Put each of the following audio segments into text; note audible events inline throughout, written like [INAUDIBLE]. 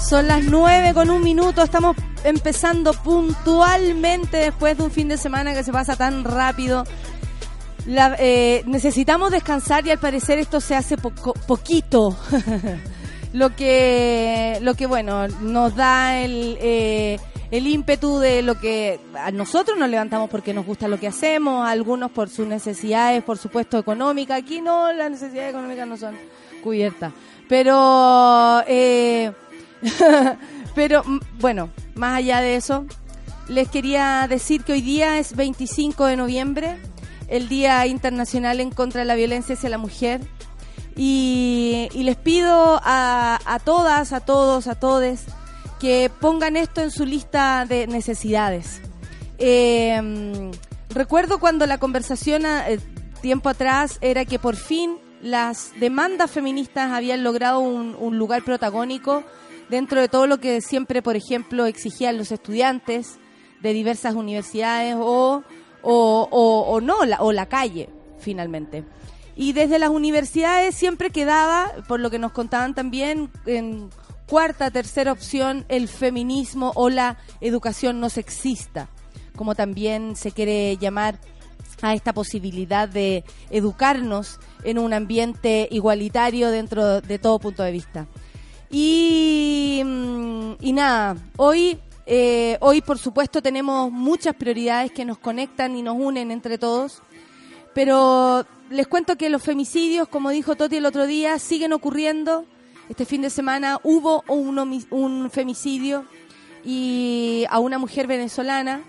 Son las nueve con un minuto, estamos empezando puntualmente después de un fin de semana que se pasa tan rápido. Eh, necesitamos descansar y al parecer esto se hace poco- poquito. [LAUGHS] lo que, lo que bueno, nos da el, eh, el ímpetu de lo que a nosotros nos levantamos porque nos gusta lo que hacemos, a algunos por sus necesidades, por supuesto, económicas. Aquí no, las necesidades económicas no son cubiertas. Pero, eh, [LAUGHS] pero bueno, más allá de eso, les quería decir que hoy día es 25 de noviembre, el Día Internacional en contra de la Violencia hacia la Mujer. Y, les pido a, a todas, a todos, a todes, que pongan esto en su lista de necesidades. Eh, recuerdo cuando la conversación eh, tiempo atrás era que por fin las demandas feministas habían logrado un, un lugar protagónico dentro de todo lo que siempre, por ejemplo, exigían los estudiantes de diversas universidades o, o, o- no, la, o la calle, finalmente. Y desde las universidades siempre quedaba, por lo que nos contaban también, en cuarta, tercera opción, el feminismo o la educación no sexista, como también se quiere llamar a esta posibilidad de educarnos en un ambiente igualitario dentro de todo punto de vista. Y, mm, y nada, hoy, eh, hoy por supuesto tenemos muchas prioridades que nos conectan y nos unen entre todos, pero les cuento que los femicidios, como dijo Toti el otro día, siguen ocurriendo. Este fin de semana hubo un, un femicidio y a una mujer venezolana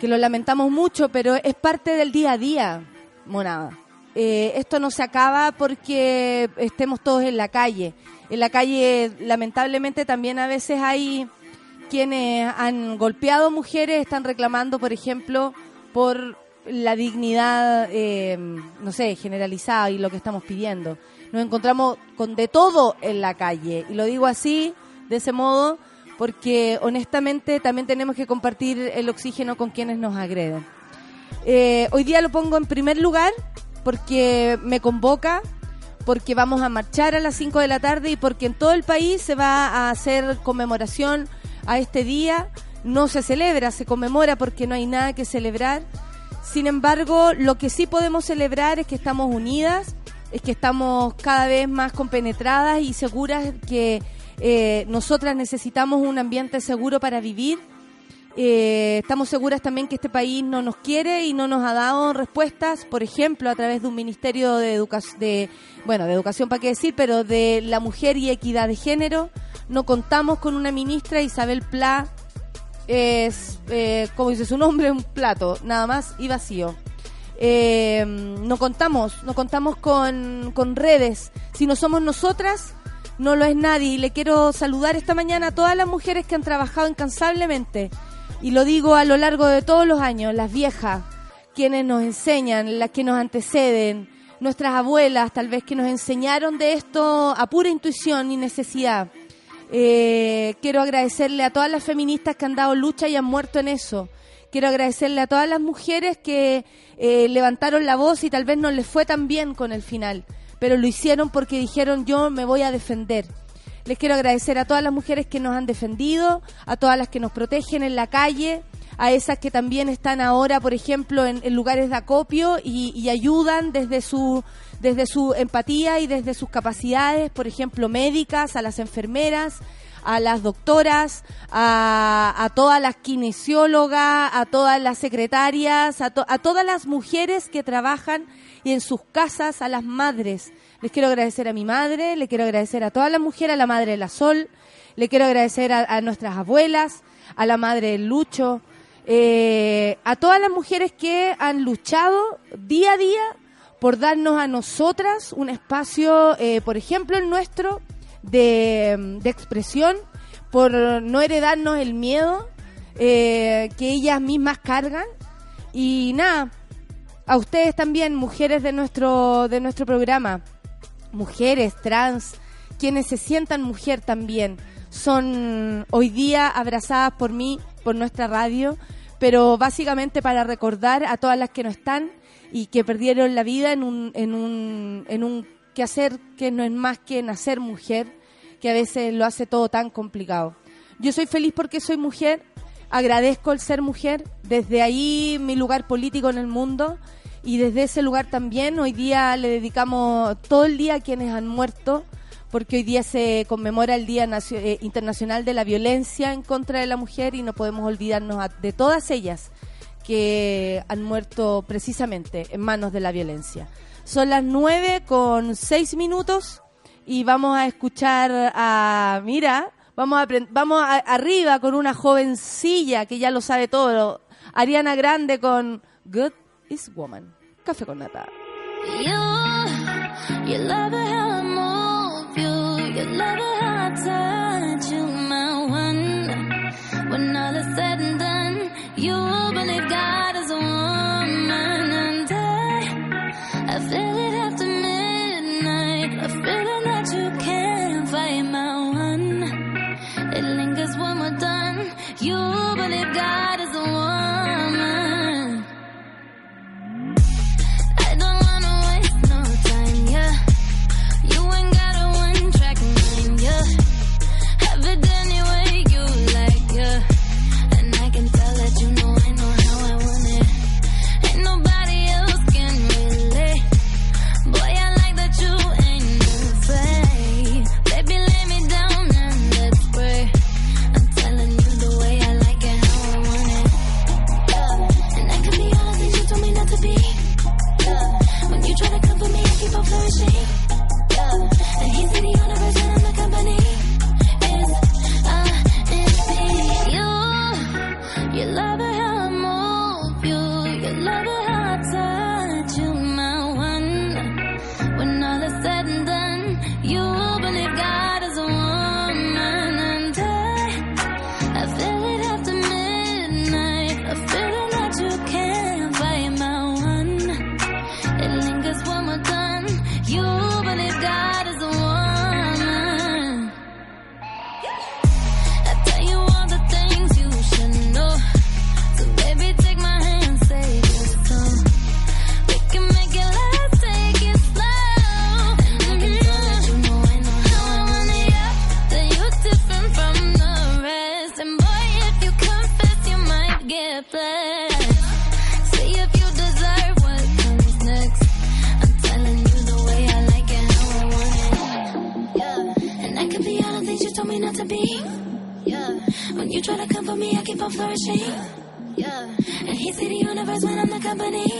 que lo lamentamos mucho, pero es parte del día a día, monada. Eh, esto no se acaba porque estemos todos en la calle. En la calle, lamentablemente, también a veces hay quienes han golpeado mujeres, están reclamando, por ejemplo, por la dignidad, eh, no sé, generalizada y lo que estamos pidiendo. Nos encontramos con de todo en la calle. Y lo digo así, de ese modo, porque honestamente también tenemos que compartir el oxígeno con quienes nos agreden. Eh, hoy día lo pongo en primer lugar porque me convoca, porque vamos a marchar a las 5 de la tarde y porque en todo el país se va a hacer conmemoración a este día. No se celebra, se conmemora porque no hay nada que celebrar. Sin embargo, lo que sí podemos celebrar es que estamos unidas, es que estamos cada vez más compenetradas y seguras que eh, nosotras necesitamos un ambiente seguro para vivir. Eh, estamos seguras también que este país no nos quiere y no nos ha dado respuestas, por ejemplo, a través de un ministerio de educación, de, bueno, de educación para qué decir, pero de la mujer y equidad de género. No contamos con una ministra, Isabel Pla, es, eh, como dice su nombre, un plato, nada más y vacío. Eh, no contamos, no contamos con, con redes. Si no somos nosotras, no lo es nadie. Y le quiero saludar esta mañana a todas las mujeres que han trabajado incansablemente. Y lo digo a lo largo de todos los años, las viejas, quienes nos enseñan, las que nos anteceden, nuestras abuelas, tal vez que nos enseñaron de esto a pura intuición y necesidad. Eh, quiero agradecerle a todas las feministas que han dado lucha y han muerto en eso. Quiero agradecerle a todas las mujeres que eh, levantaron la voz y tal vez no les fue tan bien con el final, pero lo hicieron porque dijeron yo me voy a defender. Les quiero agradecer a todas las mujeres que nos han defendido, a todas las que nos protegen en la calle, a esas que también están ahora, por ejemplo, en, lugares de acopio y, ayudan desde su desde su empatía y desde sus capacidades, por ejemplo, médicas, a las enfermeras, a las doctoras, a, todas las kinesiólogas, a todas las secretarias, a, a todas las mujeres que trabajan y en sus casas, a las madres. Les quiero agradecer a mi madre, le quiero agradecer a todas las mujeres, a la madre de la Sol, le quiero agradecer a, nuestras abuelas, a la madre del Lucho, eh, a todas las mujeres que han luchado día a día por darnos a nosotras un espacio, eh, por ejemplo, el nuestro, de, expresión, por no heredarnos el miedo eh, que ellas mismas cargan. Y nada, a ustedes también, mujeres de nuestro, de nuestro programa, mujeres trans, quienes se sientan mujer también, son hoy día abrazadas por mí, por nuestra radio, pero básicamente para recordar a todas las que no están y que perdieron la vida en un, en un, en un quehacer que no es más que nacer mujer, que a veces lo hace todo tan complicado. Yo soy feliz porque soy mujer, agradezco el ser mujer, desde ahí mi lugar político en el mundo y desde ese lugar también hoy día le dedicamos todo el día a quienes han muerto porque hoy día se conmemora el Día eh, Internacional de la Violencia en contra de la Mujer y no podemos olvidarnos de todas ellas que han muerto precisamente en manos de la violencia. Son las nueve con seis minutos y vamos a escuchar a, mira, vamos a vamos arriba con una jovencilla que ya lo sabe todo, Ariana Grande con Good is Woman. Café con nata. you. You love it how I touch you, my one. When all is said and done, you will believe God is a woman, and I, I feel it after midnight. A feeling that you can't fight, my one. It lingers when we're done. You believe God is a woman. me, I keep on flourishing. Yeah. And he said the universe when I'm the company.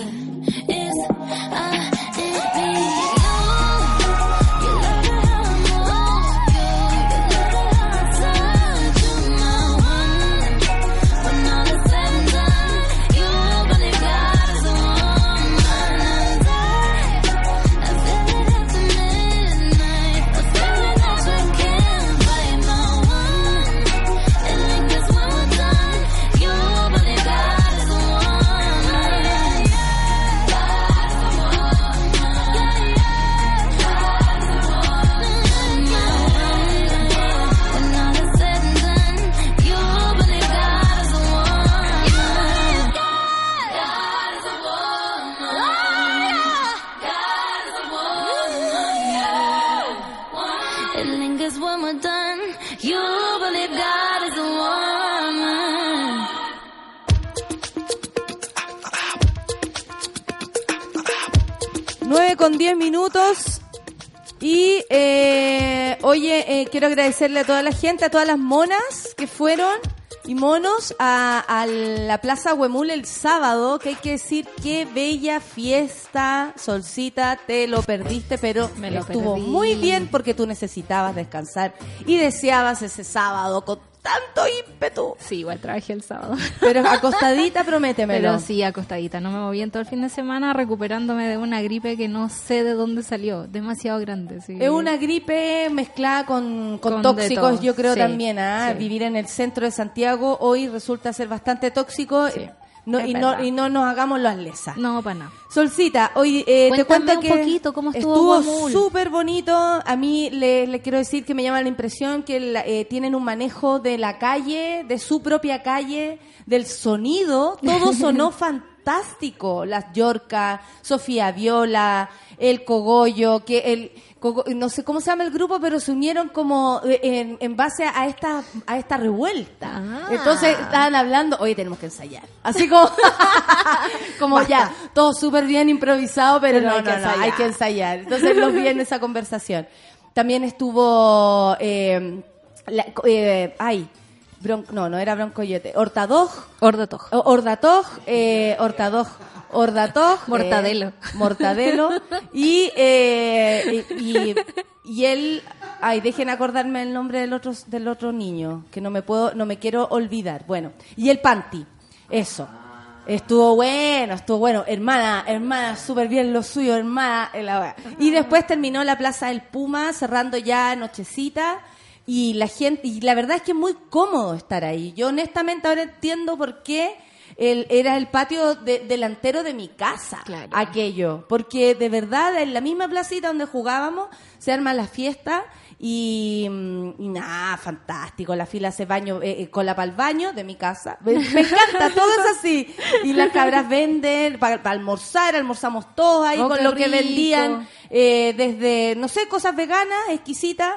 Oye, eh, quiero agradecerle a toda la gente, a todas las monas que fueron y monos a, a la Plaza Huemul el sábado, que hay que decir qué bella fiesta, Solcita, te lo perdiste, pero Me lo estuvo perdí. muy bien porque tú necesitabas descansar y deseabas ese sábado con tanto ímpetu. Sí, igual trabajé el sábado. Pero [LAUGHS] acostadita, prométemelo. Pero sí, acostadita. No me moví en todo el fin de semana recuperándome de una gripe que no sé de dónde salió. Demasiado grande. Sí. Es una gripe mezclada con, con tóxicos, yo creo Sí, también. ¿ah? sí. Vivir en el centro de Santiago hoy resulta ser bastante tóxico Sí, no, es y, no, y no nos hagamos las lesas. No, para nada. Solcita, hoy eh, te cuento un que poquito cómo estuvo Guamul. súper bonito. A mí le, le quiero decir que me llama la impresión que la- eh, tienen un manejo de la calle, de su propia calle, del sonido. Todo [LAUGHS] sonó fantástico. Las Yorca, Sofía Viola, el Cogollo, que el no sé cómo se llama el grupo, pero se unieron como eh, en, en base a esta a esta revuelta. Ah. Entonces estaban hablando, oye, tenemos que ensayar. Así como [LAUGHS] como ya, todo súper bien improvisado, pero, Pero no, hay que no, no, ensayar. hay que ensayar. Entonces los vi en esa conversación. También estuvo, eh, la- eh, ay, Bron- no, no era Broncoyote, Hortadog, Ordatoj. o- Ordatog, eh, Hortadog, Ordatog, eh, Mortadelo. Mortadelo, y, eh, y, él, ay, dejen acordarme el nombre del otro, del otro niño, que no me puedo, no me quiero olvidar. Bueno, y el Panty, eso. Estuvo bueno, estuvo bueno. Hermana, hermana, súper bien lo suyo, hermana. la. Y después terminó la Plaza del Puma, cerrando ya nochecita. Y la gente, y la verdad es que es muy cómodo estar ahí. Yo honestamente ahora entiendo por qué el, era el patio de- delantero de mi casa, Claro. aquello. Porque de verdad, en la misma placita donde jugábamos, se arma la fiesta y, mm, y nada, fantástico. La fila hace baño, eh, eh, cola para el baño de mi casa. Me, me [LAUGHS] encanta, todo es así. Y las cabras venden para almorzar, almorzamos todos ahí Oh, con lo que vendían, eh, desde, no sé, cosas veganas, exquisitas.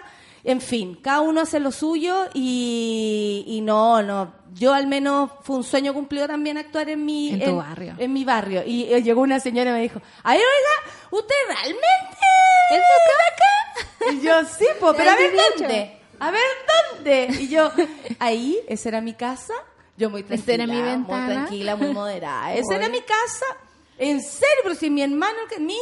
En fin, cada uno hace lo suyo y, y no, no. Yo al menos fue un sueño cumplido también actuar en mi En tu barrio. En mi barrio. Y eh, llegó una señora y me dijo, ay, oiga, ¿usted realmente ¿Es acá? y yo, sí, po, pero [LAUGHS] a ver 18. dónde. A ver dónde. Y yo, ahí, esa era mi casa. Yo muy tranquila. era mi ventana. Muy tranquila, muy moderada. Esa era mi casa. En serio, pero si mi hermano, que mire,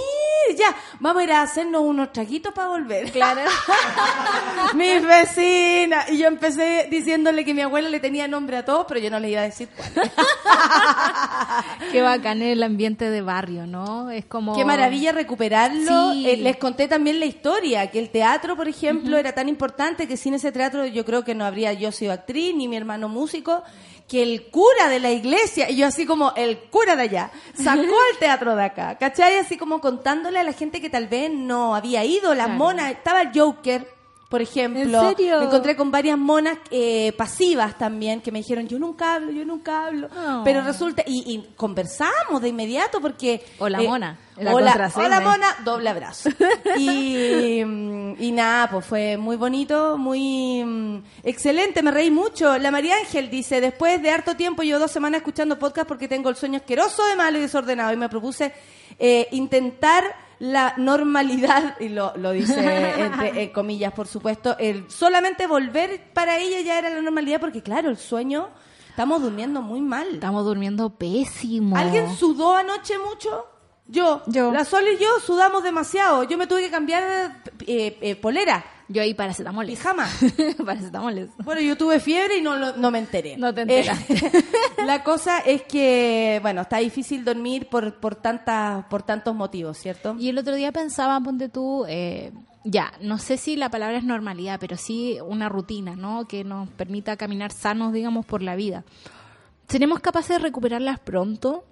ya, vamos a ir a hacernos unos traguitos para volver. Claro. [LAUGHS] Mis vecinas. Y yo empecé diciéndole que mi abuela le tenía nombre a todos, pero yo no le iba a decir cuál. [LAUGHS] Qué bacán el ambiente de barrio, ¿no? Es como... Qué maravilla recuperarlo. Sí. Eh, les conté también la historia, que el teatro, por ejemplo, era tan importante que sin ese teatro yo creo que no habría yo sido actriz ni mi hermano músico, que el cura de la iglesia, y yo así como el cura de allá, sacó al teatro de acá, ¿cachai? Así como contándole a la gente que tal vez no había ido, las Claro. monas, estaba el Joker. Por ejemplo, ¿En serio? me encontré con varias monas eh, pasivas también que me dijeron, yo nunca hablo, yo nunca hablo. Oh. Pero resulta, y, y conversamos de inmediato porque... Hola, eh, mona. La hola, hola, mona, doble abrazo. [LAUGHS] Y, mm, y nada, pues fue muy bonito, muy mm, excelente, me reí mucho. La María Ángel dice, después de harto tiempo, yo dos semanas escuchando podcast porque tengo el sueño asqueroso de malo y desordenado y me propuse eh, intentar la normalidad, y lo, lo dice [LAUGHS] entre eh, comillas, por supuesto, el solamente volver para ella ya era la normalidad porque claro, el sueño, estamos durmiendo muy mal. Estamos durmiendo pésimo. ¿Alguien sudó anoche mucho? Yo. Yo. La Sol y yo sudamos demasiado. Yo me tuve que cambiar eh, eh, polera, Yo ahí paracetamoles. pijama. [LAUGHS] paracetamoles. Bueno, yo tuve fiebre y no, lo- no me enteré. No te enteraste. Eh, [LAUGHS] la cosa es que, bueno, está difícil dormir por, por, tantas, por tantos motivos, ¿cierto? Y el otro día pensaba, ponte tú, eh, ya, no sé si la palabra es normalidad, pero sí una rutina, ¿no? Que nos permita caminar sanos, digamos, por la vida. ¿Seremos capaces de recuperarlas pronto?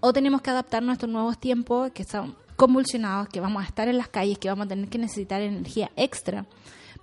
¿O tenemos que adaptarnos a estos nuevos tiempos que son convulsionados, que vamos a estar en las calles, que vamos a tener que necesitar energía extra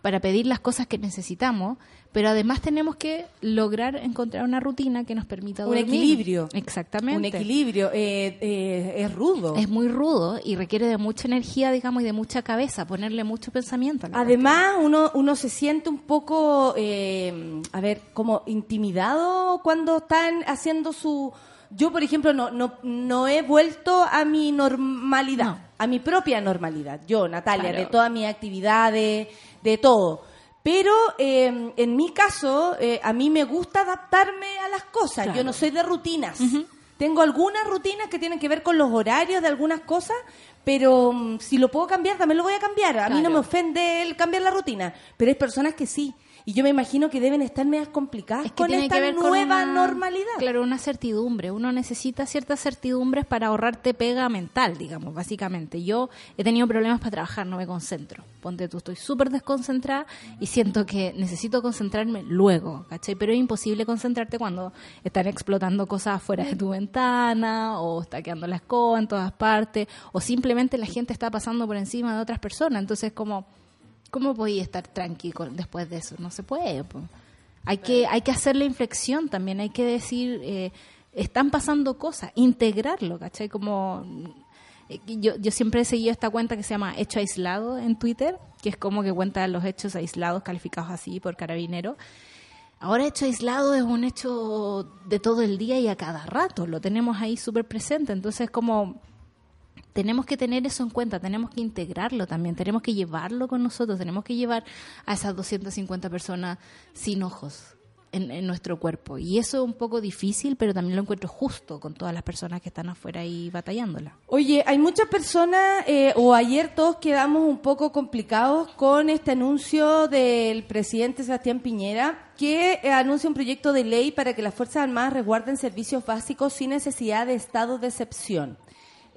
para pedir las cosas que necesitamos? Pero además tenemos que lograr encontrar una rutina que nos permita Un dormir. equilibrio. Exactamente. Un equilibrio. eh, eh, es rudo. Es muy rudo y requiere de mucha energía, digamos, y de mucha cabeza, ponerle mucho pensamiento. a la Además, uno, uno se siente un poco, eh, a ver, como intimidado cuando están haciendo su, yo por ejemplo no, no, no he vuelto a mi normalidad, No. a mi propia normalidad, yo, Natalia, Claro. de todas mis actividades, de todo. Pero eh, en mi caso, eh, a mí me gusta adaptarme a las cosas, Claro. yo no soy de rutinas. Tengo algunas rutinas que tienen que ver con los horarios de algunas cosas, pero mm, si lo puedo cambiar, también lo voy a cambiar. A mí no me ofende el cambiar la rutina, pero hay personas que sí. Y yo me imagino que deben estar medias complicadas Es que con tiene esta que ver con nueva una- normalidad. Claro, una certidumbre. Uno necesita ciertas certidumbres para ahorrarte pega mental, digamos, básicamente. Yo he tenido problemas para trabajar, no me concentro. Ponte tú, estoy súper desconcentrada y siento que necesito concentrarme luego, ¿cachai? Pero es imposible concentrarte cuando están explotando cosas afuera de tu ventana o está quedando la escoba en todas partes o simplemente la gente está pasando por encima de otras personas. Entonces, como... ¿Cómo podía estar tranquilo después de eso? No se puede. po. Hay que, hay que hacer la inflexión también, hay que decir, eh, están pasando cosas, integrarlo, ¿cachai? Como eh, yo, yo siempre he seguido esta cuenta que se llama Hecho Aislado en Twitter, que es como que cuenta los hechos aislados calificados así por carabinero. Ahora hecho aislado es un hecho de todo el día y a cada rato, lo tenemos ahí súper presente, entonces como tenemos que tener eso en cuenta, tenemos que integrarlo también, tenemos que llevarlo con nosotros, tenemos que llevar a esas 250 personas sin ojos en, nuestro cuerpo. Y eso es un poco difícil, pero también lo encuentro justo con todas las personas que están afuera ahí batallándola. Oye, hay muchas personas, eh, o ayer todos quedamos un poco complicados con este anuncio del presidente Sebastián Piñera, que eh, anuncia un proyecto de ley para que las Fuerzas Armadas resguarden servicios básicos sin necesidad de estado de excepción.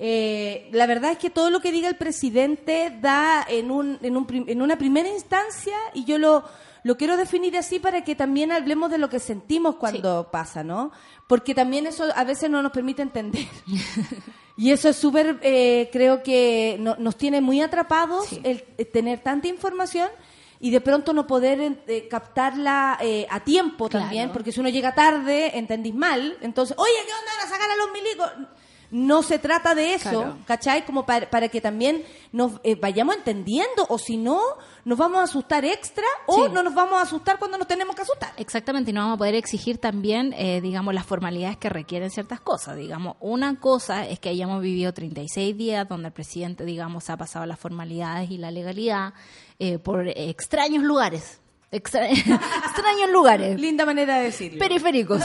Eh, la verdad es que todo lo que diga el presidente da en, un, en, un en una primera instancia y yo lo, lo quiero definir así para que también hablemos de lo que sentimos cuando pasa, ¿no? Porque también eso a veces no nos permite entender. [LAUGHS] Y eso es súper, eh, creo que no- nos tiene muy atrapados Sí. el, el tener tanta información y de pronto no poder eh, captarla eh, a tiempo Claro. también, porque si uno llega tarde, entendís mal, entonces, oye, ¿qué onda? ¿Van a sacar a los milicos? No se trata de eso, Claro. ¿cachai? Como para, para que también nos eh, vayamos entendiendo, o si no, nos vamos a asustar extra o Sí. no nos vamos a asustar cuando nos tenemos que asustar. Exactamente, y no vamos a poder exigir también, eh, digamos, las formalidades que requieren ciertas cosas. Digamos, una cosa es que hayamos vivido 36 días donde el presidente, digamos, ha pasado las formalidades y la legalidad eh, por extraños lugares. Extra- [LAUGHS] extraños lugares. Linda manera de decirlo. Periféricos.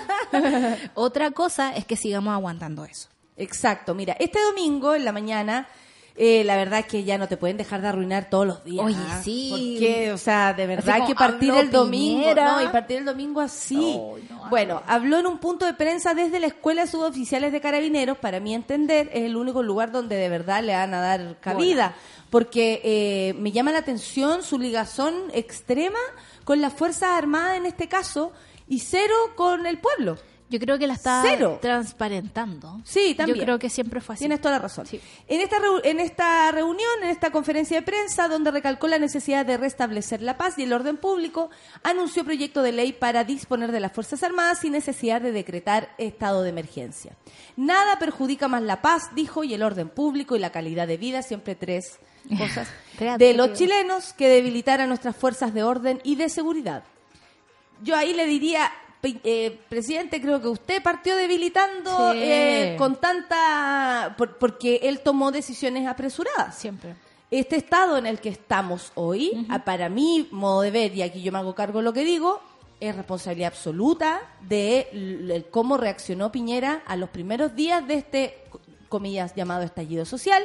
[LAUGHS] Otra cosa es que sigamos aguantando eso. Exacto, mira, este domingo en la mañana, eh, la verdad es que ya no te pueden dejar de arruinar todos los días. Oye, sí. Porque, o sea, de verdad como que partir el domingo, Piñera. no, y partir el domingo así. No, bueno, habló en un punto de prensa desde la Escuela de Suboficiales de Carabineros, para mi entender, es el único lugar donde de verdad le van a dar cabida, porque eh, me llama la atención su ligazón extrema con las Fuerzas Armadas en este caso y cero con el pueblo. Yo creo que la está Cero. transparentando. Sí, también. Yo creo que siempre fue así. Tienes toda la razón. Sí. En, esta en esta reunión, en esta conferencia de prensa, donde recalcó la necesidad de restablecer la paz y el orden público, anunció proyecto de ley para disponer de las Fuerzas Armadas sin necesidad de decretar estado de emergencia. Nada perjudica más la paz, dijo, y el orden público y la calidad de vida, siempre tres [LAUGHS] cosas, de los chilenos que debilitar a nuestras fuerzas de orden y de seguridad. Yo ahí le diría, eh, presidente, creo que usted partió debilitando Sí. eh, con tanta... por- porque él tomó decisiones apresuradas. Siempre. Este estado en el que estamos hoy, a- para mí, modo de ver, y aquí yo me hago cargo de lo que digo, es responsabilidad absoluta de cómo reaccionó Piñera a los primeros días de este, co- comillas, llamado estallido social,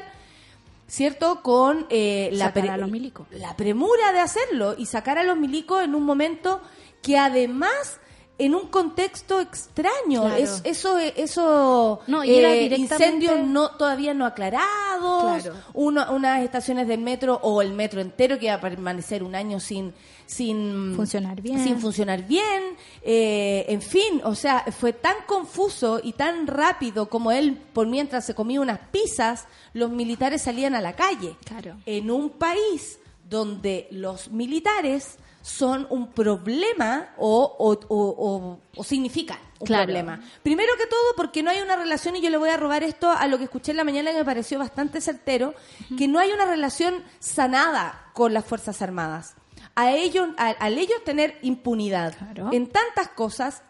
¿cierto? Con eh, la, pre- a los la premura de hacerlo y sacar a los milicos en un momento que además en un contexto extraño Claro. es, eso eso No, y era eh, directamente- incendios no todavía no aclarados Claro. una- unas estaciones del metro o el metro entero que va a permanecer un año sin sin Funcionar bien. sin funcionar bien eh, en fin o sea fue tan confuso y tan rápido como él por mientras se comía unas pizzas los militares salían a la calle Claro. en un país donde los militares son un problema o, o, o- o- significan un Claro. problema. Primero que todo porque no hay una relación, y yo le voy a robar esto a lo que escuché en la mañana que me pareció bastante certero, que no hay una relación sanada con las Fuerzas Armadas. A ellos, a- al ellos tener impunidad Claro. en tantas cosas,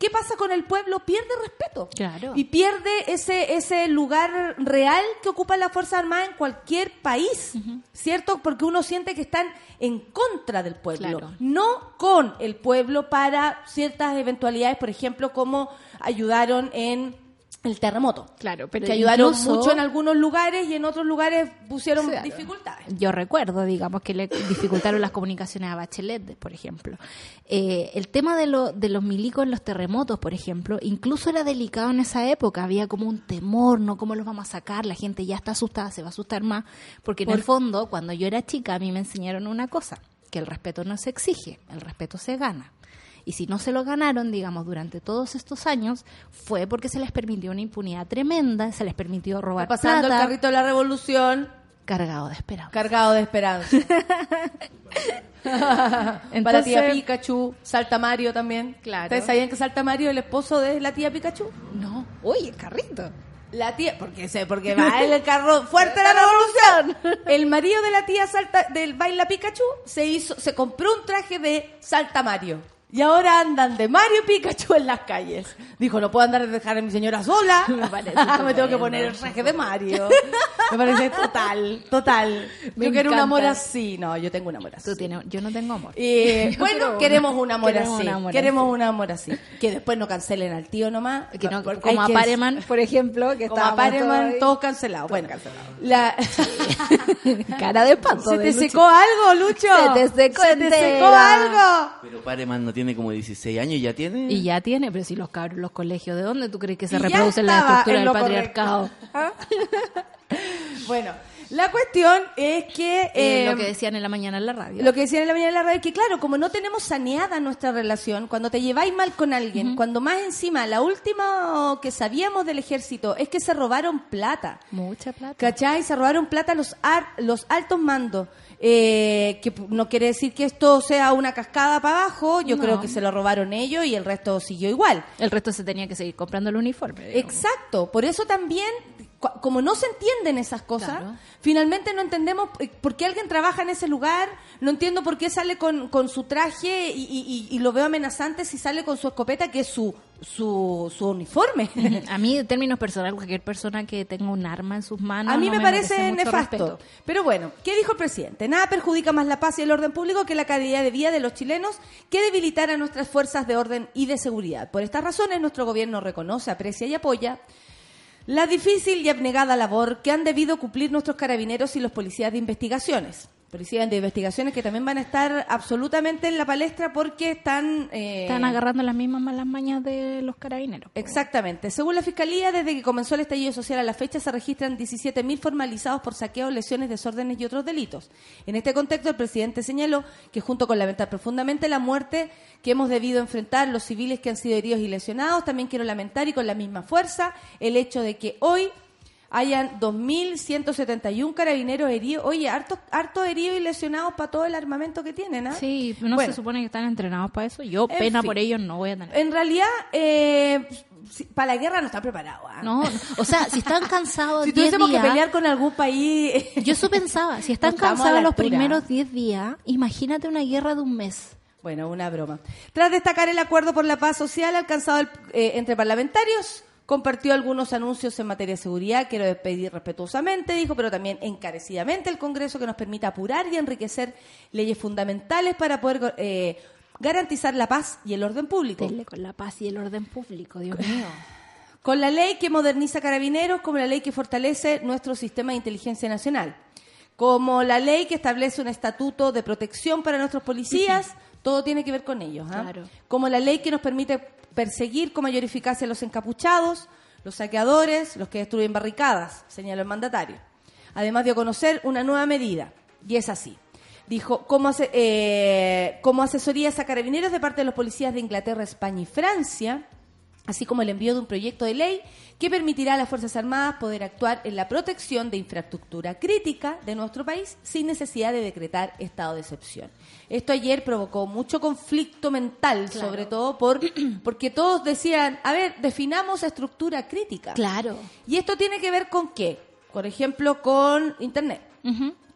¿qué pasa con el pueblo? Pierde respeto. Claro. Y pierde ese, ese lugar real que ocupa la Fuerza Armada en cualquier país, ¿cierto? Porque uno siente que están en contra del pueblo, Claro. no con el pueblo para ciertas eventualidades, por ejemplo, como ayudaron en el terremoto. Claro, pero que ayudaron incluso- mucho en algunos lugares y en otros lugares pusieron Claro. dificultades. Yo recuerdo, digamos, que le dificultaron las comunicaciones a Bachelet, por ejemplo. Eh, el tema de, lo- de los milicos en los terremotos, por ejemplo, incluso era delicado en esa época. Había como un temor, ¿no? ¿Cómo los vamos a sacar? La gente ya está asustada, se va a asustar más. Porque en Por- el fondo, cuando yo era chica, a mí me enseñaron una cosa, que el respeto no se exige, el respeto se gana. Y si no se lo ganaron, digamos, durante todos estos años, fue porque se les permitió una impunidad tremenda, se les permitió robar Va pasando plata, el carrito de la revolución cargado de esperanza. cargado de esperanza. [LAUGHS] [LAUGHS] Para Entonces- tía Pikachu, Salta Mario también. Claro. ¿Ustedes sabían que Salta Mario es el esposo de la tía Pikachu? No. Uy, el carrito. La tía, porque sé, porque va en el [LAUGHS] carro fuerte la revolución. El marido de la tía Salta, del Baila Pikachu, se hizo, se compró un traje de Salta Mario. Y ahora andan de Mario y Pikachu en las calles. Dijo, no puedo andar a dejar a mi señora sola. [LAUGHS] Me parece [LAUGHS] Me tengo que poner el traje de Mario. [LAUGHS] Me parece total, total. Me yo quiero un amor así. No, yo tengo un amor así. Tú tienes, yo no tengo amor. Eh, bueno, queremos un amor Queremos así. un amor queremos así. un amor así. Que después no cancelen al tío nomás. Que no- Porque como a que- Pareman, por ejemplo, que Como a Pareman, todos cancelados. Bueno, la... ahí. cara de pato. ¿Se de te Lucho. secó algo, Lucho? Se te secó ¿Se te secó algo? Pero Pareman no tiene como 16 años y ya tiene. Y ya tiene, pero si los cabros, los colegios, ¿de dónde tú crees que se reproduce la estructura en del patriarcado? [LAUGHS] Bueno, la cuestión es que... Eh, eh, lo que decían en la mañana en la radio. Lo que decían en la mañana de la radio es que, claro, como no tenemos saneada nuestra relación, cuando te lleváis mal con alguien, cuando más encima, la última que sabíamos del ejército es que se robaron plata. Mucha plata. ¿Cachai? Se robaron plata los, ar- los altos mandos. Eh, que no quiere decir que esto sea una cascada para abajo, yo No. creo que se lo robaron ellos y el resto siguió igual. El resto se tenía que seguir comprando el uniforme. digamos. Exacto, por eso también, como no se entienden esas cosas, Claro. finalmente no entendemos eh, por qué alguien trabaja en ese lugar, no entiendo por qué sale con, con su traje y, y- lo veo amenazante si sale con su escopeta, que es su, su, su uniforme. [LAUGHS] A mí, en términos personales, cualquier persona que tenga un arma en sus manos. A mí no me, parece nefasto. respeto. Pero bueno, ¿qué dijo el presidente? Nada perjudica más la paz y el orden público que la calidad de vida de los chilenos que debilitar a nuestras fuerzas de orden y de seguridad. Por estas razones, nuestro gobierno reconoce, aprecia y apoya la difícil y abnegada labor que han debido cumplir nuestros carabineros y los policías de investigaciones. Policías de investigaciones que también van a estar absolutamente en la palestra porque están... eh, Están agarrando las mismas malas mañas de los carabineros. Exactamente. Según la Fiscalía, desde que comenzó el estallido social a la fecha se registran 17.000 formalizados por saqueo, lesiones, desórdenes y otros delitos. En este contexto, el presidente señaló que junto con lamentar profundamente la muerte que hemos debido enfrentar los civiles que han sido heridos y lesionados, también quiero lamentar y con la misma fuerza el hecho de que hoy hayan 2.171 carabineros heridos. Oye, hartos harto heridos y lesionados para todo el armamento que tienen, ¿ah? Sí, no Bueno. se supone que están entrenados para eso. Yo, En pena fin. por ellos, no voy a tener. En realidad, eh, si- para la guerra no están preparados. ¿ah? No, o sea, si están [LAUGHS] cansados Si 10 tuviésemos que días, pelear con algún país. Yo eso pensaba, si están cansados los primeros 10 días, imagínate una guerra de un mes. Bueno, una broma. Tras destacar el acuerdo por la paz social alcanzado el- eh, entre parlamentarios, compartió algunos anuncios en materia de seguridad. Quiero despedir respetuosamente, dijo, pero también encarecidamente el Congreso que nos permita apurar y enriquecer leyes fundamentales para poder eh, garantizar la paz y el orden público. Dele con la paz y el orden público, Dios mío. Con la ley que moderniza carabineros, como la ley que fortalece nuestro sistema de inteligencia nacional, como la ley que establece un estatuto de protección para nuestros policías, todo tiene que ver con ellos. ¿ah? Claro. Como la ley que nos permite perseguir con mayor eficacia a los encapuchados, los saqueadores, los que destruyen barricadas, señaló el mandatario. Además dio a conocer una nueva medida, y es así. Dijo, como, ase- eh, como asesorías a carabineros de parte de los policías de Inglaterra, España y Francia, así como el envío de un proyecto de ley que permitirá a las Fuerzas Armadas poder actuar en la protección de infraestructura crítica de nuestro país sin necesidad de decretar estado de excepción. Esto ayer provocó mucho conflicto mental, sobre todo por, [CLEARS THROAT] porque todos decían, a ver, definamos estructura crítica. Claro. Y esto tiene que ver con qué? Por ejemplo, con Internet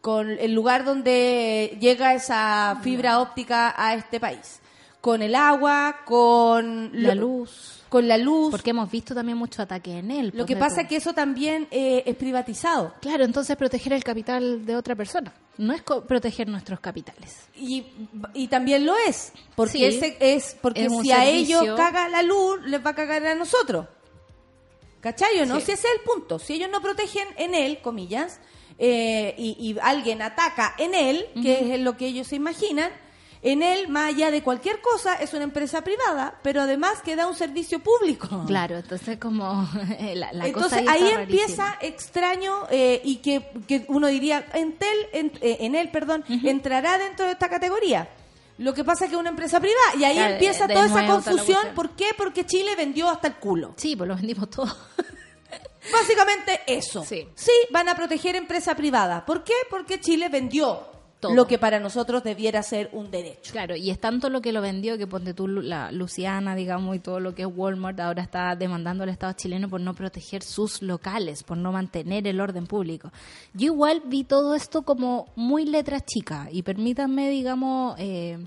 con el lugar donde llega esa fibra óptica a este país, con el agua, con La lo- luz. Con la luz. Porque hemos visto también mucho ataque en él. Lo pues, que pasa es que eso también eh, es privatizado. Claro, entonces proteger el capital de otra persona. No es co- proteger nuestros capitales. Y, y también lo es, porque Sí. ese es porque Es si a ellos caga la luz, les va a cagar a nosotros. ¿Cachai o no? Sí. Si ese es el punto. Si ellos no protegen en él, comillas, eh, y, y alguien ataca en él, que es lo que ellos se imaginan, en él, más allá de cualquier cosa, es una empresa privada, pero además que da un servicio público. Claro, entonces como [LAUGHS] la, la Entonces cosa ahí empieza rarísima. extraño eh, y que, que uno diría, Entel, en, eh, en él, perdón, entrará dentro de esta categoría. Lo que pasa es que es una empresa privada y ahí Claro, empieza toda esa confusión. ¿Por qué? Porque Chile vendió hasta el culo. Sí, pues lo vendimos todo. Básicamente eso. Sí. van a proteger empresa privada. ¿Por qué? Porque Chile vendió Todo. lo que para nosotros debiera ser un derecho. Claro, y es tanto lo que lo vendió que ponte tú la Luciana, digamos, y todo lo que es Walmart ahora está demandando al Estado chileno por no proteger sus locales, por no mantener el orden público. Yo igual vi todo esto como muy letra chica y permítanme, digamos, eh,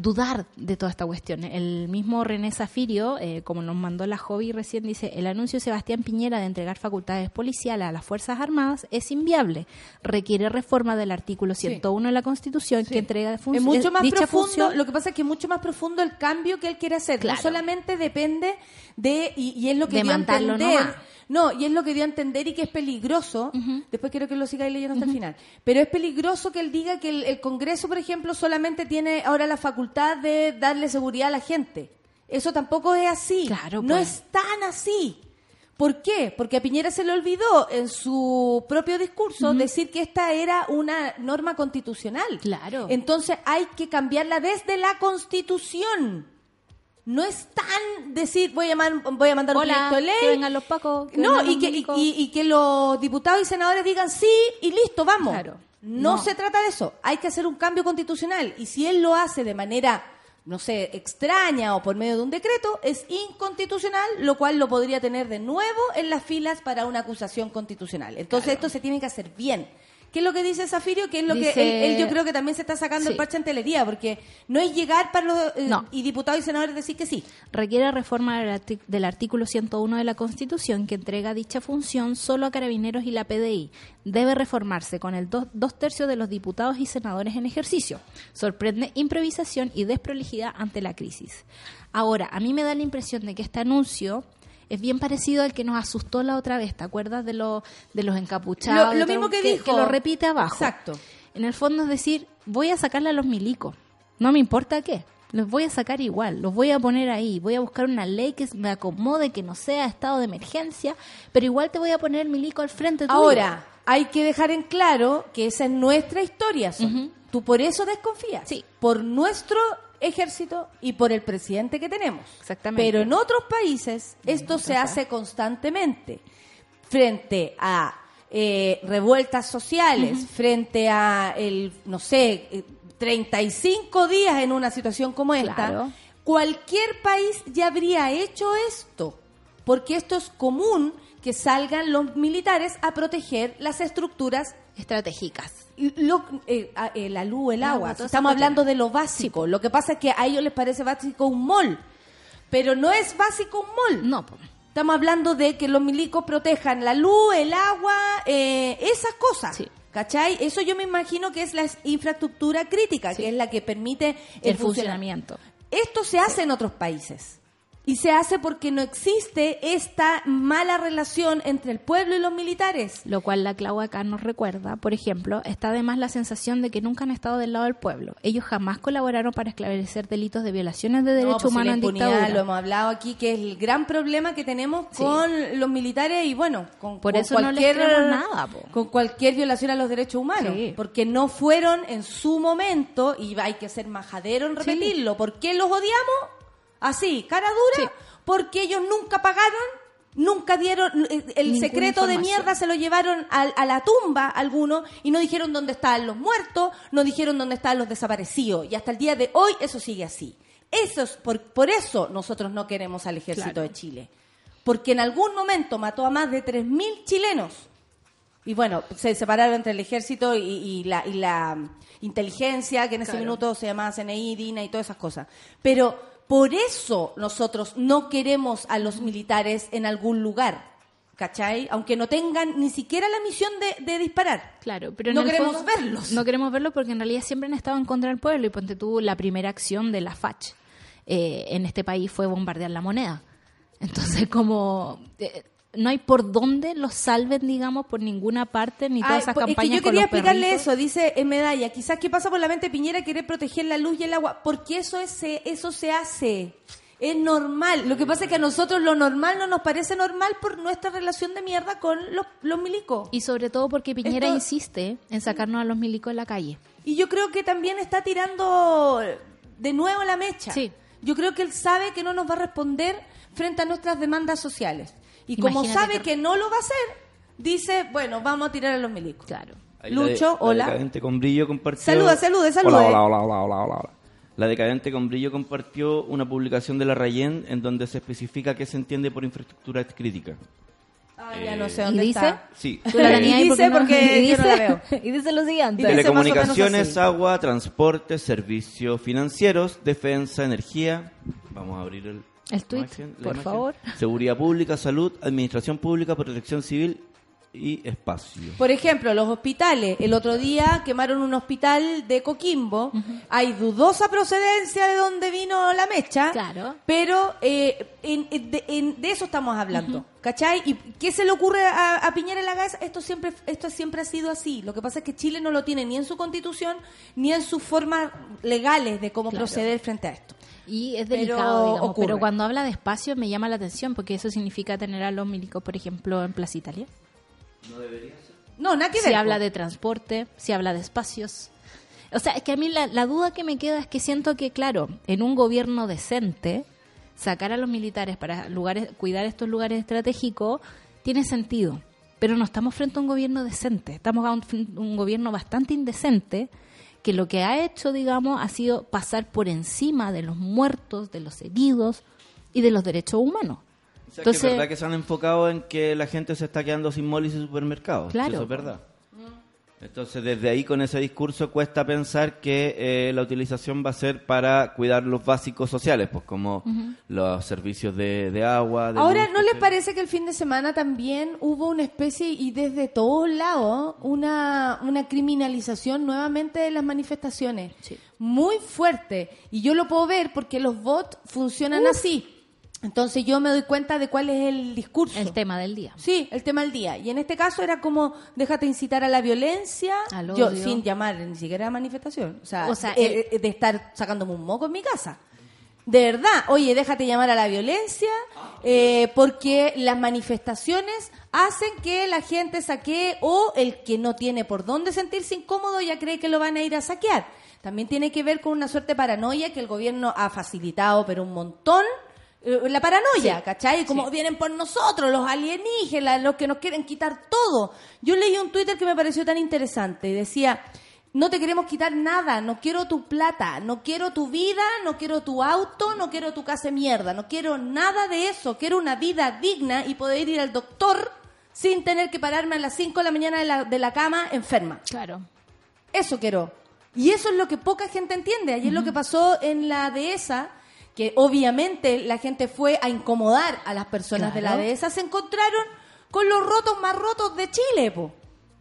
dudar de toda esta cuestión. El mismo René Zafirio, eh, como nos mandó la hobby recién, dice, el anuncio de Sebastián Piñera de entregar facultades policiales a las Fuerzas Armadas es inviable. Requiere reforma del artículo 101 de la Constitución que entrega fun- es mucho eh, más dicha profundo, función lo que pasa es que es mucho más profundo el cambio que él quiere hacer. Claro. No solamente depende de, y, y es lo que mandarlo entender. nomás. No, y es lo que dio a entender y que es peligroso. Después quiero que lo sigáis leyendo hasta el final. Pero es peligroso que él diga que el, el Congreso, por ejemplo, solamente tiene ahora la facultad de darle seguridad a la gente. Eso tampoco es así. Claro, no pues. es tan así. ¿Por qué? Porque a Piñera se le olvidó en su propio discurso decir que esta era una norma constitucional. Claro. Entonces hay que cambiarla desde la Constitución. No es tan decir voy a, man- voy a mandar un Hola, proyecto de ley. que vengan los pacos, que no, y que, y, y- que los diputados y senadores digan sí y listo, vamos. Claro. No, No. se trata de eso. Hay que hacer un cambio constitucional. Y si él lo hace de manera, no sé, extraña o por medio de un decreto, es inconstitucional, lo cual lo podría tener de nuevo en las filas para una acusación constitucional. Entonces esto se tiene que hacer bien. ¿Qué es lo que dice Zafirio? Que es lo que él, él yo creo que también se está sacando Sí. el parche en telería, porque no es llegar para los eh, No. y diputados y senadores decir que sí. requiere reforma del artículo 101 de la Constitución que entrega dicha función solo a carabineros y la PDI. Debe reformarse con el dos, dos tercios de los diputados y senadores en ejercicio. Sorprende improvisación y desprolijidad ante la crisis. Ahora, a mí me da la impresión de que este anuncio es bien parecido al que nos asustó la otra vez. ¿Te acuerdas de, lo, de los encapuchados? Lo- mismo que dijo. lo repite abajo. Exacto. En el fondo es decir, voy a sacarle a los milicos. No me importa qué. Los voy a sacar igual, los voy a poner ahí, voy a buscar una ley que me acomode, que no sea estado de emergencia, pero igual te voy a poner milico al frente tuyo. Ahora, hay que dejar en claro que esa es nuestra historia. Tú por eso desconfías. Sí. Por nuestro ejército y por el presidente que tenemos. Exactamente. Pero en otros países esto se hace constantemente. Frente a eh, revueltas sociales, frente a, el, no sé, eh, 35 días en una situación como esta, Claro. cualquier país ya habría hecho esto, porque esto es común que salgan los militares a proteger las estructuras, Estratégicas. lo- eh, eh, la luz, el El agua. Estamos hablando de lo básico. Lo que pasa es que a ellos les parece básico un mall, pero no es básico un mall. No. Estamos hablando de que los milicos protejan la luz, el agua, eh, esas cosas. Sí. ¿Cachai? Eso yo me imagino que es la infraestructura crítica, Sí. que es la que permite el, funcionamiento. funcionamiento. Esto se hace en otros países. Y se hace porque no existe esta mala relación entre el pueblo y los militares. Lo cual la Clau acá nos recuerda, por ejemplo, está además la sensación de que nunca han estado del lado del pueblo. Ellos jamás colaboraron para esclarecer delitos de violaciones de No, derechos pues, si la humanos en dictadura. Lo hemos hablado aquí, que es el gran problema que tenemos Sí. con los militares y bueno, con, Por con eso no les cualquier, nada, po. con cualquier violación a los derechos humanos. Sí. Porque no fueron en su momento, y hay que ser majadero en repetirlo, ¿por qué los odiamos? Así, cara dura, Sí. porque ellos nunca pagaron. Nunca dieron eh, el Ninguna secreto de mierda, se lo llevaron al- a, la tumba algunos y no dijeron dónde estaban los muertos, no dijeron dónde estaban los desaparecidos. Y hasta el día de hoy eso sigue así. Eso es por, por eso nosotros no queremos al ejército Claro. de Chile. Porque en algún momento mató a más de 3.000 chilenos. Y bueno, se separaron entre el ejército y, y la, y la inteligencia, que en ese Claro. minuto se llamaba CNI, DINA y todas esas cosas. Pero por eso nosotros no queremos a los militares en algún lugar, ¿cachai? Aunque no tengan ni siquiera la misión de, de disparar. Claro, pero No queremos fondo, verlos. No queremos verlos porque en realidad siempre han estado en contra del pueblo. Y ponte tú, la primera acción de la FACH eh, en este país fue bombardear la moneda. Entonces, como eh, no hay por dónde los salven, digamos, por ninguna parte, ni todas Ay, esas pues, es campañas que yo quería explicarle perritos. eso, dice en Medalla. Quizás qué pasa por la mente de Piñera querer proteger la luz y el agua, porque eso es, se- eso se hace. Es normal. Lo que pasa es que a nosotros lo normal no nos parece normal por nuestra relación de mierda con los, los milicos. Y sobre todo porque Piñera Esto- insiste en sacarnos a los milicos de la calle. Y yo creo que también está tirando de nuevo la mecha. Sí. Yo creo que él sabe que no nos va a responder frente a nuestras demandas sociales. Y como sabe que- que no lo va a hacer, dice, bueno, vamos a tirar a los milicos. Claro. Ahí la de- Lucho, la hola. Decadente con brillo compartió... Saluda, salude, salude. Hola, hola, hola, hola, hola. La Decadente con brillo compartió una publicación de la Rayen en donde se especifica qué se entiende por infraestructura crítica. Ah, ya no sé ¿Y dónde dice? está. Sí. Tú la Y dice no- porque [LAUGHS] y yo no la dice- veo. y dice lo siguiente. Dice- Telecomunicaciones, agua, transporte, servicios financieros, defensa, energía. Vamos a abrir el, El la por imagen. favor. Seguridad pública, salud, administración pública, protección civil y espacio. Por ejemplo, los hospitales. El otro día quemaron un hospital de Coquimbo. Hay dudosa procedencia de dónde vino la mecha. Claro. Pero eh, en- en- de, en- de eso estamos hablando. ¿Cachai? ¿Y qué se le ocurre a, a Piñera en la cabeza? Esto siempre, esto siempre ha sido así. Lo que pasa es que Chile no lo tiene ni en su constitución ni en sus formas legales de cómo Claro. proceder frente a esto. Y es Pero delicado, digamos, ocurre. pero cuando habla de espacio me llama la atención porque eso significa tener a los milicos, por ejemplo, en Plaza Italia. No, nada que ver. Si po. habla de transporte, si habla de espacios. O sea, es que a mí la, la duda que me queda es que siento que, claro, en un gobierno decente, sacar a los militares para lugares, cuidar estos lugares estratégicos tiene sentido. Pero no estamos frente a un gobierno decente. Estamos a un, un gobierno bastante indecente que lo que ha hecho, digamos, ha sido pasar por encima de los muertos, de los heridos y de los derechos humanos. O sea, Entonces- que es verdad que se han enfocado en que la gente se está quedando sin molis y supermercados. Claro. Eso es verdad. Entonces, desde ahí, con ese discurso, cuesta pensar que eh, la utilización va a ser para cuidar los básicos sociales, pues como los servicios de, de agua. de Ahora, luz, ¿no les parece que el fin de semana también hubo una especie, y desde todos lados, una, una criminalización nuevamente de las manifestaciones? Sí. Muy fuerte. Y yo lo puedo ver porque los bots funcionan así. Entonces yo me doy cuenta de cuál es el discurso. El tema del día. Sí, el tema del día. Y en este caso era como, déjate incitar a la violencia, Al yo odio. sin llamar ni siquiera a manifestación. O sea, O sea, eh, eh, de estar sacándome un moco en mi casa. De verdad, oye, déjate llamar a la violencia, eh, porque las manifestaciones hacen que la gente saquee o el que no tiene por dónde sentirse incómodo ya cree que lo van a ir a saquear. También tiene que ver con una suerte de paranoia que el gobierno ha facilitado, pero un montón. Eh, La paranoia, ¿cachai? Como vienen por nosotros, los alienígenas, los que nos quieren quitar todo. Yo leí un Twitter que me pareció tan interesante y decía, no te queremos quitar nada, no quiero tu plata, no quiero tu vida, no quiero tu auto, no quiero tu casa de mierda, no quiero nada de eso, quiero una vida digna y poder ir al doctor sin tener que pararme a las 5 de la mañana de la, de la cama enferma. Claro. Eso quiero. Y eso es lo que poca gente entiende. Ayer lo que pasó en la dehesa, que obviamente la gente fue a incomodar a las personas de la dehesa, se encontraron con los rotos más rotos de Chile, po.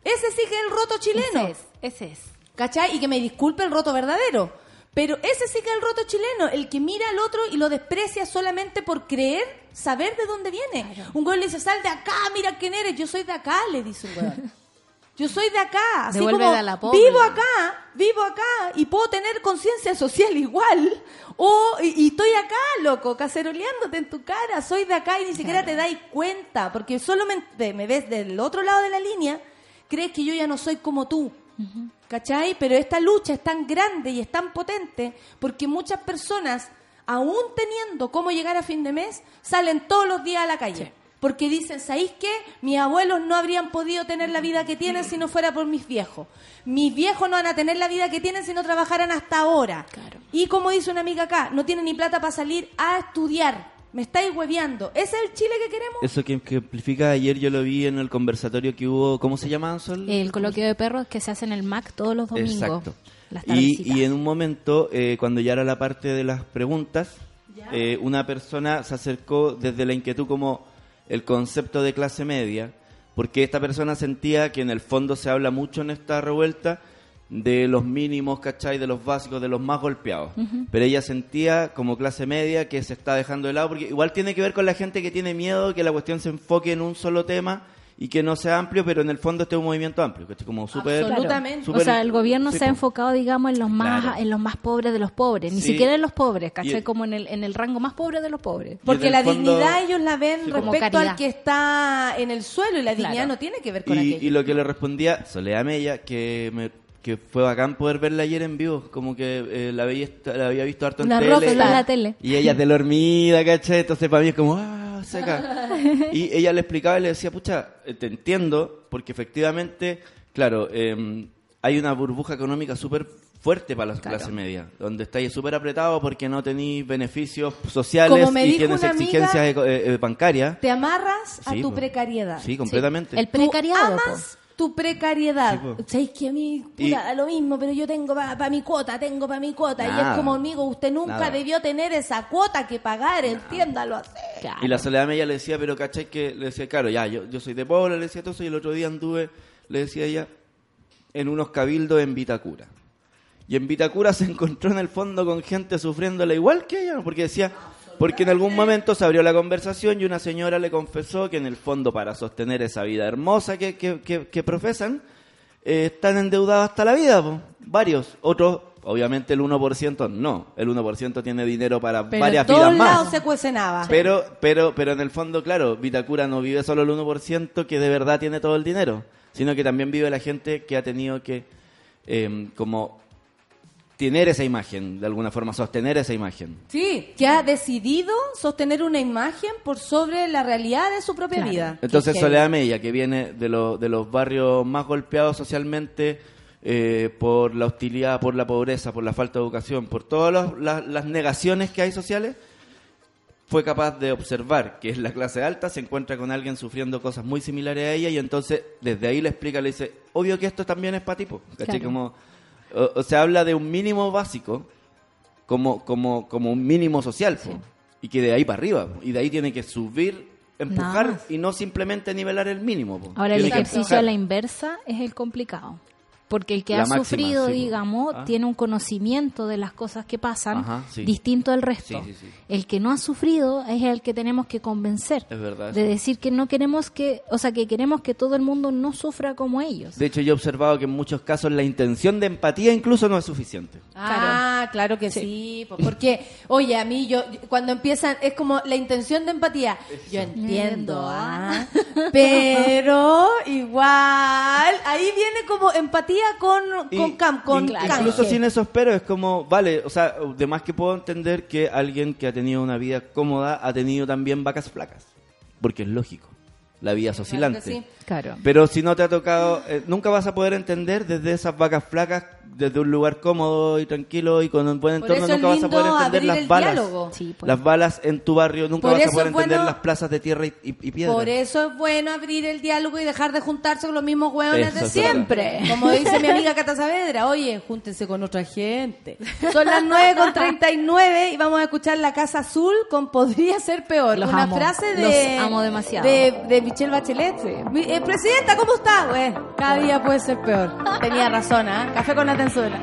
Ese sí que es el roto chileno. Ese es. Ese es. ¿Cachai? Y que me disculpe el roto verdadero. Pero ese sí que es el roto chileno, el que mira al otro y lo desprecia solamente por creer, saber de dónde viene. Un güey le dice, sal de acá, mira quién eres. Yo soy de acá, le dice un güey. [LAUGHS] Yo soy de acá, así Devuelve como a la pobre. vivo acá, vivo acá y puedo tener conciencia social igual. O, y, y estoy acá, loco, caceroleándote en tu cara. Soy de acá y ni siquiera te dais cuenta, porque solamente me ves del otro lado de la línea, crees que yo ya no soy como tú. ¿Cachai? Pero esta lucha es tan grande y es tan potente porque muchas personas, aún teniendo cómo llegar a fin de mes, salen todos los días a la calle. Porque dicen, ¿sabéis qué? Mis abuelos no habrían podido tener la vida que tienen si no fuera por mis viejos. Mis viejos no van a tener la vida que tienen si no trabajaran hasta ahora. Claro. Y como dice una amiga acá, no tienen ni plata para salir a estudiar. Me estáis hueveando. ¿Ese es el Chile que queremos? Eso que, que amplifica ayer yo lo vi en el conversatorio que hubo, ¿cómo se llama, Sol? El coloquio de perros que se hace en el MAC todos los domingos. Exacto. las Y, tardecitas. y en un momento, eh, cuando ya era la parte de las preguntas, eh, una persona se acercó desde la inquietud como el concepto de clase media, porque esta persona sentía que en el fondo se habla mucho en esta revuelta de los mínimos, ¿cachai? De los básicos, de los más golpeados. Pero ella sentía como clase media que se está dejando de lado, porque igual tiene que ver con la gente que tiene miedo que la cuestión se enfoque en un solo tema y que no sea amplio, pero en el fondo este es un movimiento amplio, ¿cachai? Como súper... Absolutamente. o sea, el gobierno sí, se ha enfocado, digamos, en los más Claro. en los más pobres de los pobres, ni Sí. siquiera en los pobres, ¿cachai? Y el- Como en el, en el rango más pobre de los pobres. Porque la fondo- dignidad ellos la ven Sí. Respecto al que está en el suelo y la dignidad Claro. no tiene que ver con Y, aquello. y lo que le respondía Soledad Mella, que, me- que fue bacán poder verla ayer en vivo, como que eh, la, veía, la había visto harto en tele. rockstar. en la tele. Y ella de dormida, ¿cachai? Entonces para mí es como, ah, seca. [LAUGHS] y ella le explicaba y le decía, pucha, eh, te entiendo, porque efectivamente, claro, eh, hay una burbuja económica súper fuerte para la clase media, donde estáis súper apretado porque no tenéis beneficios sociales Como me y tienes amiga, exigencias eh, eh, bancarias. Te amarras a tu po. precariedad. Sí, completamente. El precariado. amas tu precariedad. Sí. ¿Sabéis que a mí, puta, Y- da lo mismo, pero yo tengo para mi cuota, tengo para mi cuota. y es como, amigo, usted nunca Nada. debió tener esa cuota que pagar, entiéndalo así. Claro. Y la Soledad Mella le decía, pero ¿cachai? Que le decía, claro, ya, yo, yo soy de pobre, le decía todo eso, y el otro día anduve, le decía ella, en unos cabildos en Vitacura. Y en Vitacura se [LAUGHS] encontró en el fondo con gente sufriéndola igual que ella, porque decía, porque en algún momento se abrió la conversación y una señora le confesó que en el fondo para sostener esa vida hermosa que, que, que- que profesan, eh, están endeudados hasta la vida, po. varios, otros, obviamente el 1% no, el 1% tiene dinero para Pero varias vidas más. lados se cuecenaba. Pero, pero, pero en el fondo, claro, Vitacura no vive solo el 1% que de verdad tiene todo el dinero, sino que también vive la gente que ha tenido que, eh, como, tener esa imagen, de alguna forma, sostener esa imagen. Sí, que ha decidido sostener una imagen por sobre la realidad de su propia Claro. vida. Entonces, Soledad Mella, que viene de, lo- de los barrios más golpeados socialmente eh, por la hostilidad, por la pobreza, por la falta de educación, por todas los- las- las negaciones que hay sociales, fue capaz de observar que es la clase alta, se encuentra con alguien sufriendo cosas muy similares a ella y entonces desde ahí le explica, le dice, obvio que esto también es para tipo. Claro. Como, o, o se habla de un mínimo básico como, como, como un mínimo social po, y que de ahí para arriba po, y de ahí tiene que subir, empujar y no simplemente nivelar el mínimo. po. Ahora, el ejercicio a la inversa es el complicado. Porque el que La ha máxima, sufrido, sí, po. digamos, Ah. tiene un conocimiento de las cosas que pasan Ajá, sí. distinto al resto. Sí, sí, sí. El que no ha sufrido es el que tenemos que convencer. Es verdad De decir que no queremos que, o sea, que queremos que todo el mundo no sufra como ellos. De hecho, yo he observado que en muchos casos la intención de empatía incluso no es suficiente. Ah, claro que sí. po, porque, oye, a mí yo, yo- cuando empiezan, es como la intención de empatía. Yo entiendo, ah, pero igual, ahí viene como empatía con, Y- con, cam, con in- canje. incluso sin esos pero es como, vale, o sea, de más que puedo entender que alguien que ha tenido una vida cómoda ha tenido también vacas flacas, porque es lógico, la vida es oscilante. sí. Claro. Pero si no te ha tocado, eh, nunca vas a poder entender desde esas vacas flacas, desde un lugar cómodo y tranquilo y con un buen entorno, nunca vas a poder entender las balas. Sí, pues. Las balas en tu barrio, nunca Por vas a poder entender bueno- las plazas de tierra y, y- y piedra. Por eso es bueno abrir el diálogo y dejar de juntarse con los mismos hueones de siempre. Como dice mi amiga Cata Saavedra, oye, júntense con otra gente. Son las 9 con 39 y vamos a escuchar La Casa Azul con Podría Ser Peor. Los Una amo. frase de... Los amo demasiado. De, de Michelle Bachelet. Mi- eh, Presidenta, ¿cómo está? Güey, cada día puede ser peor. [LAUGHS] Tenía razón, ¿ah? Café con Atenzuela.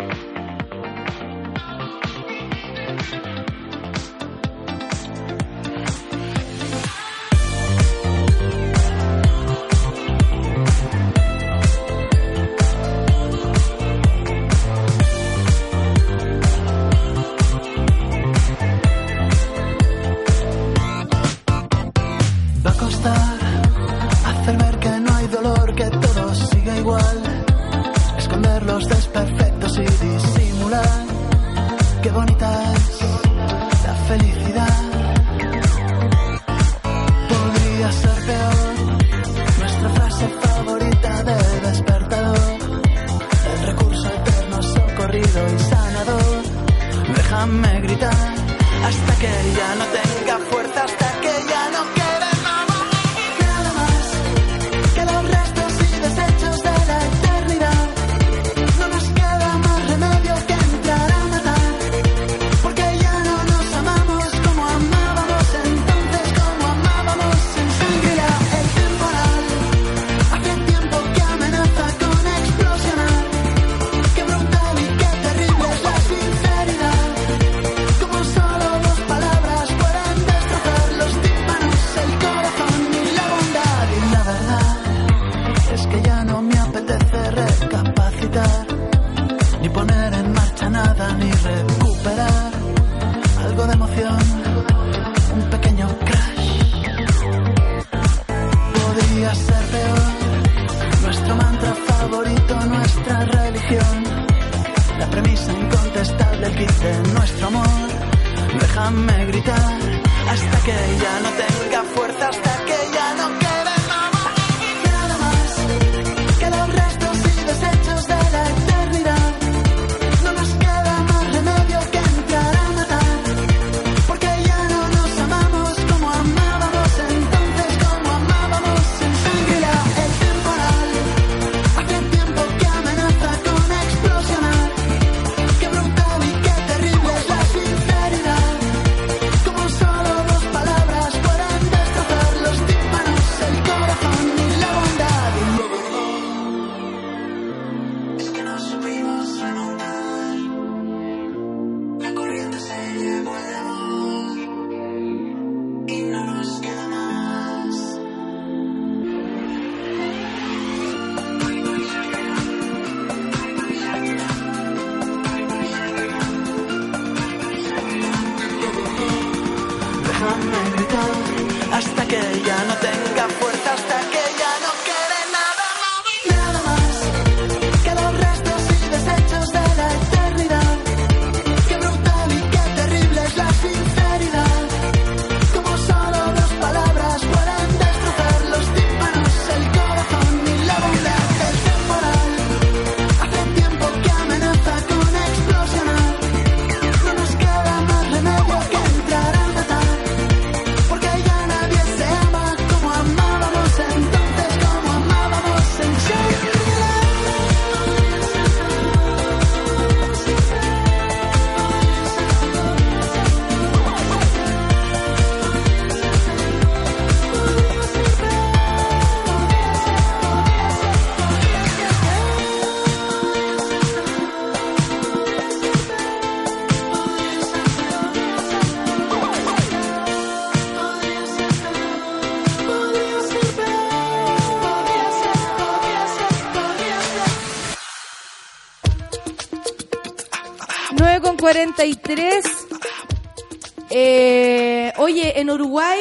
Uruguay,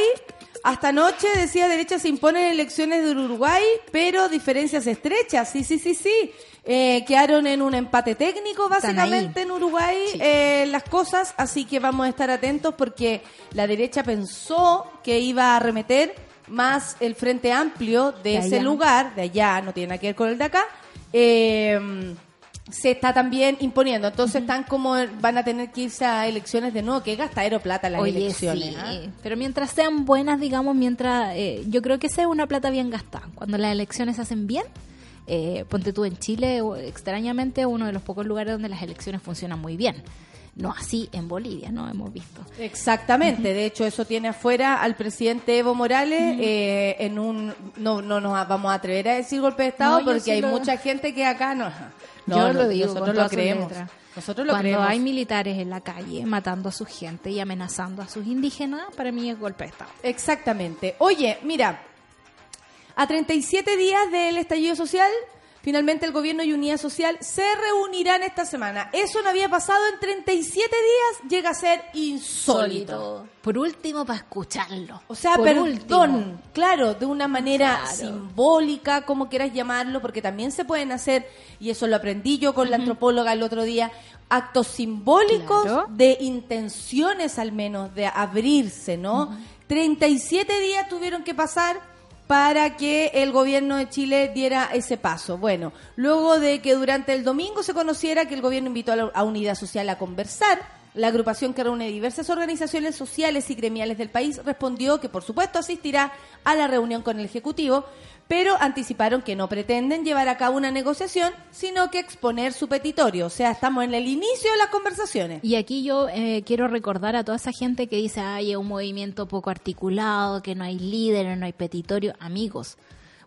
hasta anoche decía derecha se imponen elecciones de Uruguay, pero diferencias estrechas. Sí, sí, sí, sí. Eh, quedaron en un empate técnico, básicamente, en Uruguay Sí. eh, las cosas. Así que vamos a estar atentos porque la derecha pensó que iba a arremeter más el Frente Amplio de, De ese allá. lugar, de allá, no tiene nada que ver con el de acá. Eh, se está también imponiendo. Entonces están como van a tener que irse a elecciones de nuevo. Qué gastadero plata las Oye, elecciones. sí. ¿ah? Pero mientras sean buenas, digamos, mientras. eh, yo creo que esa es una plata bien gastada. Cuando las elecciones se hacen bien, eh, ponte tú en Chile, extrañamente, uno de los pocos lugares donde las elecciones funcionan muy bien. No así en Bolivia, ¿no? Hemos visto. Exactamente. De hecho, eso tiene afuera al presidente Evo Morales eh, en un. No, no nos vamos a atrever a decir golpe de Estado No, porque hay lo- mucha gente que acá no. No Yo no, lo digo, nosotros lo creemos. letras. Nosotros lo Cuando creemos. hay militares en la calle matando a su gente y amenazando a sus indígenas, para mí es golpe de Estado. Exactamente. Oye, mira, a 37 días del estallido social, finalmente el gobierno y Unidad Social se reunirán esta semana. Eso no había pasado en 37 días, llega a ser insólito. Por último, para escucharlo. O sea, Por perdón, último. claro, de una manera Claro. simbólica, como quieras llamarlo, porque también se pueden hacer, y eso lo aprendí yo con la antropóloga el otro día, actos simbólicos Claro. de intenciones al menos, de abrirse, ¿no? 37 días tuvieron que pasar para que el gobierno de Chile diera ese paso. Bueno, luego de que durante el domingo se conociera que el gobierno invitó a, la, Unidad Social a conversar, la agrupación que reúne diversas organizaciones sociales y gremiales del país respondió que por supuesto asistirá a la reunión con el Ejecutivo, pero anticiparon que no pretenden llevar a cabo una negociación, sino que exponer su petitorio. O sea, estamos en el inicio de las conversaciones. Y aquí yo eh, quiero recordar a toda esa gente que dice, ay, es un movimiento poco articulado, que no hay líderes, no hay petitorio. Amigos,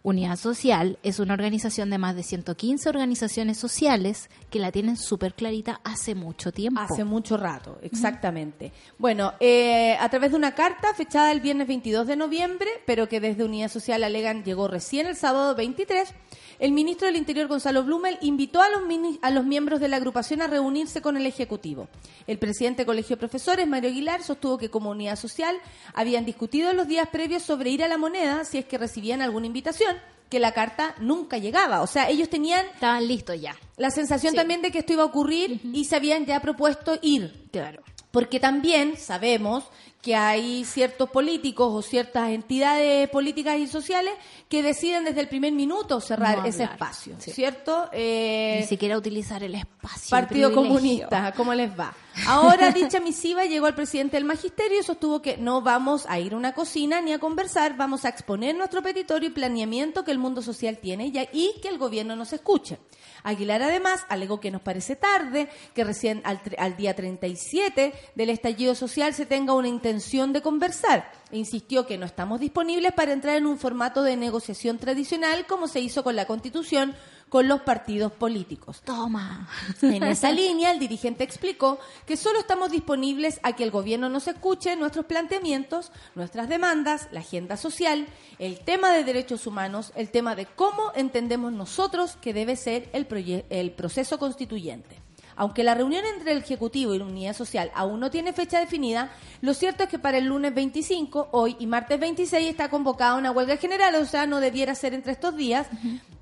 Unidad Social es una organización de más de 115 organizaciones sociales que la tienen súper clarita hace mucho tiempo. Hace mucho rato, exactamente. Bueno, eh, a través de una carta fechada el viernes 22 de noviembre, pero que desde Unidad Social alegan llegó recién el sábado 23, el ministro del Interior Gonzalo Blumel invitó a los, a los miembros de la agrupación a reunirse con el Ejecutivo. El presidente del Colegio de Profesores, Mario Aguilar, sostuvo que como Unidad Social habían discutido en los días previos sobre ir a la moneda si es que recibían alguna invitación. que la carta nunca llegaba. O sea, ellos tenían Estaban listos ya. la sensación Sí. también de que esto iba a ocurrir y se habían ya propuesto ir. Claro. Porque también sabemos que hay ciertos políticos o ciertas entidades políticas y sociales que deciden desde el primer minuto cerrar No ese espacio, sí. ¿cierto? Eh, Ni siquiera utilizar el espacio. Partido privilegio. Comunista, ¿cómo les va? Ahora [LAUGHS] dicha misiva llegó al presidente del magisterio y sostuvo que no vamos a ir a una cocina ni a conversar, vamos a exponer nuestro petitorio y planeamiento que el mundo social tiene y, y que el gobierno nos escuche. Aguilar además alegó que nos parece tarde, que recién al, al día 37 del estallido social se tenga una intención de conversar. E insistió que no estamos disponibles para entrar en un formato de negociación tradicional como se hizo con la Constitución con los partidos políticos. Toma. En esa línea, el dirigente explicó que solo estamos disponibles a que el gobierno nos escuche nuestros planteamientos, nuestras demandas, la agenda social, el tema de derechos humanos, el tema de cómo entendemos nosotros que debe ser el, el proceso constituyente. Aunque la reunión entre el Ejecutivo y la Unidad Social aún no tiene fecha definida, lo cierto es que para el lunes 25, hoy y martes 26 está convocada una huelga general, o sea, no debiera ser entre estos días,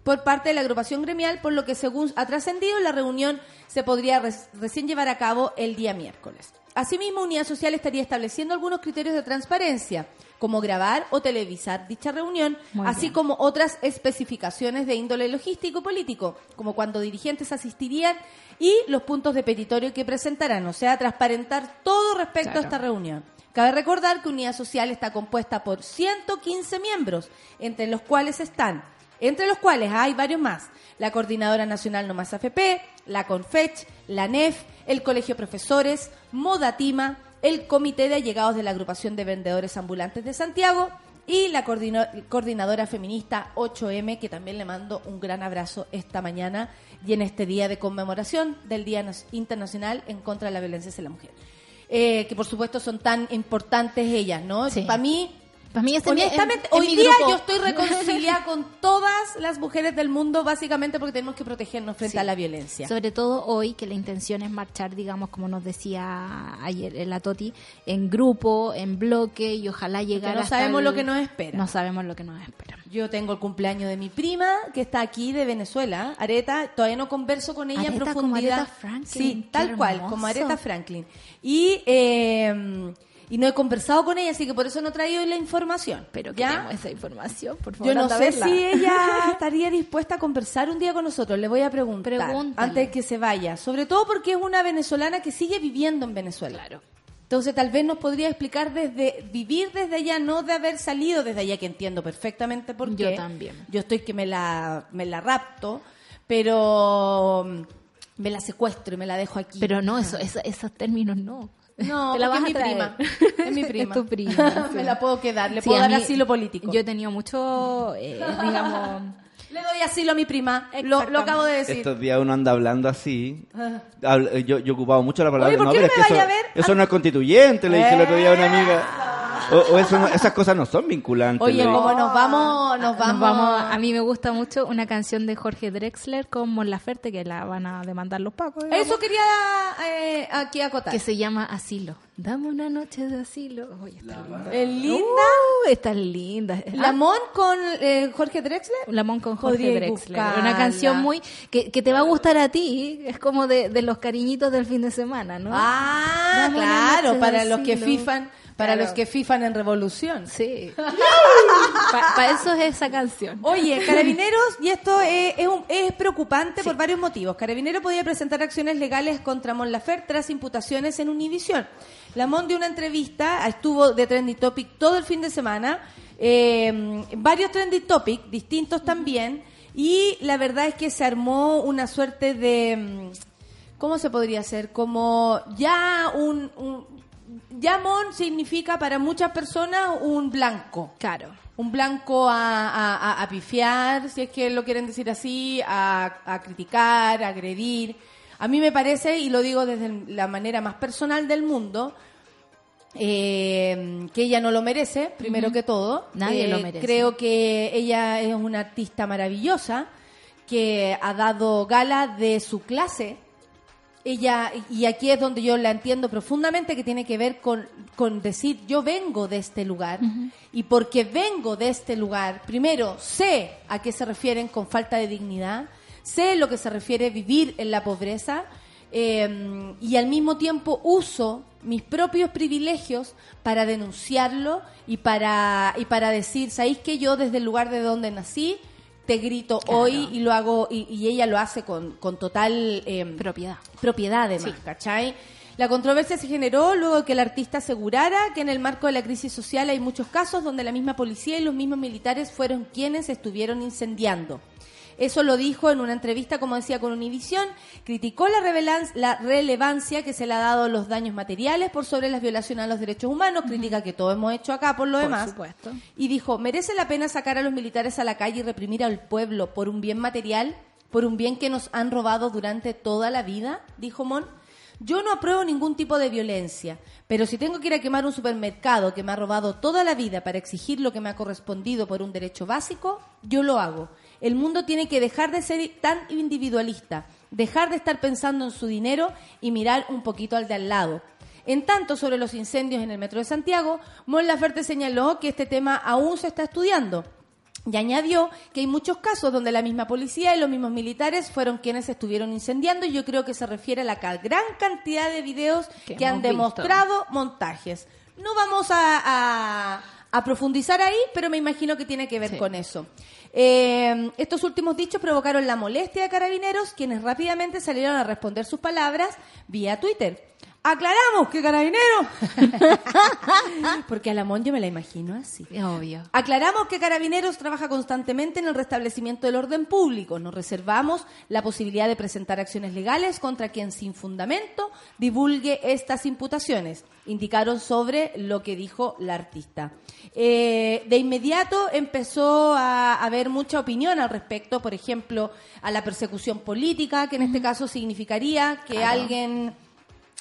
por parte de la agrupación gremial, por lo que según ha trascendido, la reunión se podría recién llevar a cabo el día miércoles. Asimismo, Unidad Social estaría estableciendo algunos criterios de transparencia, como grabar o televisar dicha reunión, Muy así bien. como otras especificaciones de índole logístico y político, como cuando dirigentes asistirían y los puntos de petitorio que presentarán, o sea, transparentar todo respecto Claro. a esta reunión. Cabe recordar que Unidad Social está compuesta por 115 miembros, entre los cuales están, entre los cuales hay varios más, la Coordinadora Nacional No Más AFP, la CONFECH, la NEF, el Colegio de Profesores, Modatima, el Comité de Allegados de la Agrupación de Vendedores Ambulantes de Santiago y la coordinadora feminista 8M, que también le mando un gran abrazo esta mañana y en este día de conmemoración del Día Internacional en contra de la violencia hacia la mujer. Eh, que por supuesto son tan importantes ellas, ¿no? Sí. Para mí, Para mí es honestamente, es- es hoy día grupo. yo estoy reconciliada con [LAUGHS] todas las mujeres del mundo, básicamente porque tenemos que protegernos frente Sí. a la violencia. Sobre todo hoy, que la intención es marchar, digamos, como nos decía ayer eh, la Toti, en grupo, en bloque, y ojalá llegar no hasta sabemos el- lo que nos espera. No sabemos lo que nos espera. Yo tengo el cumpleaños de mi prima, que está aquí de Venezuela, Areta. Todavía no converso con ella en Aretha como profundidad. Aretha Franklin, Sí, tal cual, como Aretha Franklin. Y, eh, y no he conversado con ella, así que por eso no he traído la información. Pero ¿Ya? queremos esa información, por favor. Yo no sé verla. si ella [LAUGHS] estaría dispuesta a conversar un día con nosotros. Le voy a preguntar Pregúntale. antes de que se vaya. Sobre todo porque es una venezolana que sigue viviendo en Venezuela. Claro. Entonces tal vez nos podría explicar desde vivir desde allá, no de haber salido desde allá, que entiendo perfectamente por qué. Yo también. Yo estoy que me la, me la rapto, pero mm, me la secuestro y me la dejo aquí. Pero no, eso, eso- esos términos no. [LAUGHS] No, Te la porque vas es a mi traer. prima. Es mi [LAUGHS] prima. Es tu prima. [LAUGHS] me la puedo quedar, le Sí, puedo a dar mí- asilo político. Yo he tenido mucho, eh, digamos... Le doy asilo a mi prima. Lo, lo acabo de decir. Estos días uno anda hablando así. Eh, yo, yo he ocupado mucho la palabra. Oye, ¿por qué pero no es me que vaya eso, a ver? Eso no es constituyente, le dije el otro día a una amiga. O, o eso no- esas cosas no son vinculantes. Oye, como nos vamos, nos Nos vamos, A mí me gusta mucho una canción de Jorge Drexler con Mon Laferte que la van a demandar los pacos. digamos, Eso quería eh, aquí acotar. que se llama Asilo. Dame una noche de asilo. Oye, está linda. Es linda. Uh, está linda. Lamón con eh, Jorge Drexler. Lamón con Jorge Podría Drexler. buscarla. Una canción muy que, que te va a gustar a ti. Es como de, de los cariñitos del fin de semana, ¿no? Ah, Dame claro, para los que fifan, para Claro. los que fifan en revolución. Sí. [LAUGHS] Para eso es esa canción. Oye, Carabineros, y esto es, es un- es preocupante por varios motivos. Carabineros podía presentar acciones legales contra Mon Laferte tras imputaciones en Univisión. Lamón dio una entrevista, estuvo de Trending Topic todo el fin de semana, eh, varios Trending Topic, distintos también, y la verdad es que se armó una suerte de... mm, ¿Cómo se podría hacer? Como ya un... un ya Mon significa para muchas personas un blanco Claro. un blanco a, a- a- a pifiar, si es que lo quieren decir así, a, a criticar, a agredir. A mí me parece, y lo digo desde la manera más personal del mundo, eh, que ella no lo merece, primero que todo. Nadie Eh, lo merece. Creo que ella es una artista maravillosa, que ha dado gala de su clase ella, y aquí es donde yo la entiendo profundamente, que tiene que ver con, con decir, yo vengo de este lugar, y porque vengo de este lugar, primero sé a qué se refieren con falta de dignidad, sé lo que se refiere vivir en la pobreza, eh, y al mismo tiempo uso mis propios privilegios para denunciarlo y para, y para decir, ¿sabéis que yo desde el lugar de donde nací te grito hoy y lo hago, y, y ella lo hace con, con total eh, Propiedad. propiedad además, ¿cachai? La controversia se generó luego de que el artista asegurara que en el marco de la crisis social hay muchos casos donde la misma policía y los mismos militares fueron quienes estuvieron incendiando. Eso lo dijo en una entrevista, como decía, con Univisión. Criticó la, la relevancia que se le ha dado a los daños materiales por sobre las violaciones a los derechos humanos. Critica que todo hemos hecho acá por lo Por demás. supuesto. Y dijo, ¿merece la pena sacar a los militares a la calle y reprimir al pueblo por un bien material? ¿Por un bien que nos han robado durante toda la vida? Dijo Mon. Yo no apruebo ningún tipo de violencia, pero si tengo que ir a quemar un supermercado que me ha robado toda la vida para exigir lo que me ha correspondido por un derecho básico, yo lo hago. El mundo tiene que dejar de ser tan individualista, dejar de estar pensando en su dinero y mirar un poquito al de al lado. En tanto, sobre los incendios en el metro de Santiago, Mon Laferte señaló que este tema aún se está estudiando. Y añadió que hay muchos casos donde la misma policía y los mismos militares fueron quienes estuvieron incendiando y yo creo que se refiere a la gran cantidad de videos que, Que han visto. demostrado montajes. No vamos a, a- a profundizar ahí, pero me imagino que tiene que ver Sí. con eso. Eh, estos últimos dichos provocaron la molestia de carabineros, quienes rápidamente salieron a responder sus palabras vía Twitter. Aclaramos que carabineros... [LAUGHS] Porque a la Mon yo me la imagino así. Es obvio. Aclaramos que Carabineros trabaja constantemente en el restablecimiento del orden público. Nos reservamos la posibilidad de presentar acciones legales contra quien sin fundamento divulgue estas imputaciones. Indicaron sobre lo que dijo la artista. Eh, de inmediato empezó a haber mucha opinión al respecto, por ejemplo, a la persecución política, que en este caso significaría que Claro. alguien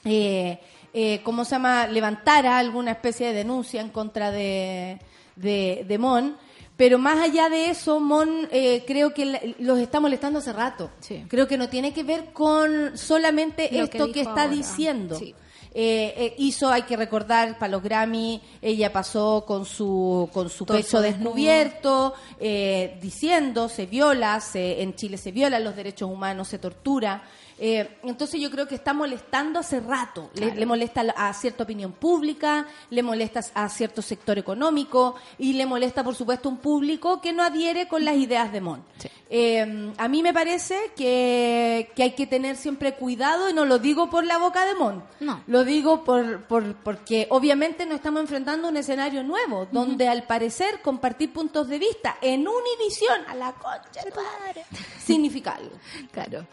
eh, eh, ¿cómo se llama?, levantara alguna especie de denuncia en contra de, de, de Mon. Pero más allá de eso, Mon eh, creo que los está molestando hace rato. Sí. Creo que no tiene que ver con solamente Lo esto que, está ahora. diciendo. Sí. Eh, eh, hizo, hay que recordar, para los Grammy, ella pasó con su, con su pecho descubierto, eh, diciendo se viola, se, en Chile se violan los derechos humanos, se tortura. Eh, entonces yo creo que está molestando hace rato. Le, le molesta a cierta opinión pública, le molesta a cierto sector económico y le molesta, por supuesto, un público que no adhiere con las ideas de Mon. Sí. Eh, a mí me parece que, que hay que tener siempre cuidado y no lo digo por la boca de Mon. No. Lo digo por, por, porque obviamente nos estamos enfrentando a un escenario nuevo, donde al parecer compartir puntos de vista en Univisión, a la concha de tu madre, [LAUGHS] significa algo. Claro.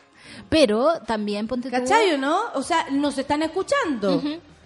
Pero también ponte tú- ¿Cachai o no? O sea, nos están escuchando.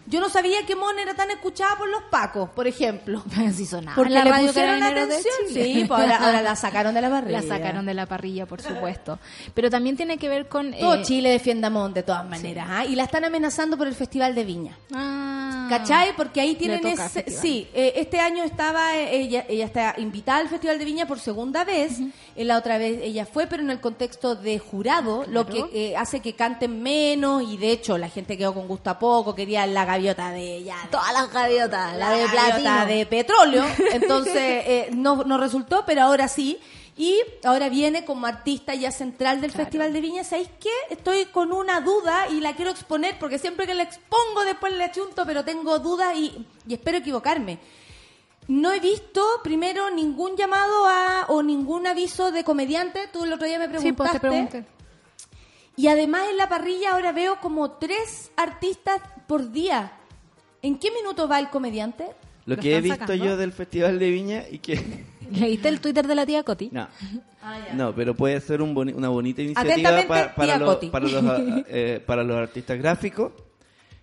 Yo no sabía que Mon era tan escuchada por los pacos, por ejemplo. [LAUGHS] Sí sonaba Porque la le radio pusieron atención. Sí, pues ahora, ahora la [LAUGHS] sacaron de la barriga. La sacaron de la parrilla, por [LAUGHS] supuesto. Pero también tiene que ver con... Todo eh, Chile defiende a Mon de todas maneras. ¿ah? Y la están amenazando por el Festival de Viña. ah, ¿Cachai? Porque ahí tienen ese... Sí, eh, este año estaba eh, ella, ella está invitada al Festival de Viña por segunda vez. Eh, la otra vez ella fue, pero en el contexto de jurado, lo que hace que canten menos y de hecho la gente quedó con gusto a poco, quería la gaviota de ella. de- Todas las gaviotas, la, de gaviota platino. de petróleo. [LAUGHS] Entonces eh, no, no resultó, pero ahora sí. Y ahora viene como artista ya central del Claro. Festival de Viña. ¿Sabéis qué? Estoy con una duda y la quiero exponer porque siempre que la expongo después le achunto, pero tengo dudas y, y espero equivocarme. No he visto, primero, ningún llamado a, o ningún aviso de comediante. Tú el otro día me Sí, pues preguntaste. te pregunté. Y además en la parrilla ahora veo como tres artistas por día. ¿En qué minuto va el comediante? Lo ¿Lo que he visto sacando? yo del Festival de Viña y que... [LAUGHS] ¿Leíste el Twitter de la tía Coti? No, [LAUGHS] Ah, ya. no, pero puede ser un boni- una bonita iniciativa para, los, para, los, [LAUGHS] eh, para los artistas gráficos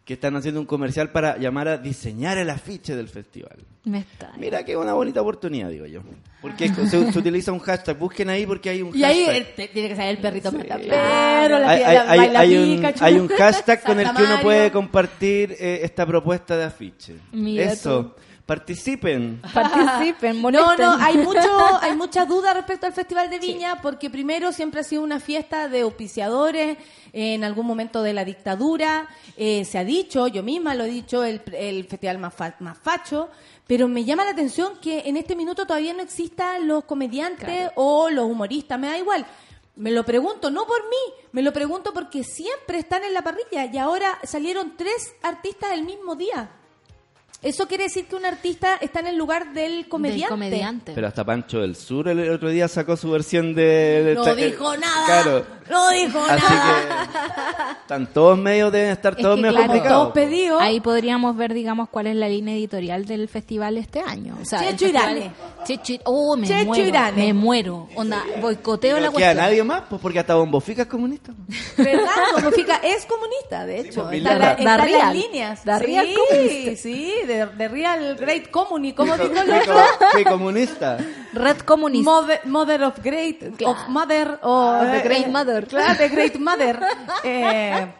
que están haciendo un comercial para llamar a diseñar el afiche del festival. Me está. Mira que una bonita oportunidad, digo yo. Porque se, se utiliza un hashtag, busquen ahí porque hay un Y ahí hashtag. eh, te- tiene que salir el perrito Sí. pero la, hay, tía- hay- la- hay- un, Pikachu. hay un hashtag con el que uno puede compartir eh, esta propuesta de afiche. Mira Eso. Participen. Participen, [LAUGHS] No, molesten. no, hay mucho, [LAUGHS] hay muchas dudas respecto al Festival de Viña, porque primero siempre ha sido una fiesta de auspiciadores, en algún momento de la dictadura, eh, se ha dicho, yo misma lo he dicho, el, el festival más, fa- más facho, pero me llama la atención que en este minuto todavía no existan los comediantes Claro. o los humoristas, me da igual. Me lo pregunto, no por mí, me lo pregunto porque siempre están en la parrilla y ahora salieron tres artistas el mismo día. Eso quiere decir que un artista está en el lugar del comediante. Del comediante. Pero hasta Pancho del Sur el otro día sacó su versión de... No dijo nada. Claro. No dijo Así nada. que están todos medios, deben estar Es todos que, medio claro, complicados. todos pedidos. Ahí podríamos ver, digamos, cuál es la línea editorial del festival este año. O sea, Checho festival- Irane. Checho, oh, me Checho muero, Irane. me muero. Onda, boicoteo la ¿No queda cuestión. nadie más? Pues porque hasta Bombo Fica es comunista. ¿Verdad? Como Fica es comunista, de hecho. pues, está la- está Da las real. líneas. Da sí, real comunista. sí, de, de Real Great Community. ¿Cómo dijo co- fui comunista. Red comunista. Mother, mother of Great, Claro. of Mother, o The Great eh, Mother. Claro, The Great Mother. [LAUGHS] Eh,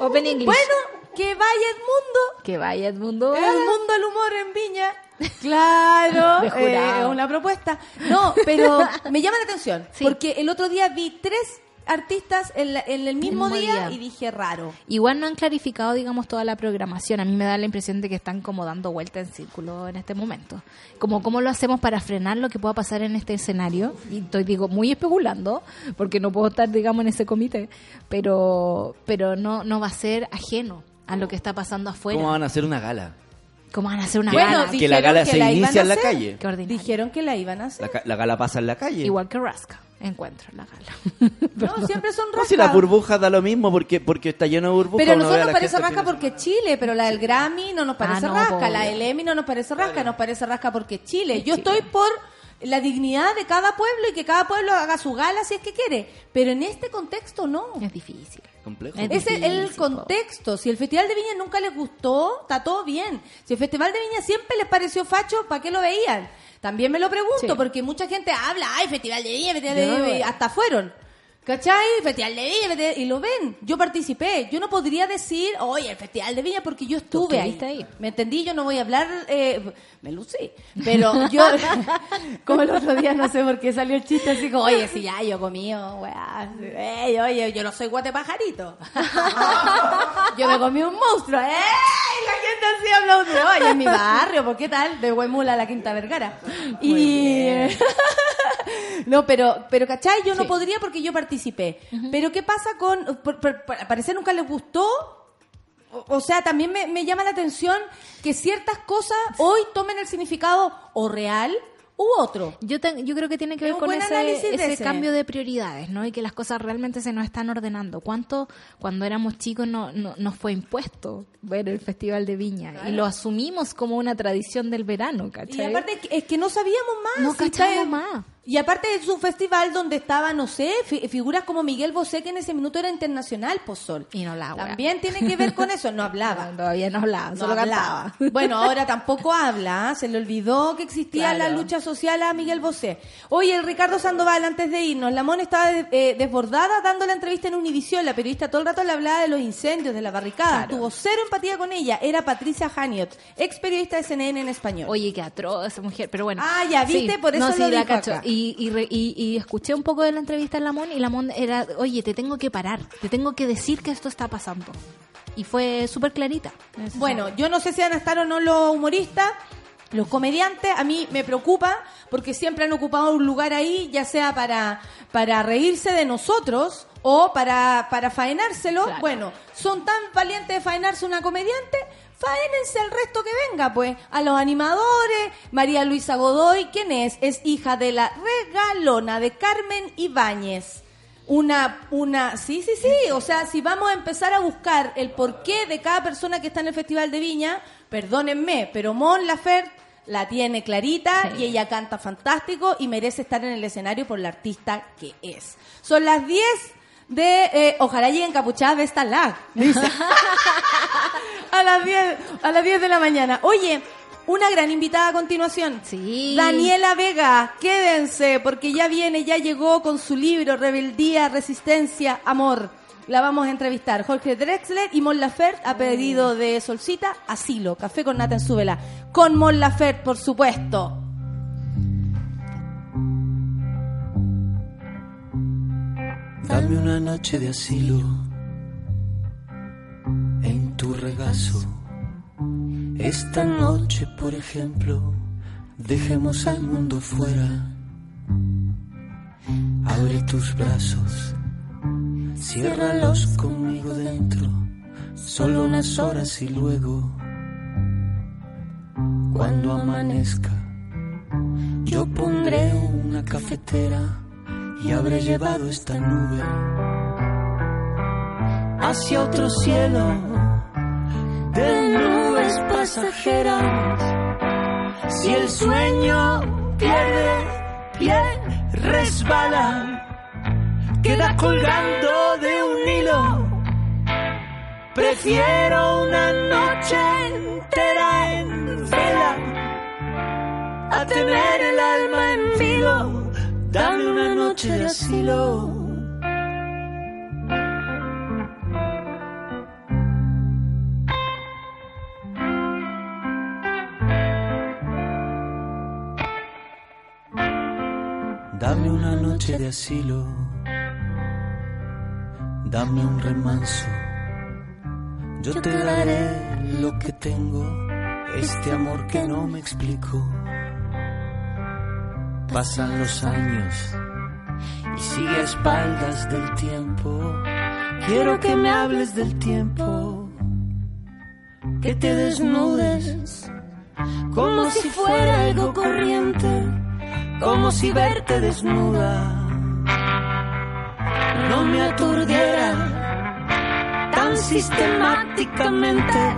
Open English. bueno, que vaya Edmundo. que vaya Edmundo. El mundo del humor en Viña. Claro, [LAUGHS] eh, una propuesta. No, pero me llama la atención. Sí. Porque el otro día vi tres artistas en, la- en el mismo, mismo día, día. y dije raro. Igual no han clarificado, digamos, toda la programación. A mí me da la impresión de que están como dando vuelta en círculo en este momento. Como cómo lo hacemos para frenar lo que pueda pasar en este escenario. Y estoy, digo, muy especulando, porque no puedo estar, digamos, en ese comité. Pero, pero no, no va a ser ajeno a lo que está pasando afuera. ¿Cómo van a hacer una gala? ¿Cómo van a hacer una Bueno, gala? Que la Dijeron gala que se la iban inicia a en la hacer. calle. Dijeron que la iban a hacer. La, la gala pasa en la calle. Igual que Rasca. Encuentro la gala. [LAUGHS] No, siempre son No, rascas. si las burbujas da lo mismo porque porque está lleno de burbujas. Pero nosotros a nos parece rasca porque Chile, pero la del Grammy no nos parece no, rasca, la del Emmy no nos parece rasca, nos parece rasca porque Chile. Yo estoy por la dignidad de cada pueblo y que cada pueblo haga su gala si es que quiere, pero en este contexto no. Es difícil. Complejo. Es Ese es el contexto. Si el Festival de Viña nunca les gustó, está todo bien. Si el Festival de Viña siempre les pareció facho, ¿para qué lo veían? También me lo pregunto, Sí. porque mucha gente habla, ay, Festival de Viña, Festival de no y veo. hasta fueron. ¿Cachai? Festival de Viña, Festival- y lo ven. Yo participé. Yo no podría decir, oye, el Festival de Viña, porque yo estuve ahí. ¿Me entendí? Yo no voy a hablar, eh, me lucí. Pero [LAUGHS] yo, [LAUGHS] como el otro día, no sé por qué salió el chiste así como, oye, si ya yo comí, oh, weá, ey, oye, yo no soy guate pajarito. [LAUGHS] yo me comí un monstruo, ¡eh! La gente así aplaudió, oye, en mi barrio, ¿por qué tal? De Huemula a la Quinta Vergara. Y... No, pero, pero ¿cachai? Yo no podría porque yo participé. Pero ¿qué pasa con... Por, por- por- al parecer nunca les gustó. O, o sea, también me, me llama la atención que ciertas cosas hoy tomen el significado o real u otro. Yo, te- yo creo que tiene que ver con ese, cambio de prioridades, ¿no? Y que las cosas realmente se nos están ordenando. ¿Cuánto cuando éramos chicos no, no, nos fue impuesto ver el Festival de Viña? Y lo asumimos como una tradición del verano, ¿cachai? Y aparte es que- es que no sabíamos más. No cachábamos más. Y aparte es un festival donde estaba, no sé, fi- figuras como Miguel Bosé, que en ese minuto era internacional, Pozol. Y no hablaba. También tiene que ver con eso, no hablaba. [LAUGHS] Todavía no hablaba, No solo hablaba. cantaba. [LAUGHS] Bueno, ahora tampoco habla, ¿ah? se le olvidó que existía Claro. la lucha social a Miguel Bosé. Oye, el Ricardo Sandoval, antes de irnos, la Mona estaba eh, desbordada dando la entrevista en Univisión. La periodista todo el rato le hablaba de los incendios, de la barricada. Claro. Tuvo cero empatía con ella. Era Patricia Haniot, ex periodista de CNN en español. Oye, qué atroz esa mujer, pero bueno. Ah, ya, ¿viste? Por eso no, lo sí, la dijo cacho. acá. Y, y, re- y- y escuché un poco de la entrevista en Lamón y Lamón era, oye, te tengo que parar, te tengo que decir que esto está pasando. Y fue súper clarita. Bueno, yo no sé si van a estar o no los humoristas, los comediantes, a mí me preocupa porque siempre han ocupado un lugar ahí, ya sea para, para reírse de nosotros o para, para faenárselo. Claro. Bueno, son tan valientes de faenarse una comediante, faénense al resto que venga, pues. A los animadores, María Luisa Godoy, ¿quién es? Es hija de la regalona de Carmen Ibáñez. Una, una, sí, sí, sí, o sea, si vamos a empezar a buscar el porqué de cada persona que está en el Festival de Viña, perdónenme, pero Mon Laferte la tiene clarita Sí. y ella canta fantástico y merece estar en el escenario por la artista que es. Son las 10 de, eh, ojalá lleguen capuchadas de esta lag, dice. [LAUGHS] a las 10, a las 10 de la mañana. Oye, una gran invitada a continuación. Sí. Daniela Vega, quédense porque ya viene, ya llegó con su libro Rebeldía, Resistencia, Amor. la vamos a entrevistar. Jorge Drexler y Mon Laferte a pedido de Solcita, asilo, café con nata en su vela. Con Mon Laferte, por supuesto. Dame una noche de asilo en tu regazo. Esta noche, por ejemplo, dejemos al mundo fuera. Abre tus brazos, ciérralos conmigo dentro, solo unas horas y luego, cuando amanezca, yo pondré una cafetera y habré llevado esta nube hacia otro cielo de nubes pasajeras. Si el sueño pierde pie, resbala, queda colgando de un hilo. Prefiero una noche entera en vela a tener el alma en vilo. Dame una noche de asilo. Dame una noche de asilo. Dame un remanso. Yo te daré lo que tengo, este amor que no me explico. Pasan los años y sigue a espaldas del tiempo. Quiero que me hables del tiempo, que te desnudes como si fuera algo corriente, como si verte desnuda no me aturdiera tan sistemáticamente.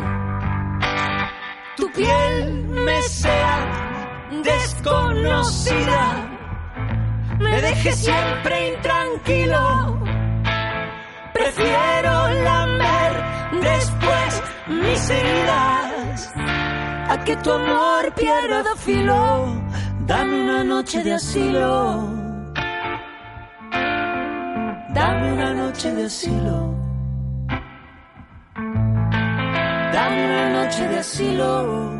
Tu piel me sea desconocida, me deje siempre intranquilo. Prefiero lamer después mis heridas a que tu amor pierda filo. Dame una noche de asilo. Dame una noche de asilo. Dame una noche de asilo.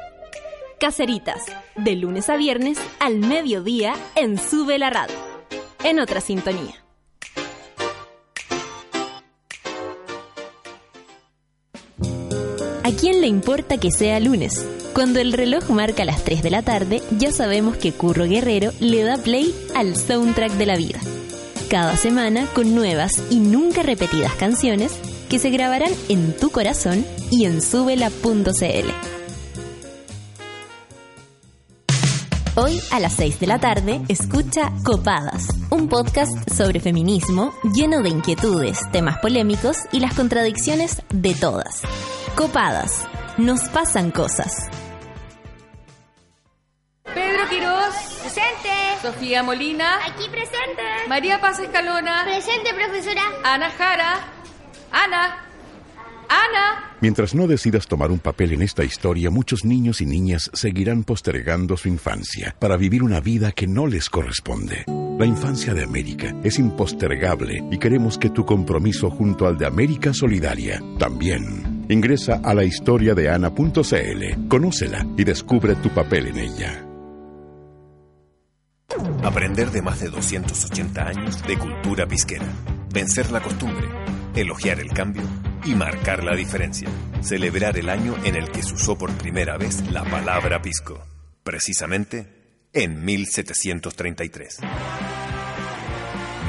Caceritas, de lunes a viernes al mediodía en Sube la Radio. En otra sintonía. ¿A quién le importa que sea lunes? Cuando el reloj marca las 3 de la tarde, ya sabemos que Curro Guerrero le da play al soundtrack de la vida. Cada semana con nuevas y nunca repetidas canciones que se grabarán en tu corazón y en subela.cl. Hoy a las 6 de la tarde escucha Copadas, un podcast sobre feminismo lleno de inquietudes, temas polémicos y las contradicciones de todas. Copadas, nos pasan cosas. Pedro Quiroz, Presente. Sofía Molina, Aquí presente. María Paz Escalona, Presente, profesora. Ana Jara, Ana, Ana, Mientras no decidas tomar un papel en esta historia, muchos niños y niñas seguirán postergando su infancia para vivir una vida que no les corresponde. La infancia de América es impostergable y queremos que tu compromiso junto al de América Solidaria también. Ingresa a la historia de Ana.cl, conócela y descubre tu papel en ella. Aprender de más de 280 años de cultura pisquera. Vencer la costumbre, elogiar el cambio y marcar la diferencia. Celebrar el año en el que se usó por primera vez la palabra pisco. Precisamente en 1733.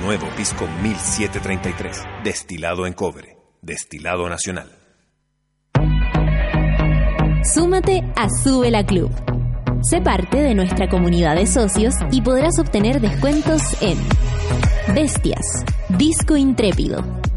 Nuevo pisco 1733. Destilado en cobre. Destilado nacional. Súmate a Sube la Club. Sé parte de nuestra comunidad de socios y podrás obtener descuentos en Bestias, Disco Intrépido,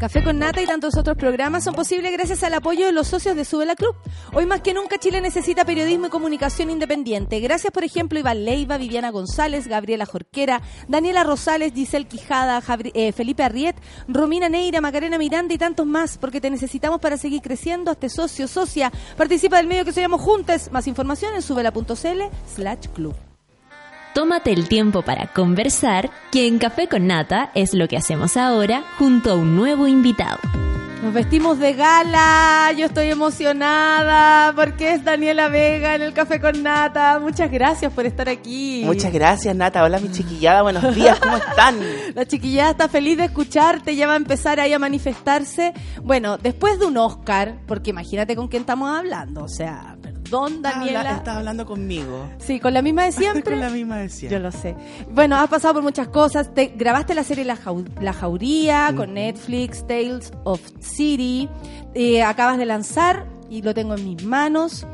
Café con Nata y tantos otros programas son posibles gracias al apoyo de los socios de Sube la Club. Hoy más que nunca Chile necesita periodismo y comunicación independiente. Gracias, por ejemplo, Iván Leiva, Viviana González, Gabriela Jorquera, Daniela Rosales, Giselle Quijada, eh, Felipe Arriet, Romina Neira, Macarena Miranda y tantos más, porque te necesitamos para seguir creciendo. Hazte socio, socia. Participa del medio que se llama Juntes. Más información en subela.cl slash club. Tómate el tiempo para conversar, que en Café con Nata es lo que hacemos ahora junto a un nuevo invitado. Nos vestimos de gala, yo estoy emocionada porque es Daniela Vega en el Café con Nata. Muchas gracias por estar aquí. Muchas gracias, Nata. Hola, mi chiquillada. Buenos días, ¿cómo están? [LAUGHS] La chiquillada está feliz de escucharte, ya va a empezar ahí a manifestarse. Bueno, después de un Oscar, porque imagínate con quién estamos hablando, o sea, perdón, Daniela. Estás hablando conmigo. Sí, con la misma de siempre. [LAUGHS] Con la misma de siempre. Yo lo sé. Bueno, has pasado por muchas cosas. Te, grabaste la serie La, Jau- La Jauría con Netflix, Tales of City. Eh, acabas de lanzar, y lo tengo en mis manos,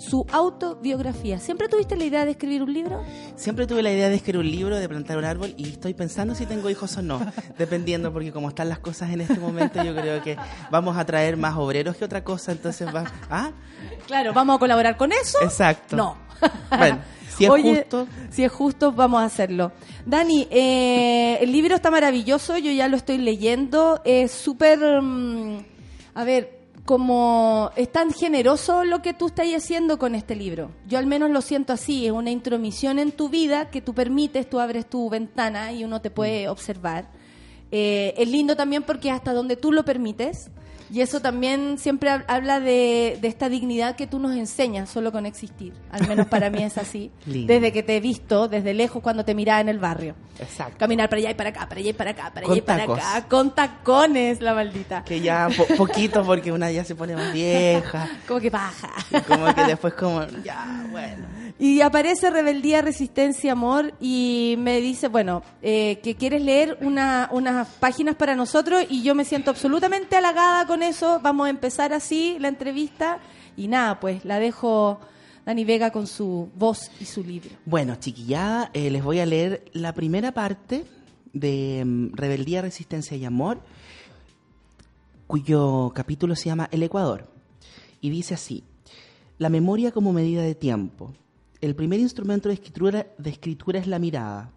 su autobiografía. ¿Siempre tuviste la idea de escribir un libro? Siempre tuve la idea de escribir un libro, de plantar un árbol y estoy pensando si tengo hijos o no, [LAUGHS] dependiendo porque como están las cosas en este momento yo creo que vamos a traer más obreros que otra cosa, entonces va... ¿Ah? Claro, ¿vamos a colaborar con eso? Exacto. No. [LAUGHS] Bueno, si es Oye, justo... Si es justo, vamos a hacerlo. Dani, eh, el libro está maravilloso, yo ya lo estoy leyendo. Es súper. mm, a ver, como es tan generoso lo que tú estás haciendo con este libro. Yo al menos lo siento así, es una intromisión en tu vida que tú permites, tú abres tu ventana y uno te puede observar. Eh, es lindo también porque hasta donde tú lo permites, y eso también siempre hab- habla de, de esta dignidad que tú nos enseñas solo con existir. Al menos para mí es así. [LAUGHS] Desde que te he visto, desde lejos, cuando te miraba en el barrio. Exacto. Caminar para allá y para acá, para allá y para acá, para allá y para tacos. acá, con tacones, la maldita. Que ya po- poquito porque una ya se pone más vieja, [LAUGHS] Como que baja. como que después como... Ya, bueno. Y aparece Rebeldía, Resistencia, Amor y me dice, bueno, eh, que quieres leer una, unas páginas para nosotros y yo me siento absolutamente halagada con eso. Vamos a empezar así la entrevista y nada, pues la dejo Dani Vega con su voz y su libro. Bueno, chiquillada, eh, les voy a leer la primera parte de mm, Rebeldía, Resistencia y Amor, cuyo capítulo se llama El Ecuador. Y dice así, la memoria como medida de tiempo. El primer instrumento de escritura, de escritura es la mirada.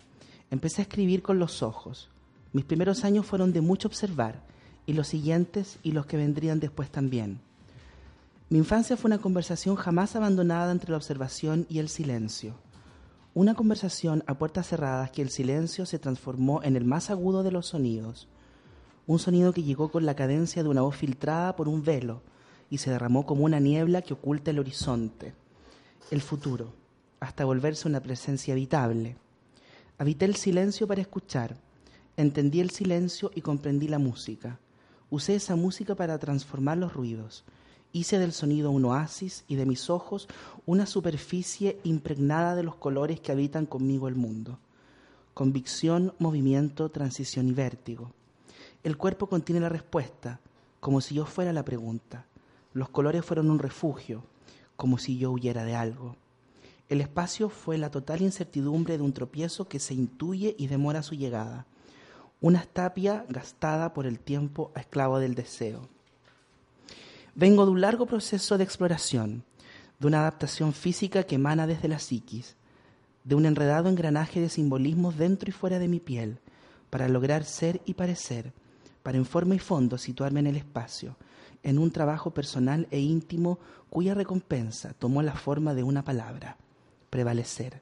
Empecé a escribir con los ojos. Mis primeros años fueron de mucho observar, y los siguientes y los que vendrían después también. Mi infancia fue una conversación jamás abandonada entre la observación y el silencio. Una conversación a puertas cerradas que el silencio se transformó en el más agudo de los sonidos. Un sonido que llegó con la cadencia de una voz filtrada por un velo y se derramó como una niebla que oculta el horizonte. El futuro, hasta volverse una presencia habitable. Habité el silencio para escuchar. Entendí el silencio y comprendí la música. Usé esa música para transformar los ruidos. Hice del sonido un oasis y de mis ojos una superficie impregnada de los colores que habitan conmigo el mundo. Convicción, movimiento, transición y vértigo. El cuerpo contiene la respuesta, como si yo fuera la pregunta. Los colores fueron un refugio, como si yo huyera de algo. El espacio fue la total incertidumbre de un tropiezo que se intuye y demora su llegada. Una tapia gastada por el tiempo a esclavo del deseo. Vengo de un largo proceso de exploración, de una adaptación física que emana desde la psiquis, de un enredado engranaje de simbolismos dentro y fuera de mi piel, para lograr ser y parecer, para en forma y fondo situarme en el espacio, en un trabajo personal e íntimo cuya recompensa tomó la forma de una palabra, prevalecer.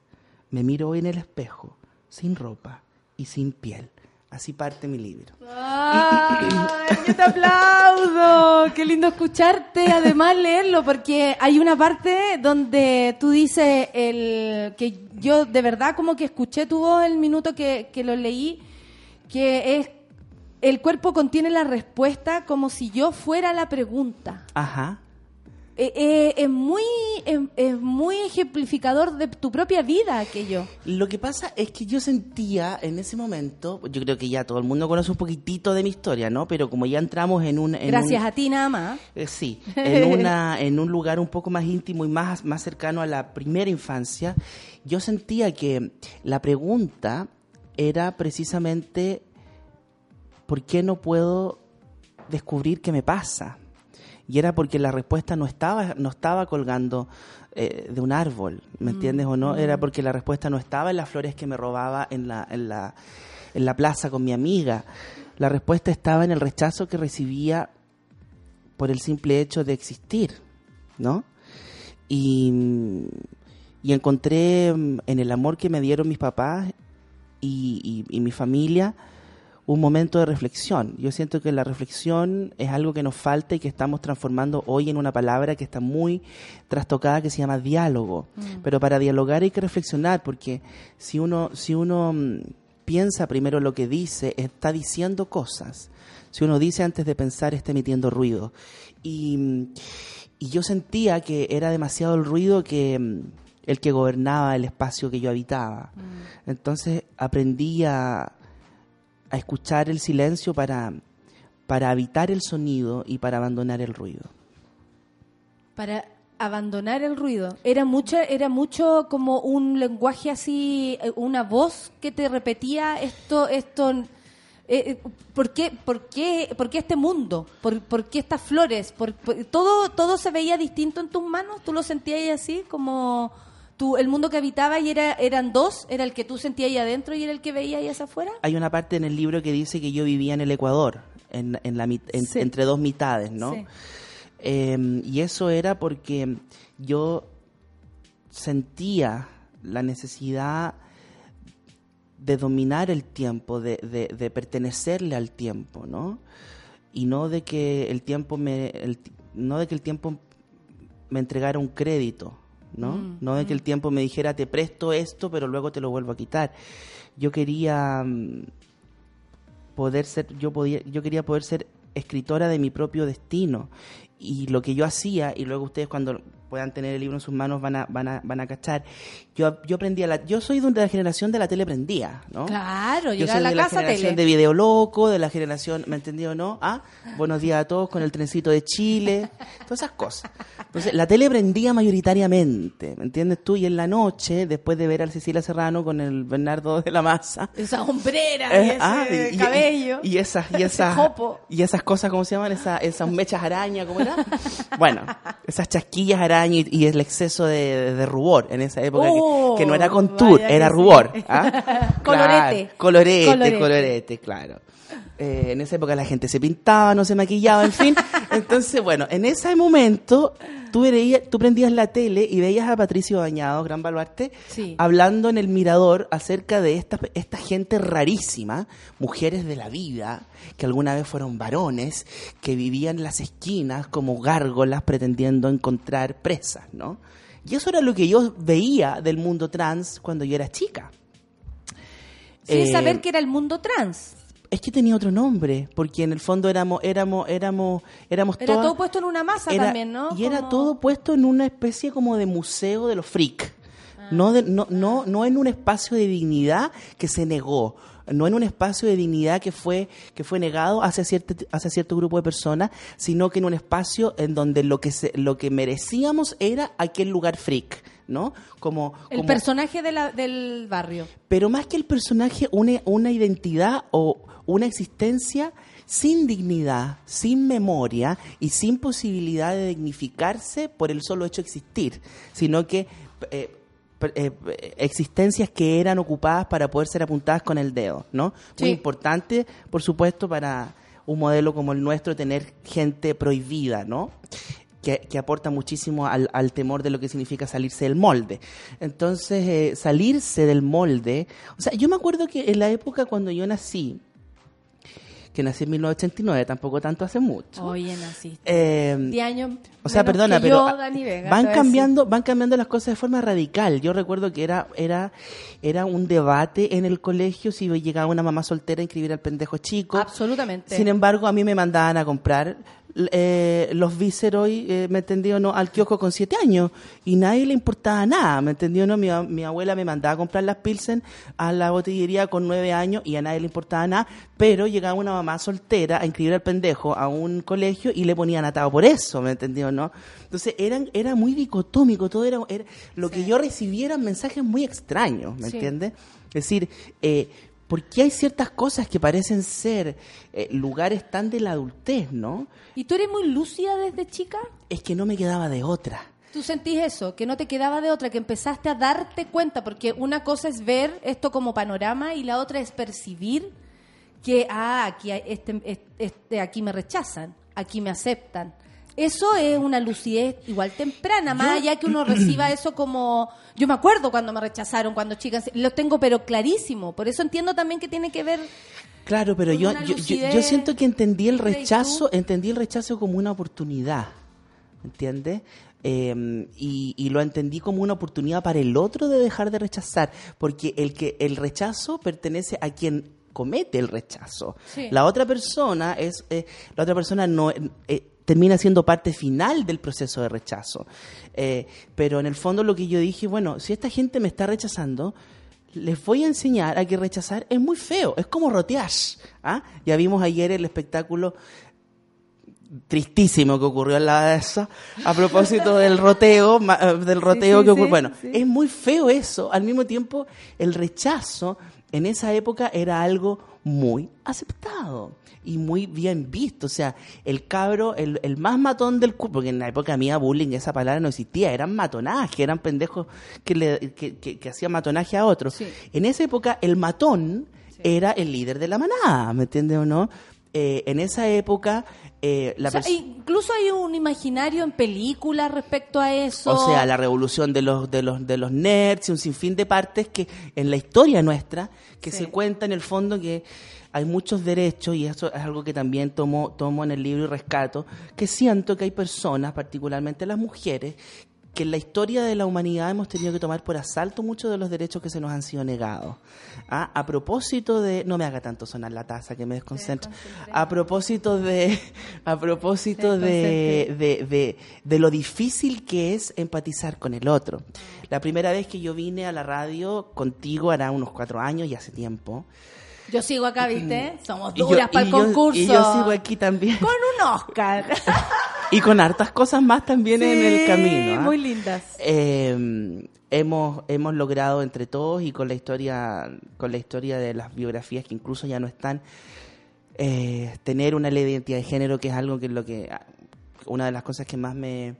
Me miro hoy en el espejo, sin ropa y sin piel. Así parte mi libro. ¡Ay, yo te aplaudo! Qué lindo escucharte, además leerlo, porque hay una parte donde tú dices el que yo de verdad como que escuché tu voz el minuto que, que lo leí, que es el cuerpo contiene la respuesta como si yo fuera la pregunta. Ajá. Eh, eh, es muy es, es muy ejemplificador de tu propia vida aquello. Lo que pasa es que yo sentía en ese momento, yo creo que ya todo el mundo conoce un poquitito de mi historia, ¿no? Pero como ya entramos en un... en Gracias un- a ti nada más. Eh, sí, en, [LAUGHS] una, en un lugar un poco más íntimo y más, más cercano a la primera infancia, yo sentía que la pregunta era precisamente ¿por qué no puedo descubrir qué me pasa? Y era porque la respuesta no estaba, no estaba colgando eh, de un árbol, ¿me entiendes o no? Era porque la respuesta no estaba en las flores que me robaba en la, en la, en la plaza con mi amiga. La respuesta estaba en el rechazo que recibía por el simple hecho de existir, ¿no? Y, y encontré mm, en el amor que me dieron mis papás y, y- y mi familia un momento de reflexión. Yo siento que la reflexión es algo que nos falta y que estamos transformando hoy en una palabra que está muy trastocada que se llama diálogo. Pero para dialogar hay que reflexionar porque si uno, si uno mm, piensa primero lo que dice, está diciendo cosas. Si uno dice antes de pensar, está emitiendo ruido. Y, mm, y yo sentía que era demasiado el ruido que mm, el que gobernaba el espacio que yo habitaba. Entonces aprendí a, a escuchar el silencio para, para habitar el sonido y para abandonar el ruido. Para abandonar el ruido. Era mucho, era mucho como un lenguaje así, eh, una voz que te repetía esto, esto. eh, eh, ¿por, qué, por, qué, ¿Por qué este mundo? ¿Por, por qué estas flores? ¿Por, por- todo, ¿Todo se veía distinto en tus manos? ¿Tú lo sentías así como tú, el mundo que habitaba y era, eran dos? ¿Era el que tú sentías ahí adentro y era el que veías ahí hacia afuera? Hay una parte en el libro que dice que yo vivía en el Ecuador, en, en la, en- Sí. entre dos mitades, ¿no? Sí. Eh, y eso era porque yo sentía la necesidad de dominar el tiempo, de, de- de pertenecerle al tiempo, ¿no? Y no de que el tiempo me, el no de que el tiempo me entregara un crédito, ¿no? Mm, no de que el tiempo me dijera te presto esto, pero luego te lo vuelvo a quitar. Yo quería mm, poder ser, yo podía, yo quería poder ser escritora de mi propio destino. Y lo que yo hacía, y luego ustedes cuando puedan tener el libro en sus manos van a, van a, van a cachar. Yo, yo aprendí a la, yo soy de la generación de la tele prendía, ¿no? Claro, Yo soy a la de la casa generación tele. de Video Loco, de la generación, ¿me entendió o no? ¿Ah? Buenos días a todos con el trencito de Chile, todas esas cosas. Entonces, la tele prendía mayoritariamente, ¿me entiendes tú? Y en la noche, después de ver a Cecilia Serrano con el Bernardo de la Maza, Esa hombrera, eh, y ese ah, y- cabello. Y, esas, y esas, y esas cosas, ¿cómo se llaman? Esa- esas mechas araña, ¿cómo era? Bueno, esas chasquillas araña y, el exceso de, de rubor en esa época, que- Oh, que, no era contour, era sí. rubor. [LAUGHS] ¿ah? Colorete. Claro, colorete, Colorete. colorete, claro. Eh, en esa época la gente se pintaba, no se maquillaba, en fin. [LAUGHS] Entonces, bueno, en ese momento tú, veías, tú prendías la tele y veías a Patricio Bañado, gran baluarte, Sí. hablando en el mirador acerca de esta, esta gente rarísima, mujeres de la vida, que alguna vez fueron varones, que vivían en las esquinas como gárgolas pretendiendo encontrar presas, ¿no? Y eso era lo que yo veía del mundo trans cuando yo era chica. Sin Eh, saber que era el mundo trans. Es que tenía otro nombre, porque en el fondo éramos, éramos, éramos, éramos Era todas- todo puesto en una masa era- también, ¿no? Y era todo puesto en una especie como de museo de los freak. no, de- no, no, no en un espacio de dignidad que se negó, no en un espacio de dignidad que fue, que fue negado hacia cierto, hacia cierto grupo de personas, sino que en un espacio en donde lo que, se, lo que merecíamos era aquel lugar freak, ¿no? Como, El como- personaje de la- del barrio. pero más que el personaje, una, una identidad o una existencia sin dignidad, sin memoria y sin posibilidad de dignificarse por el solo hecho de existir, sino que eh, eh, existencias que eran ocupadas para poder ser apuntadas con el dedo, ¿no? Muy importante, por supuesto, para un modelo como el nuestro, tener gente prohibida, ¿no? Que, que aporta muchísimo al, al temor de lo que significa salirse del molde. Entonces, eh, salirse del molde, o sea, yo me acuerdo que en la época cuando yo nací, que nací en 1989, tampoco tanto hace mucho. Oye, naciste. eh, 10 años. o sea, menos perdona, que pero yo, Dani Vega, te van cambiando, van cambiando las cosas de forma radical. Yo recuerdo que era, era, era un debate en el colegio si llegaba una mamá soltera a inscribir al pendejo chico. Absolutamente. Sin embargo, a mí me mandaban a comprar eh, los Viceroy, eh, ¿me entendió? No, al kiosco con siete años y nadie le importaba nada, ¿me entendió? No, mi, mi abuela me mandaba a comprar las Pilsen a la botillería con nueve años y a nadie le importaba nada, pero llegaba una mamá soltera a inscribir al pendejo a un colegio y le ponían atado por eso, ¿me entendió? ¿No? Entonces eran, era muy dicotómico, todo era, era lo que yo recibiera eran mensajes muy extraños, ¿me Sí. entiendes? Es decir, eh, ¿por qué hay ciertas cosas que parecen ser eh, lugares tan de la adultez, no? ¿Y tú eres muy lúcida desde chica? Es que no me quedaba de otra. ¿Tú sentís eso? Que no te quedaba de otra, que empezaste a darte cuenta, porque una cosa es ver esto como panorama y la otra es percibir que, ah, aquí, este, este- este- aquí me rechazan, aquí me aceptan. Eso es una lucidez igual temprana, más allá que uno [CLEARS THROAT] reciba eso como... Yo me acuerdo cuando me rechazaron, cuando chicas, lo tengo pero clarísimo, por eso entiendo también que tiene que ver... Claro, pero yo, yo, siento que entendí el rechazo, entendí el rechazo como una oportunidad, ¿entiendes? Eh, y, y lo entendí como una oportunidad para el otro de dejar de rechazar, porque el que el rechazo pertenece a quien comete el rechazo. Sí. La otra persona es, eh, la otra persona no eh, termina siendo parte final del proceso de rechazo. Eh, pero en el fondo lo que yo dije, bueno, si esta gente me está rechazando, les voy a enseñar a que rechazar es muy feo, es como rotear. ¿ah? Ya vimos ayer el espectáculo tristísimo que ocurrió en la esa a propósito [LAUGHS] del roteo eh, del roteo sí, que ocurrió sí, bueno es muy feo eso al mismo tiempo el rechazo en esa época era algo muy aceptado y muy bien visto. O sea el cabro el, el más matón del cu- porque en la época mía bullying esa palabra no existía eran matonaje eran pendejos que le que, que- que hacían matonaje a otros. Sí. en esa época el matón era el líder de la manada me entiendes o no Eh, en esa época eh, la O sea, incluso hay un imaginario en películas respecto a eso. o sea, la revolución de los, de los, de los nerds y un sinfín de partes que en la historia nuestra, que Sí. se cuenta en el fondo que hay muchos derechos, y eso es algo que también tomo, tomo en el libro y rescato, que siento que hay personas, particularmente las mujeres, que en la historia de la humanidad hemos tenido que tomar por asalto muchos de los derechos que se nos han sido negados. Ah, A propósito de... No me haga tanto sonar la taza, que me desconcentra. A propósito de... [LAUGHS] A propósito de, de, de, de lo difícil que es empatizar con el otro. La primera vez que yo vine a la radio contigo hará unos cuatro años y hace tiempo. Yo sigo acá, ¿viste? Somos yo- duras para el yo- concurso. Y yo sigo aquí también. Con un Oscar. [LAUGHS] Y con hartas cosas más también en el camino. ¿ah? Muy lindas. Eh, hemos, hemos logrado entre todos y con la historia, con la historia de las biografías que incluso ya no están, eh, tener una ley de identidad de género que es algo que es lo que ah, una de las cosas que más me,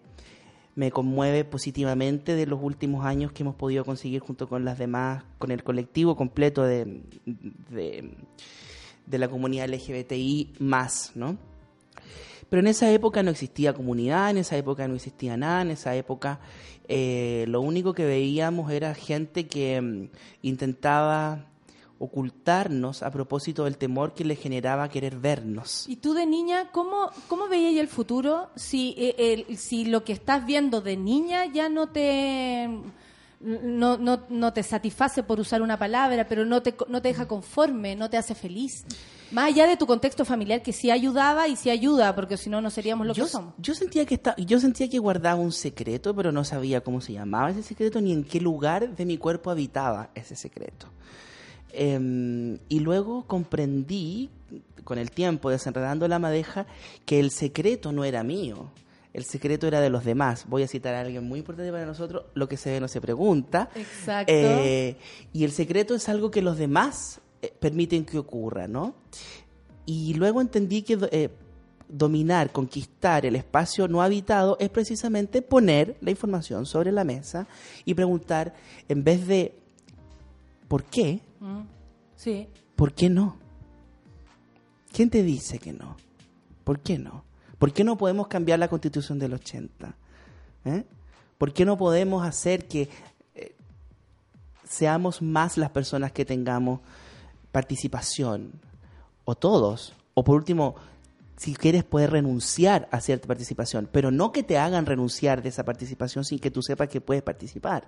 me conmueve positivamente de los últimos años que hemos podido conseguir junto con las demás, con el colectivo completo de, de, de la comunidad LGBTI más, ¿no? Pero en esa época no existía comunidad, en esa época no existía nada, en esa época eh, lo único que veíamos era gente que mm, intentaba ocultarnos a propósito del temor que le generaba querer vernos. ¿Y tú de niña, cómo, cómo veías el futuro si, eh, si lo que estás viendo de niña ya no te no, no, no te satisface por usar una palabra, pero no te, no te deja conforme, no te hace feliz. Más allá de tu contexto familiar que sí ayudaba y sí ayuda, porque si no, no seríamos lo yo, que somos. yo sentía que esta- yo sentía que guardaba un secreto, pero no sabía cómo se llamaba ese secreto ni en qué lugar de mi cuerpo habitaba ese secreto. Em, y luego comprendí, con el tiempo, desenredando la madeja, que el secreto no era mío. El secreto era de los demás. Voy a citar a alguien muy importante para nosotros. Lo que se ve no se pregunta. Exacto. Eh, y el secreto es algo que los demás eh, permiten que ocurra, ¿no? Y luego entendí que eh, dominar, conquistar el espacio no habitado es precisamente poner la información sobre la mesa y preguntar, en vez de ¿por qué? Mm. Sí. ¿Por qué no? ¿Quién te dice que no? ¿Por qué no? ¿Por qué no podemos cambiar la constitución del 80? ¿Eh? ¿Por qué no podemos hacer que eh, seamos más las personas que tengamos participación? O todos. O por último, si quieres puedes renunciar a cierta participación, pero no que te hagan renunciar de esa participación sin que tú sepas que puedes participar.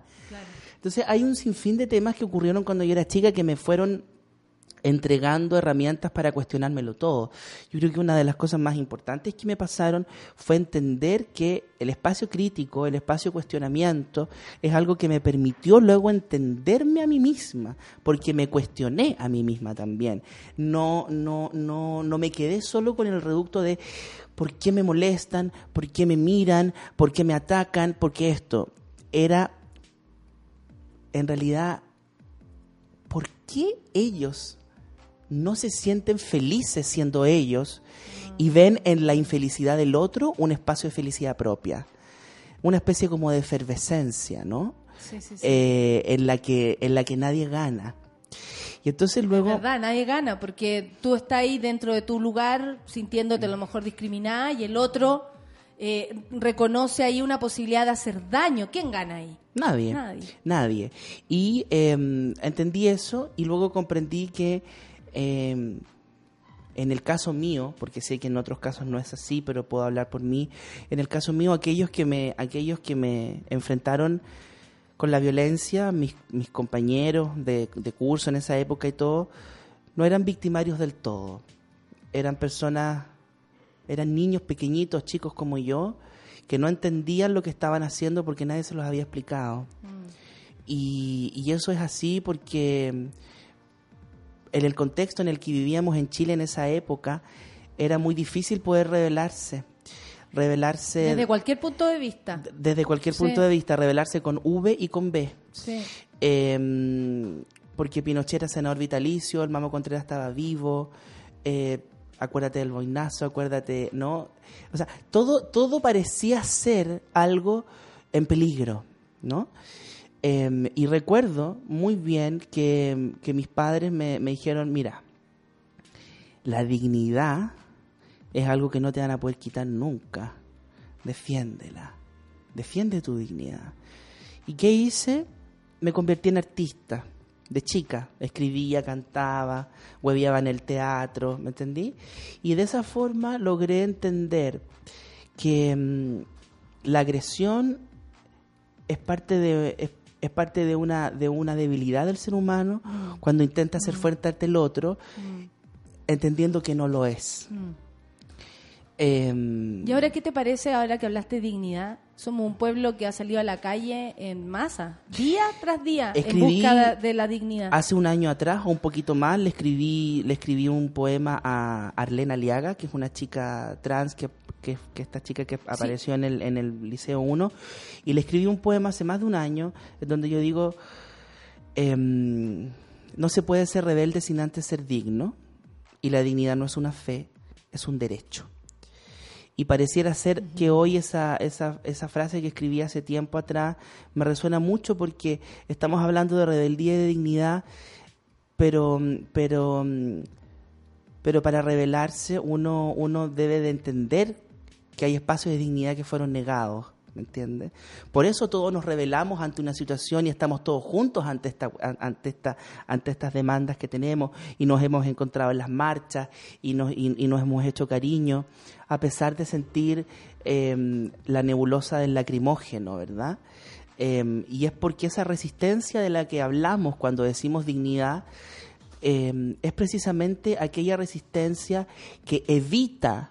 Entonces hay un sinfín de temas que ocurrieron cuando yo era chica que me fueron entregando herramientas para cuestionármelo todo. Yo creo que una de las cosas más importantes que me pasaron fue entender que el espacio crítico, el espacio cuestionamiento, es algo que me permitió luego entenderme a mí misma, porque me cuestioné a mí misma también. No, no, no, no me quedé solo con el reducto de por qué me molestan, por qué me miran, por qué me atacan, por qué esto. Era en realidad, ¿por qué ellos no se sienten felices siendo ellos y ven en la infelicidad del otro un espacio de felicidad propia? Una especie como de efervescencia, ¿no? Sí, sí, sí. Eh, en, la que, en la que nadie gana. Y entonces luego... Es verdad, nadie gana, porque tú estás ahí dentro de tu lugar sintiéndote a lo mejor discriminada y el otro eh, reconoce ahí una posibilidad de hacer daño. ¿Quién gana ahí? Nadie. Nadie. Nadie. Y eh, entendí eso y luego comprendí que eh, en el caso mío, porque sé que en otros casos no es así, pero puedo hablar por mí, en el caso mío aquellos que me, aquellos que me enfrentaron con la violencia, mis, mis compañeros de, de curso en esa época y todo, no eran victimarios del todo. Eran personas, eran niños pequeñitos, chicos como yo, que no entendían lo que estaban haciendo porque nadie se los había explicado. Y, y eso es así porque en el contexto en el que vivíamos en Chile en esa época, era muy difícil poder revelarse. Revelarse Desde cualquier punto de vista. desde cualquier Sí. punto de vista, revelarse con V y con B. Sí. Eh, porque Pinochet era senador vitalicio, el Mamo Contreras estaba vivo, eh, acuérdate del boinazo, acuérdate, ¿no? O sea, todo, todo parecía ser algo en peligro, ¿no? Eh, y recuerdo muy bien que, mis padres me, dijeron, mira, la dignidad es algo que no te van a poder quitar nunca. Defiéndela. Defiende tu dignidad. ¿Y qué hice? Me convertí en artista. De chica. Escribía, cantaba, hueveaba en el teatro, ¿me entendí? Y de esa forma logré entender que mm, la agresión es parte de es parte de una de una debilidad del ser humano cuando intenta ser fuerte ante el otro entendiendo que no lo es Em, ¿Y ahora qué te parece, ahora que hablaste de dignidad? Somos un pueblo que ha salido a la calle en masa, día tras día, en busca de, la dignidad. Hace un año atrás, o un poquito más, le escribí, le escribí un poema a Arlena Aliaga, que es una chica trans, que, que, que esta chica que apareció en el, en el Liceo 1, y le escribí un poema hace más de un año, en donde yo digo, em, no se puede ser rebelde sin antes ser digno, y la dignidad no es una fe, es un derecho. Y pareciera ser que hoy esa, esa, esa frase que escribí hace tiempo atrás me resuena mucho porque estamos hablando de rebeldía y de dignidad, pero, pero, pero para rebelarse uno, uno debe de entender que hay espacios de dignidad que fueron negados. ¿Me entiendes? Por eso todos nos rebelamos ante una situación y estamos todos juntos ante esta, ante esta, ante estas demandas que tenemos y nos hemos encontrado en las marchas y nos, y, nos hemos hecho cariño, a pesar de sentir eh, la nebulosa del lacrimógeno, ¿verdad? Eh, y es porque esa resistencia de la que hablamos cuando decimos dignidad eh, es precisamente aquella resistencia que evita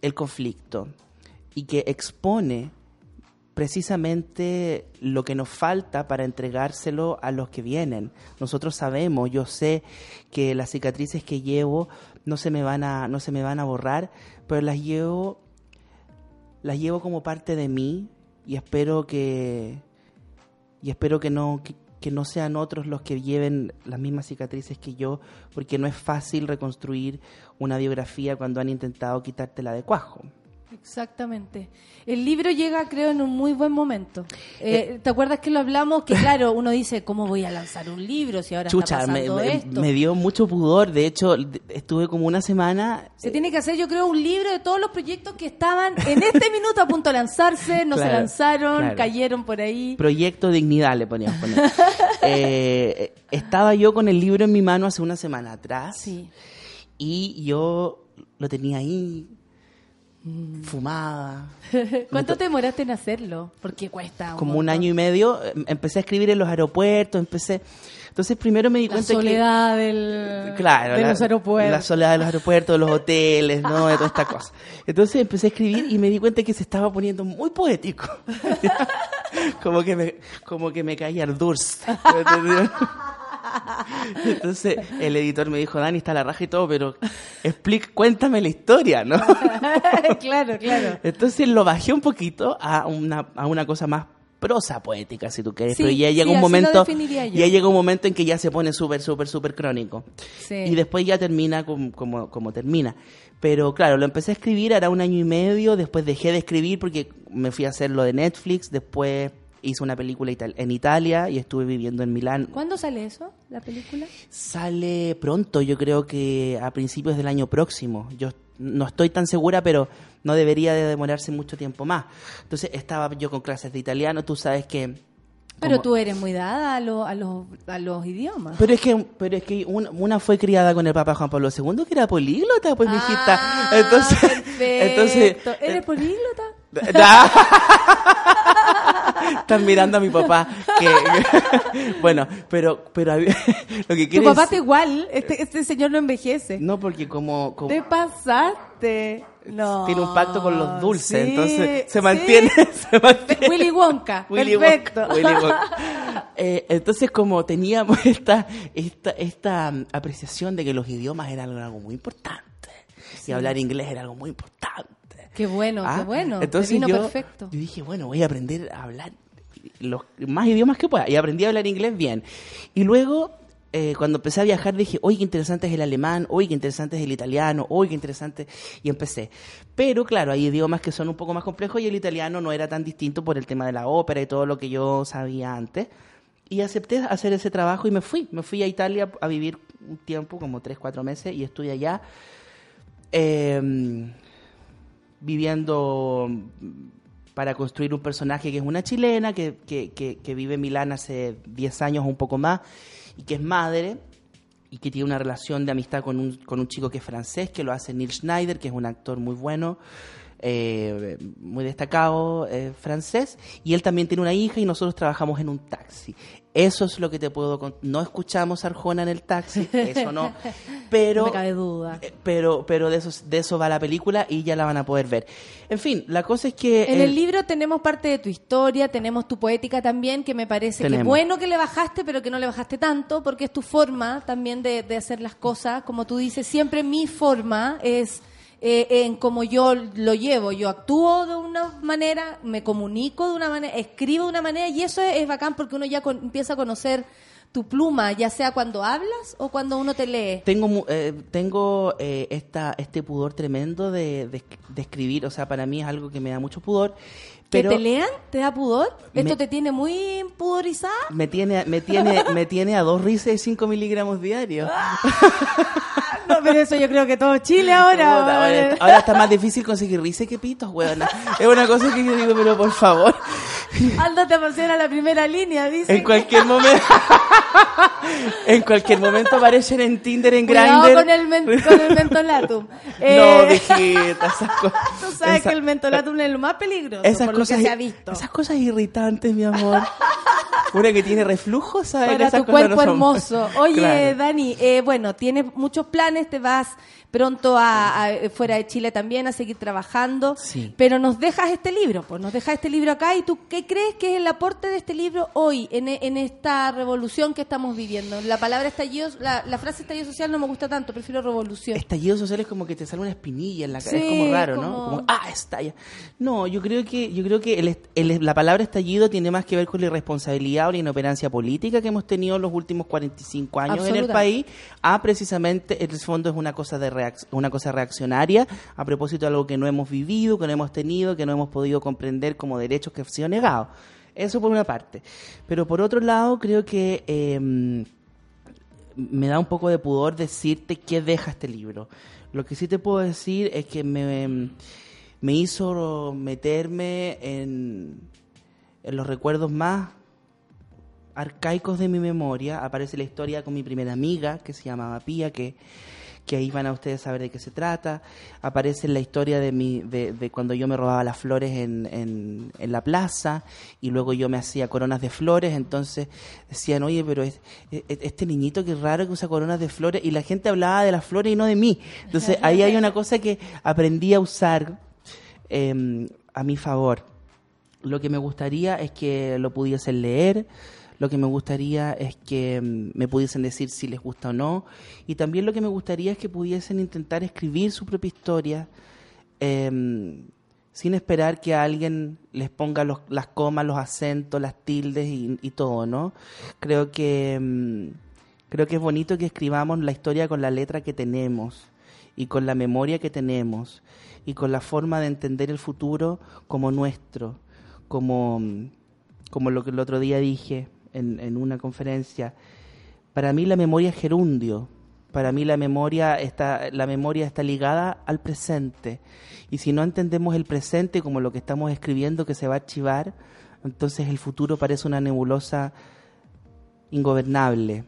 el conflicto y que expone precisamente lo que nos falta para entregárselo a los que vienen. Nosotros sabemos, yo sé que las cicatrices que llevo no se me van a no se me van a borrar, pero las llevo las llevo como parte de mí y espero que y espero que no que, que no sean otros los que lleven las mismas cicatrices que yo, porque no es fácil reconstruir una biografía cuando han intentado quitártela de cuajo. Exactamente. El libro llega, creo, en un muy buen momento. Eh, ¿Te acuerdas que lo hablamos? Que claro, uno dice, ¿cómo voy a lanzar un libro si ahora Chucha, está me, pasando me- esto? me dio mucho pudor. De hecho, estuve como una semana. Se tiene que hacer, yo creo, un libro de todos los proyectos que estaban en este [LAUGHS] minuto a punto de lanzarse, no se lanzaron, claro. cayeron por ahí. Proyecto Dignidad le poníamos. poner. [LAUGHS] Eh, estaba yo con el libro en mi mano hace una semana atrás Sí. y yo lo tenía ahí fumada. [LAUGHS] ¿Cuánto te demoraste en hacerlo? Porque cuesta. como un año y medio, em- empecé a escribir en los aeropuertos, empecé... Entonces primero me di La cuenta soledad del, que... Claro, de la, los aeropuertos. la soledad de los aeropuertos, de los hoteles, ¿no? De toda esta [LAUGHS] cosa. Entonces empecé a escribir y me di cuenta que se estaba poniendo muy poético. [LAUGHS] como que me, como que me caía el durs. [LAUGHS] Entonces el editor me dijo, Dani, está la raja y todo, pero explica, cuéntame la historia, ¿no? [LAUGHS] claro, claro. Entonces lo bajé un poquito a una, a una cosa más prosa poética, si tú quieres. Sí, pero ya sí, llega un momento, ya llega un momento en que ya se pone súper, súper, súper crónico. Sí. Y después ya termina como, como, como termina. Pero claro, lo empecé a escribir, hará un año y medio, después dejé de escribir porque me fui a hacer lo de Netflix, después hice una película en Italia y estuve viviendo en Milán. ¿Cuándo sale eso, la película? Sale pronto, yo creo que a principios del año próximo. Yo no estoy tan segura, pero no debería de demorarse mucho tiempo más. Entonces estaba yo con clases de italiano, tú sabes que... Pero como- tú eres muy dada a, lo- a, los, a los idiomas. Pero es que, pero es que una, una fue criada con el Papa Juan Pablo II, que era políglota, pues, mijita. Ah, Entonces, [LAUGHS] perfecto. entonces, ¿Eres eh, políglota? [LAUGHS] Están mirando a mi papá. Que, [LAUGHS] bueno, pero, pero [LAUGHS] lo que Tu quiere papá te igual, este, este señor no envejece. No, porque como, como Te pasaste. No. tiene un pacto con los dulces, Sí, entonces se sí. mantiene, [LAUGHS] se mantiene. Willy Wonka. Willy perfecto. Wonka, Willy Wonka. Eh, entonces, como teníamos esta, esta, esta mm, apreciación de que los idiomas eran algo muy importante y hablar inglés era algo muy importante. Qué bueno, Ah, qué bueno. Entonces vino yo, perfecto. yo dije, bueno, voy a aprender a hablar los más idiomas que pueda. Y aprendí a hablar inglés bien. Y luego, eh, cuando empecé a viajar, dije, oye, qué interesante es el alemán, oye, qué interesante es el italiano, oye, qué interesante. Y empecé. Pero claro, hay idiomas que son un poco más complejos y el italiano no era tan distinto por el tema de la ópera y todo lo que yo sabía antes. Y acepté hacer ese trabajo y me fui. Me fui a Italia a vivir un tiempo, como tres, cuatro meses, y estuve allá. eh, viviendo para construir un personaje que es una chilena, que, que, que- que vive en Milán hace 10 años o un poco más, y que es madre, y que tiene una relación de amistad con un, con un chico que es francés, que lo hace Neil Schneider, que es un actor muy bueno, eh, muy destacado eh, francés, y él también tiene una hija y nosotros trabajamos en un taxi. Eso es lo que te puedo contar. No escuchamos a Arjona en el taxi, eso no, [LAUGHS] pero... No me cabe duda. Eh, Pero, pero de eso, de eso va la película y ya la van a poder ver. En fin, la cosa es que... En el libro tenemos parte de tu historia, tenemos tu poética también, que me parece que Tenemos. bueno que le bajaste, pero que no le bajaste tanto, porque es tu forma también de, de hacer las cosas. Como tú dices, siempre mi forma es eh, en como yo lo llevo. Yo actúo de una manera, me comunico de una manera, escribo de una manera, y eso es, es bacán porque uno ya con- empieza a conocer tu pluma, ya sea cuando hablas o cuando uno te lee. Tengo, eh, tengo eh, esta, este pudor tremendo de, de, de escribir, o sea, para mí es algo que me da mucho pudor. Pero ¿Que te lean? ¿Te da pudor? ¿Esto Me- te tiene muy pudorizada? me tiene, me tiene, me tiene a dos risas de 5 miligramos diarios. [LAUGHS] No, [LAUGHS] pero eso yo creo que todo Chile ahora. Puta, ahora, ahora está más difícil conseguir risa que pitos, weón. Es una cosa que yo digo, pero por favor. Aldo te apasiona la primera línea, dice. En cualquier momento. [LAUGHS] en cualquier momento aparecen en Tinder, en Grindr. con el, men- con el mentolatum. [LAUGHS] No, Eh, viejita, esas cosas. Tú sabes esa- que el mentolatum es lo más peligroso, esas por lo cosas, que se ha visto. esas cosas irritantes, mi amor. Una que tiene reflujo, ¿sabes? Para Esas tu cosas cuerpo no hermoso. Oye, Claro. Dani, eh, bueno, tienes muchos planes, te vas pronto a, a- fuera de Chile también a seguir trabajando, Sí. pero nos dejas este libro, pues nos dejas este libro acá y tú, ¿qué crees que es el aporte de este libro hoy en, en esta revolución que estamos viviendo? La palabra estallido, la, la frase estallido social no me gusta tanto, prefiero revolución. Estallido social es como que te sale una espinilla en la cara, Sí, es como raro, ¿no? como- ah, estalla. No, yo creo que, yo creo que el el- la palabra estallido tiene más que ver con la irresponsabilidad o la inoperancia política que hemos tenido en los últimos 45 años en el país. Ah, precisamente, en el fondo es una cosa de una cosa reaccionaria a propósito de algo que no hemos vivido, que no hemos tenido, que no hemos podido comprender como derechos que han sido negados. Eso por una parte. Pero por otro lado, creo que eh, me da un poco de pudor decirte qué deja este libro. Lo que sí te puedo decir es que me, me hizo meterme en, en los recuerdos más arcaicos de mi memoria. Aparece la historia con mi primera amiga, que se llamaba Pía, que, que ahí van a ustedes saber de qué se trata. Aparece la historia de, mi, de, de cuando yo me robaba las flores en, en, en la plaza y luego yo me hacía coronas de flores. Entonces decían, oye, pero es, es- este niñito que raro que usa coronas de flores. Y la gente hablaba de las flores y no de mí. Entonces [LAUGHS] ahí hay una cosa que aprendí a usar eh, a mi favor. Lo que me gustaría es que lo pudiesen leer, lo que me gustaría es que mm, me pudiesen decir si les gusta o no, y también lo que me gustaría es que pudiesen intentar escribir su propia historia em, sin esperar que alguien les ponga los- las comas, los acentos, las tildes y, y todo, ¿no? Creo que mm, creo que es bonito que escribamos la historia con la letra que tenemos y con la memoria que tenemos y con la forma de entender el futuro como nuestro, como, como lo que el otro día dije en, una conferencia. Para mí la memoria es gerundio, para mí la memoria está, la memoria está ligada al presente. Y si no entendemos el presente como lo que estamos escribiendo que se va a archivar, entonces el futuro parece una nebulosa ingobernable.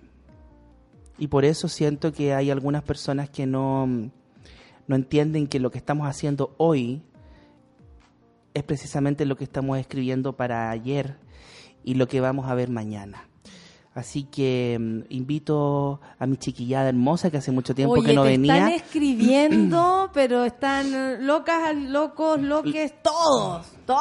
Y por eso siento que hay algunas personas que no, no entienden que lo que estamos haciendo hoy es precisamente lo que estamos escribiendo para ayer y lo que vamos a ver mañana. Así que mm, invito a mi chiquillada hermosa que hace mucho tiempo Oye, que no te venía. están escribiendo, [CLEARS THROAT] pero están locas, locos, loques, todos, todos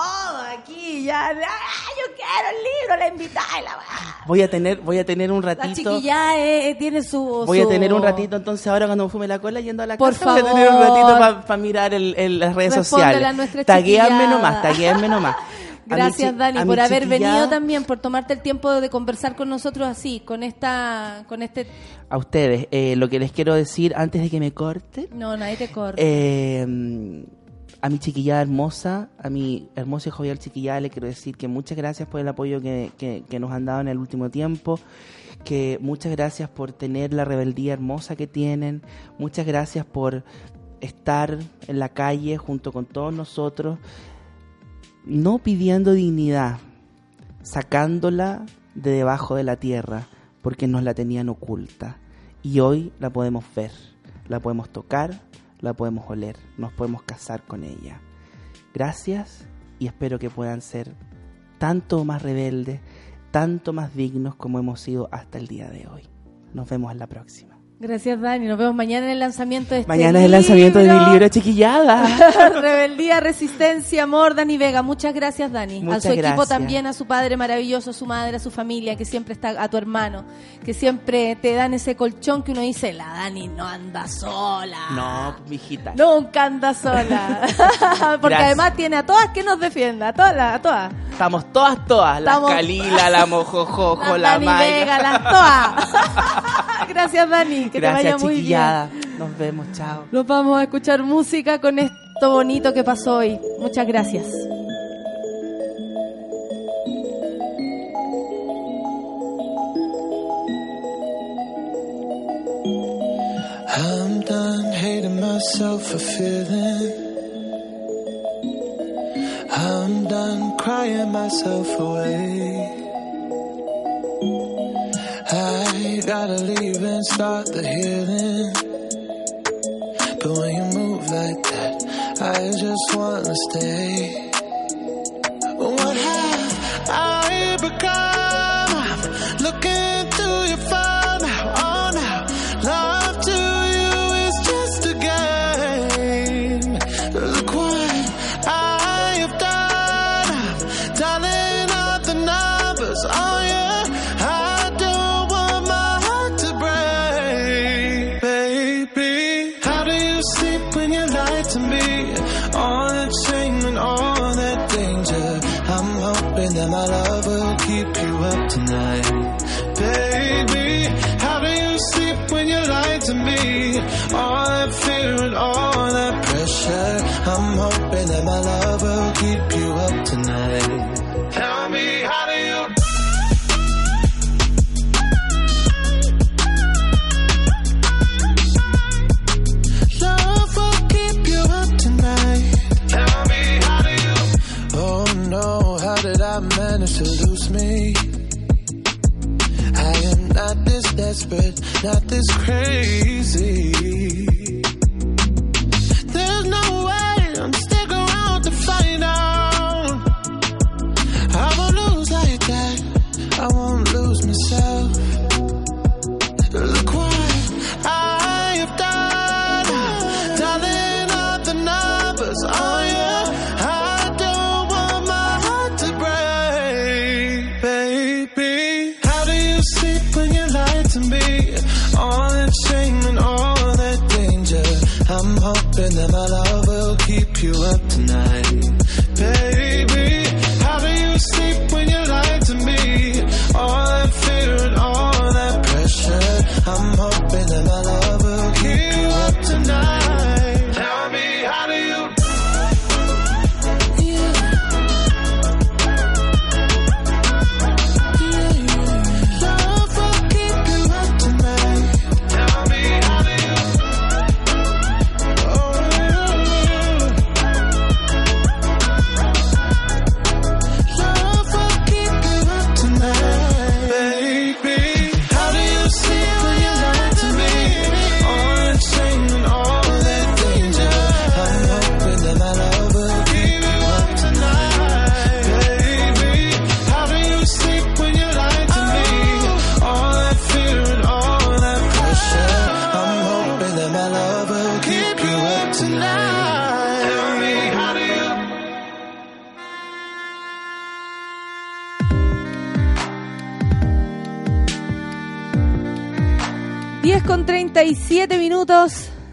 aquí, ya, ¡ah, yo quiero el libro, la invitada la Voy a tener, voy a tener un La ratito. chiquilla eh, eh, tiene su... Voy a su- tener un ratito entonces ahora cuando me fume la cola yendo a la Por casa. Voy a tener un ratito favor. para mirar el, el- las redes sociales. Taguéame chiquillada. nomás, taguéame nomás. [LAUGHS] Mi Gracias, Dani, por haber venido también, por tomarte el tiempo de conversar con nosotros así, con esta, con este... A ustedes, eh, lo que les quiero decir antes de que me corten. No, nadie te corta. Eh, a mi chiquillada hermosa, a mi hermosa y jovial chiquillada, le quiero decir que muchas gracias por el apoyo que, que- que nos han dado en el último tiempo, que muchas gracias por tener la rebeldía hermosa que tienen, muchas gracias por estar en la calle junto con todos nosotros, no pidiendo dignidad, sacándola de debajo de la tierra, porque nos la tenían oculta. Y hoy la podemos ver, la podemos tocar, la podemos oler, nos podemos casar con ella. Gracias y espero que puedan ser tanto más rebeldes, tanto más dignos como hemos sido hasta el día de hoy. Nos vemos en la próxima. Gracias, Dani. Nos vemos mañana en el lanzamiento de este Mañana es el lanzamiento de mi libro Chiquillada. [LAUGHS] Rebeldía, resistencia, amor, Dani Vega. Muchas gracias, Dani. Muchas a su equipo también, a su padre maravilloso, a su madre, a su familia, que siempre está, a tu hermano, que siempre te dan ese colchón que uno dice, la Dani no anda sola. No, mijita. Nunca anda sola. [LAUGHS] [LAUGHS] Porque Gracias. además tiene a todas que nos defienda, a todas, a todas. Estamos todas, todas. La Estamos- Calila, la Mojojojo, La la, Dani Maya. Vega, las todas. Gracias, Dani. Que te vaya Gracias, muy bien. chiquillada. Nos vemos, chao. Nos vamos a escuchar música con esto bonito que pasó hoy. Muchas gracias. I'm done myself a feeling. I'm done crying myself away. Gotta leave and start the healing. But when you move like that, I just wanna stay. What have I become? Desperate, not this crazy.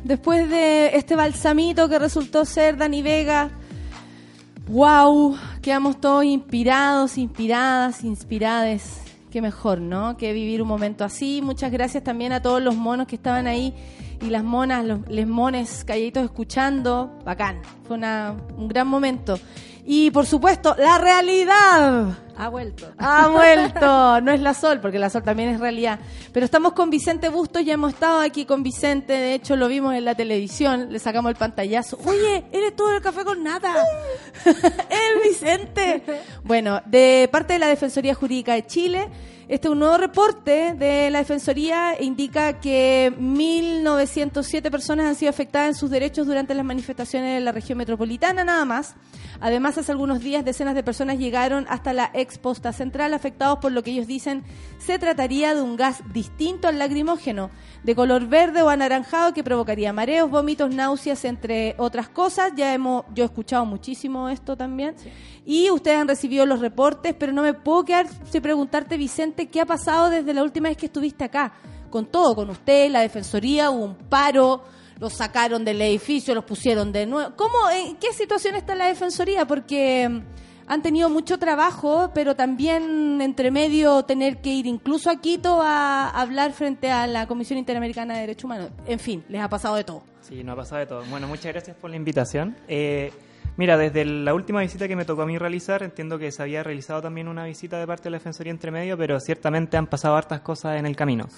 Después de este balsamito que resultó ser Dani Vega. ¡Wow! Quedamos todos inspirados, inspiradas, inspirades. Qué mejor, ¿no? Que vivir un momento así. Muchas gracias también a todos los monos que estaban ahí y las monas, los les mones calladitos escuchando. Bacán. Fue una- un gran momento. Y por supuesto, la realidad. Ha vuelto. Ha [LAUGHS] vuelto. No es la Sol, porque la Sol también es realidad. Pero estamos con Vicente Bustos, ya hemos estado aquí con Vicente, de hecho lo vimos en la televisión, le sacamos el pantallazo. Oye, eres todo el café con nada. [LAUGHS] ¡Es Vicente! Bueno, de parte de la Defensoría Jurídica de Chile, este es un nuevo reporte de la Defensoría e indica que 1.907 personas han sido afectadas en sus derechos durante las manifestaciones de la región metropolitana, nada más. Además, hace algunos días decenas de personas llegaron hasta la ex posta central afectados por lo que ellos dicen se trataría de un gas distinto al lacrimógeno, de color verde o anaranjado que provocaría mareos, vómitos, náuseas, entre otras cosas. Ya hemos, yo he escuchado muchísimo esto también. Y ustedes han recibido los reportes, pero no me puedo quedar sin preguntarte, Vicente, ¿qué ha pasado desde la última vez que estuviste acá? Con todo, con usted, la Defensoría, hubo un paro, los sacaron del edificio, los pusieron de nuevo. ¿Cómo, en qué situación está la Defensoría? Porque han tenido mucho trabajo, pero también entre medio tener que ir incluso a Quito a hablar frente a la Comisión Interamericana de Derechos Humanos. En fin, les ha pasado de todo. Sí, no ha pasado de todo. Bueno, muchas gracias por la invitación. Eh, mira, desde la última visita que me tocó a mí realizar, entiendo que se había realizado también una visita de parte de la Defensoría entre medio, pero ciertamente han pasado hartas cosas en el camino.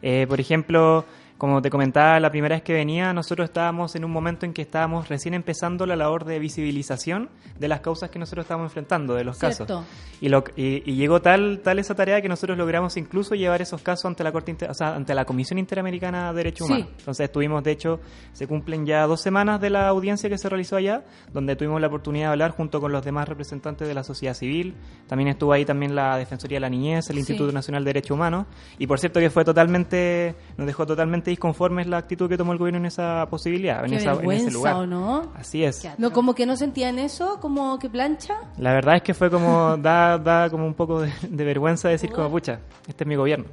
Eh, por ejemplo, Como te comentaba la primera vez que venía, nosotros estábamos en un momento en que estábamos recién empezando la labor de visibilización de las causas que nosotros estábamos enfrentando, de los Cierto. casos. Y, lo, y, y llegó tal, tal esa tarea que nosotros logramos incluso llevar esos casos ante la Corte Inter- o sea, ante la Comisión Interamericana de Derechos Sí. Humanos. Entonces estuvimos, de hecho, se cumplen ya dos semanas de la audiencia que se realizó allá, donde tuvimos la oportunidad de hablar junto con los demás representantes de la sociedad civil. También estuvo ahí también la Defensoría de la Niñez, el Sí. Instituto Nacional de Derechos Humanos. Y por cierto que fue totalmente, nos dejó totalmente disconformes la actitud que tomó el gobierno en esa posibilidad, en, Qué esa, en ese lugar. ¿o no? Así es. No, como que no sentían eso, como que plancha. La verdad es que fue como, [LAUGHS] da, da como un poco de, de vergüenza decir como, pucha, este es mi gobierno.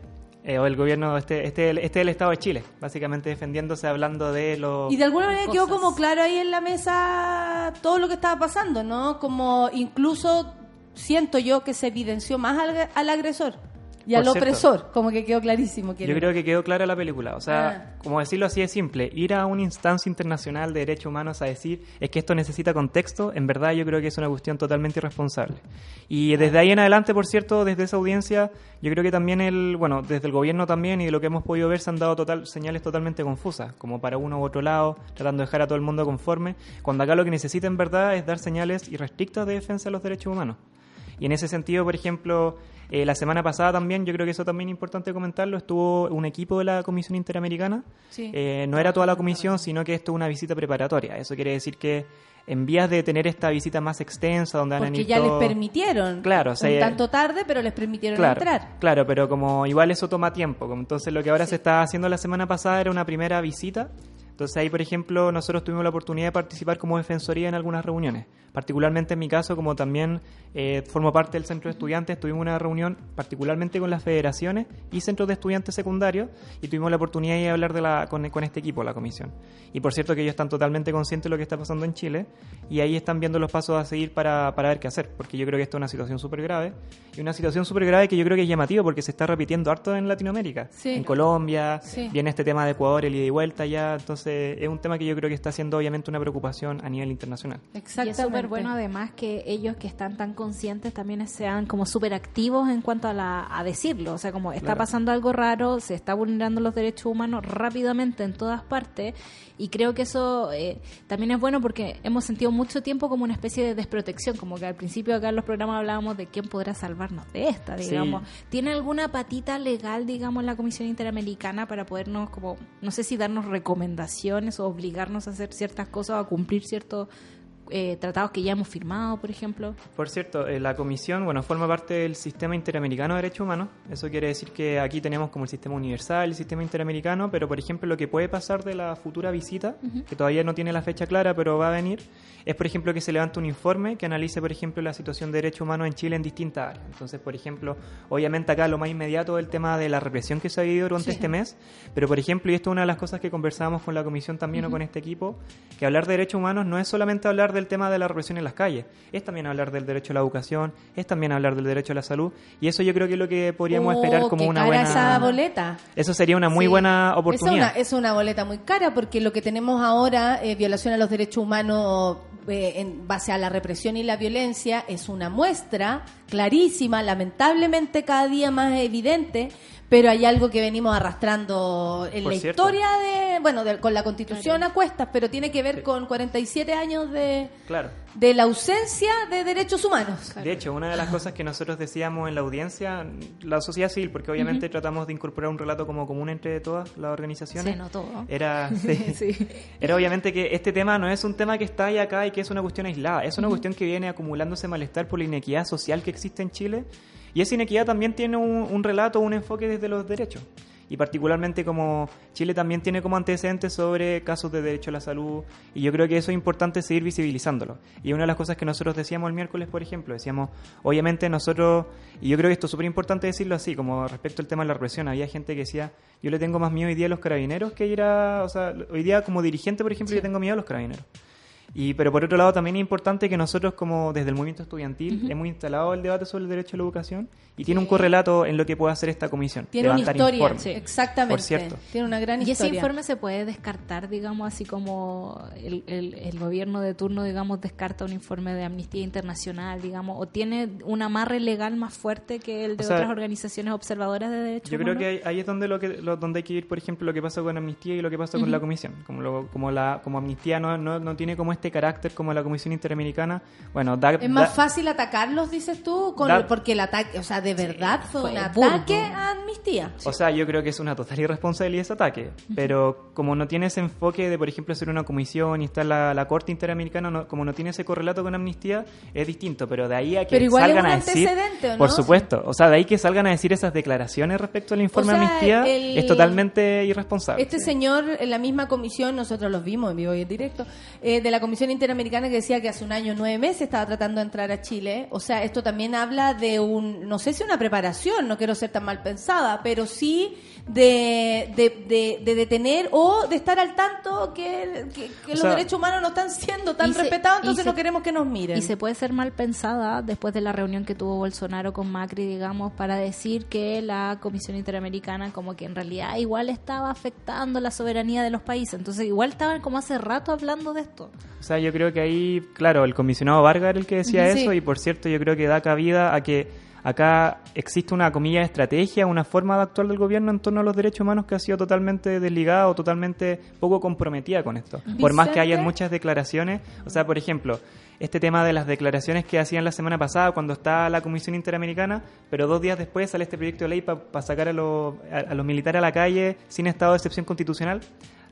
Eh, o el gobierno, este, este, este es el Estado de Chile, básicamente defendiéndose, hablando de los... Y de alguna manera quedó como claro ahí en la mesa todo lo que estaba pasando, ¿no? Como incluso siento yo que se evidenció más al, al agresor y al opresor, como que quedó clarísimo. quién Yo era. creo que quedó clara la película. O sea, Ah. como decirlo así de simple, ir a una instancia internacional de derechos humanos a decir es que esto necesita contexto, en verdad yo creo que es una cuestión totalmente irresponsable. Y desde ahí en adelante, por cierto, desde esa audiencia, yo creo que también el, bueno, desde el gobierno también y de lo que hemos podido ver se han dado total, señales totalmente confusas, como para uno u otro lado, tratando de dejar a todo el mundo conforme, cuando acá lo que necesita en verdad es dar señales irrestrictas de defensa de los derechos humanos. Y en ese sentido, por ejemplo, eh, la semana pasada también, yo creo que eso también es importante comentarlo, estuvo un equipo de la Comisión Interamericana. Sí. Eh, no era toda la comisión, sino que esto es una visita preparatoria. Eso quiere decir que en vías de tener esta visita más extensa, donde ir ya les permitieron. Claro, o sea, un ya- tanto tarde, pero les permitieron Claro, entrar. claro, pero como igual eso toma tiempo, como entonces lo que ahora se está haciendo la semana pasada era una primera visita. Entonces ahí, por ejemplo, nosotros tuvimos la oportunidad de participar como defensoría en algunas reuniones. Particularmente en mi caso, como también eh, formo parte del centro de estudiantes, tuvimos una reunión particularmente con las federaciones y centros de estudiantes secundarios y tuvimos la oportunidad de hablar de la, con, con este equipo, la comisión. Y por cierto que ellos están totalmente conscientes de lo que está pasando en Chile y ahí están viendo los pasos a seguir para, para ver qué hacer, porque yo creo que esto es una situación súper grave y una situación súper grave que yo creo que es llamativa porque se está repitiendo harto en Latinoamérica, Sí. en Colombia, Sí. viene este tema de Ecuador, el ida y vuelta ya, entonces es un tema que yo creo que está siendo obviamente una preocupación a nivel internacional. Exactamente. Súper bueno además que ellos que están tan conscientes también sean como súper activos en cuanto a, la, a decirlo. O sea, como está Claro. pasando algo raro, se está vulnerando los derechos humanos rápidamente en todas partes. Y creo que eso eh, también es bueno porque hemos sentido mucho tiempo como una especie de desprotección. Como que al principio acá en los programas hablábamos de quién podrá salvarnos de esta, Sí. digamos. ¿Tiene alguna patita legal, digamos, la Comisión Interamericana para podernos, como, no sé si darnos recomendaciones o obligarnos a hacer ciertas cosas o a cumplir ciertos eh, tratados que ya hemos firmado, por ejemplo? Por cierto, eh, la comisión, bueno, forma parte del sistema interamericano de derechos humanos. Eso quiere decir que aquí tenemos como el sistema universal, el sistema interamericano, pero por ejemplo lo que puede pasar de la futura visita, que todavía no tiene la fecha clara, pero va a venir, es por ejemplo que se levante un informe que analice, por ejemplo, la situación de derechos humanos en Chile en distintas áreas. Entonces, por ejemplo, obviamente acá lo más inmediato es el tema de la represión que se ha vivido durante Sí. este mes, pero por ejemplo, y esto es una de las cosas que conversábamos con la comisión también o con este equipo, que hablar de derechos humanos no es solamente hablar del tema de la represión en las calles, es también hablar del derecho a la educación, es también hablar del derecho a la salud, y eso yo creo que es lo que podríamos Oh, esperar como qué una cara buena... esa boleta. Eso sería una muy Sí. buena Es una, oportunidad. es una boleta muy cara porque lo que tenemos ahora, eh, violación a los derechos humanos eh, en base a la represión y la violencia, es una muestra clarísima, lamentablemente cada día más evidente, pero hay algo que venimos arrastrando en Por la cierto. historia de, bueno, de- con la constitución a cuestas, pero tiene que ver con 47 años de, Claro. de la ausencia de derechos humanos. De hecho, una de las cosas que nosotros decíamos en la audiencia, la sociedad civil, porque obviamente tratamos de incorporar un relato como común entre todas las organizaciones. Se notó, ¿no? Era, [LAUGHS] sí. era obviamente que este tema no es un tema que está ahí acá y que es una cuestión aislada, es una cuestión que viene acumulándose malestar por la inequidad social que existe en Chile y esa inequidad también tiene un, un relato, un enfoque desde los derechos. Y particularmente como Chile también tiene como antecedentes sobre casos de derecho a la salud y yo creo que eso es importante seguir visibilizándolo. Y una de las cosas que nosotros decíamos el miércoles, por ejemplo, decíamos, obviamente nosotros, y yo creo que esto es súper importante decirlo así, como respecto al tema de la represión, había gente que decía, yo le tengo más miedo hoy día a los carabineros que ir a, o sea, hoy día como dirigente, por ejemplo, yo tengo miedo a los carabineros. Y, pero por otro lado también es importante que nosotros como desde el movimiento estudiantil hemos instalado el debate sobre el derecho a la educación y tiene un correlato en lo que puede hacer esta comisión. Tiene una historia, informes. sí, exactamente. Por cierto. Tiene una gran Y ese historia. informe se puede descartar, digamos, así como el, el- el gobierno de turno, digamos, descarta un informe de Amnistía Internacional, digamos, o tiene un amarre legal más fuerte que el de O sea, otras organizaciones observadoras de derechos Yo creo humanos. que ahí, es donde lo que lo- donde hay que ir, por ejemplo, lo que pasa con Amnistía y lo que pasa con la Comisión. Como lo- como la como Amnistía no, no, no tiene como este carácter como la Comisión Interamericana, bueno, da, Es más da- fácil atacarlos, dices tú, con Da- porque el ataque, o sea, de verdad fue, fue un burdo. ataque a amnistía. O sea, yo creo que es una total irresponsabilidad ese ataque. Pero como no tiene ese enfoque de, por ejemplo, hacer una comisión y estar la, la Corte Interamericana, no- como no tiene ese correlato con amnistía, es distinto. Pero de ahí a que Pero igual es salgan un a decir. antecedente. Por supuesto. O sea, de ahí que salgan a decir esas declaraciones respecto al informe O sea, de amnistía el- es totalmente irresponsable. Este señor, en la misma comisión, nosotros los vimos en vivo y en directo, eh, de la Comisión Interamericana que decía que hace un año, nueve meses, estaba tratando de entrar a Chile. O sea, esto también habla de un, no sé si una preparación, no quiero ser tan mal pensada, pero sí de, de, de- de detener o de estar al tanto que, que- que los sea, derechos humanos no están siendo tan se- respetados, entonces se- no queremos que nos miren. Y se puede ser mal pensada después de la reunión que tuvo Bolsonaro con Macri, digamos, para decir que la Comisión Interamericana como que en realidad igual estaba afectando la soberanía de los países. Entonces igual estaban como hace rato hablando de esto. O sea, yo creo que ahí, claro, el comisionado Vargas era el que decía Sí. eso y por cierto yo creo que da cabida a que acá existe una comilla de estrategia, una forma de actuar del gobierno en torno a los derechos humanos que ha sido totalmente desligada o totalmente poco comprometida con esto. Por más que hayan muchas declaraciones, o sea, por ejemplo, este tema de las declaraciones que hacían la semana pasada cuando está la Comisión Interamericana, pero dos días después sale este proyecto de ley para sacar a, los- a- a los militares a la calle sin estado de excepción constitucional.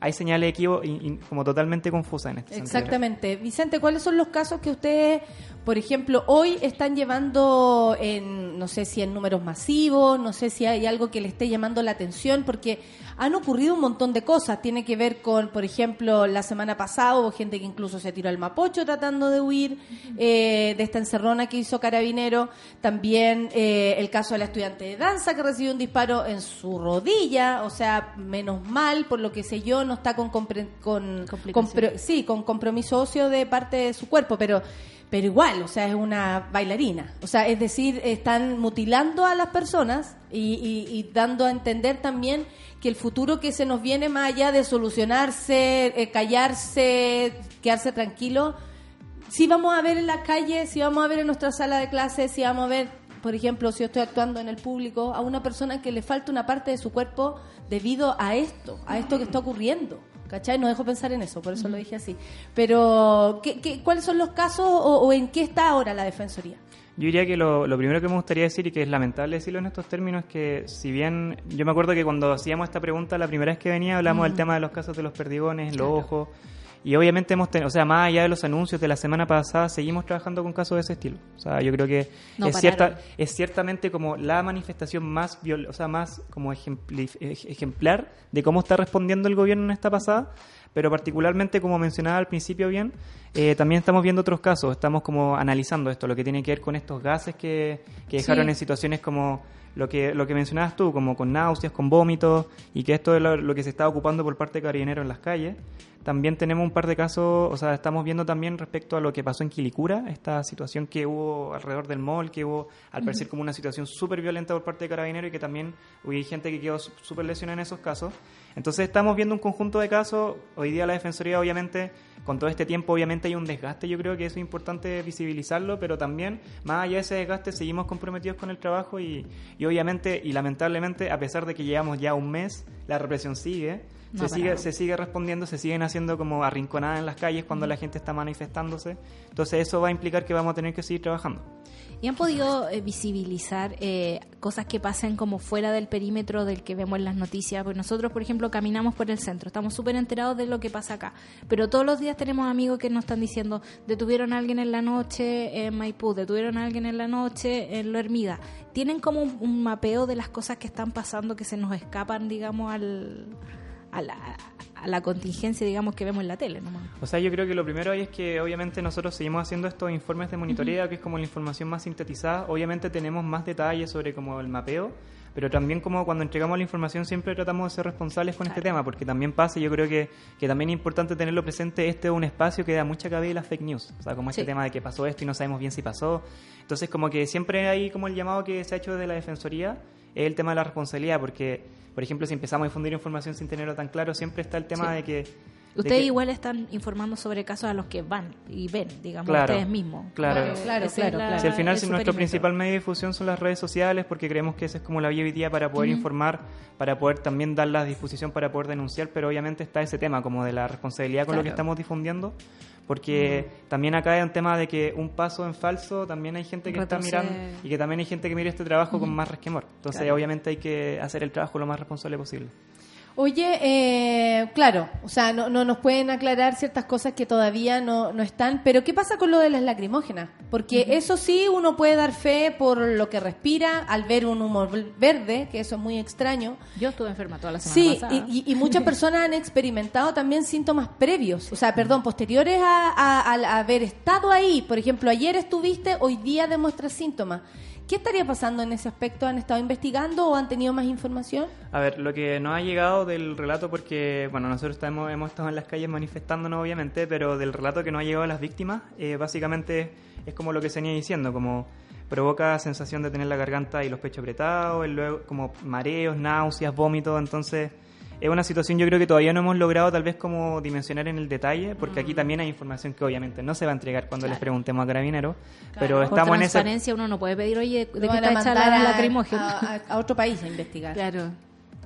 Hay señales equivo y, y como totalmente confusas en este sentido. Exactamente. Vicente, ¿cuáles son los casos que ustedes, por ejemplo, hoy están llevando en, no sé si en números masivos, no sé si hay algo que le esté llamando la atención, porque han ocurrido un montón de cosas. Tiene que ver con, por ejemplo, la semana pasada hubo gente que incluso se tiró al Mapocho tratando de huir eh, de esta encerrona que hizo Carabinero. También eh, el caso de la estudiante de danza que recibió un disparo en su rodilla, o sea, menos mal, por lo que sé yo, no está con, compre- con, sí, con compromiso óseo de parte de su cuerpo, pero pero igual, o sea, es una bailarina. O sea, es decir, están mutilando a las personas y, dando a entender también que el futuro que se nos viene más allá de solucionarse, eh, callarse, quedarse tranquilo, si vamos a ver en la calle, si vamos a ver en nuestra sala de clases, si vamos a ver, por ejemplo, si yo estoy actuando en el público, a una persona que le falta una parte de su cuerpo debido a esto, a esto que está ocurriendo. ¿Cachai? No dejo pensar en eso, por eso lo dije así. Pero, ¿qué, qué, cuáles son los casos o, o en qué está ahora la Defensoría? Yo diría que lo, lo primero que me gustaría decir y que es lamentable decirlo en estos términos es que si bien yo me acuerdo que cuando hacíamos esta pregunta la primera vez que venía hablamos del tema de los casos de los perdigones, los ojos y obviamente hemos tenido, o sea, más allá de los anuncios de la semana pasada, seguimos trabajando con casos de ese estilo. O sea, yo creo que No es, cierta, es ciertamente como la manifestación más, viol- o sea, más como ejemplar de cómo está respondiendo el gobierno en esta pasada, pero particularmente, como mencionaba al principio bien, eh, también estamos viendo otros casos, estamos como analizando esto, lo que tiene que ver con estos gases que, que dejaron Sí. en situaciones como lo que, lo que mencionabas tú, como con náuseas, con vómitos, y que esto es lo, lo que se está ocupando por parte de carabineros en las calles. También tenemos un par de casos, o sea, estamos viendo también respecto a lo que pasó en Quilicura, esta situación que hubo alrededor del mall, que hubo al parecer como una situación súper violenta por parte de carabineros y que también hubo gente que quedó sú- súper lesionada en esos casos. Entonces estamos viendo un conjunto de casos. Hoy día la Defensoría, obviamente, con todo este tiempo, obviamente hay un desgaste. Yo creo que eso es importante visibilizarlo, pero también, más allá de ese desgaste, seguimos comprometidos con el trabajo y, y obviamente, y lamentablemente, a pesar de que llevamos ya un mes, la represión sigue. No se, sigue, se sigue respondiendo, se siguen haciendo como arrinconadas en las calles cuando la gente está manifestándose. Entonces eso va a implicar que vamos a tener que seguir trabajando. ¿Y han podido eh, visibilizar eh, cosas que pasen como fuera del perímetro del que vemos en las noticias? Porque nosotros, por ejemplo, caminamos por el centro, estamos súper enterados de lo que pasa acá, pero todos los días tenemos amigos que nos están diciendo, detuvieron a alguien en la noche en Maipú, detuvieron a alguien en la noche en Lo Hermida. ¿Tienen como un, un mapeo de las cosas que están pasando que se nos escapan, digamos, al, a, la, a la contingencia, digamos, que vemos en la tele? Nomás? O sea, yo creo que lo primero ahí es que obviamente nosotros seguimos haciendo estos informes de monitoreo, que es como la información más sintetizada. Obviamente tenemos más detalles sobre como el mapeo. pero también como cuando entregamos la información siempre tratamos de ser responsables con este tema, porque también pasa, yo creo que, que también es importante tenerlo presente, este es un espacio que da mucha cabida a las fake news, o sea, como este Sí. tema de que pasó esto y no sabemos bien si pasó, entonces como que siempre hay como el llamado que se ha hecho desde la Defensoría, es el tema de la responsabilidad, porque, por ejemplo, si empezamos a difundir información sin tenerlo tan claro, siempre está el tema Sí. de que... de Ustedes que- igual están informando sobre casos a los que van y ven, digamos, Claro, ustedes mismos. claro. Claro, claro, la- claro. Si al final si nuestro principal medio de difusión son las redes sociales, porque creemos que esa es como la vía hoy día para poder informar, para poder también dar la difusión para poder denunciar, pero obviamente está ese tema como de la responsabilidad con lo que Claro. estamos difundiendo, porque también acá hay un tema de que un paso en falso también hay gente que está mirando y que también hay gente que mira este trabajo con más resquemor. Entonces Claro. obviamente hay que hacer el trabajo lo más responsable posible. Oye, eh, claro, o sea, no, no nos pueden aclarar ciertas cosas que todavía no, no están, pero ¿qué pasa con lo de las lacrimógenas? Porque eso sí, uno puede dar fe por lo que respira al ver un humo verde, que eso es muy extraño. Yo estuve enferma toda la semana Sí, pasada. y, y- y muchas [LAUGHS] personas han experimentado también síntomas previos, o sea, perdón, posteriores a, a- al haber estado ahí. Por ejemplo, ayer estuviste, hoy día demuestras síntomas. ¿Qué estaría pasando en ese aspecto? ¿Han estado investigando o han tenido más información? A ver, lo que nos ha llegado del relato, porque, bueno, nosotros estamos, hemos estado en las calles manifestándonos, obviamente, pero del relato que nos ha llegado a las víctimas, eh, básicamente es como lo que se venía diciendo, como provoca sensación de tener la garganta y los pechos apretados, luego como mareos, náuseas, vómitos, entonces es una situación yo creo que todavía no hemos logrado tal vez como dimensionar en el detalle, porque aquí también hay información que obviamente no se va a entregar cuando les preguntemos a carabineros, pero Por estamos en ese... transparencia uno no puede pedir, oye, ¿de qué está hecha la a, lacrimógena? a- a- a otro país a investigar. Claro.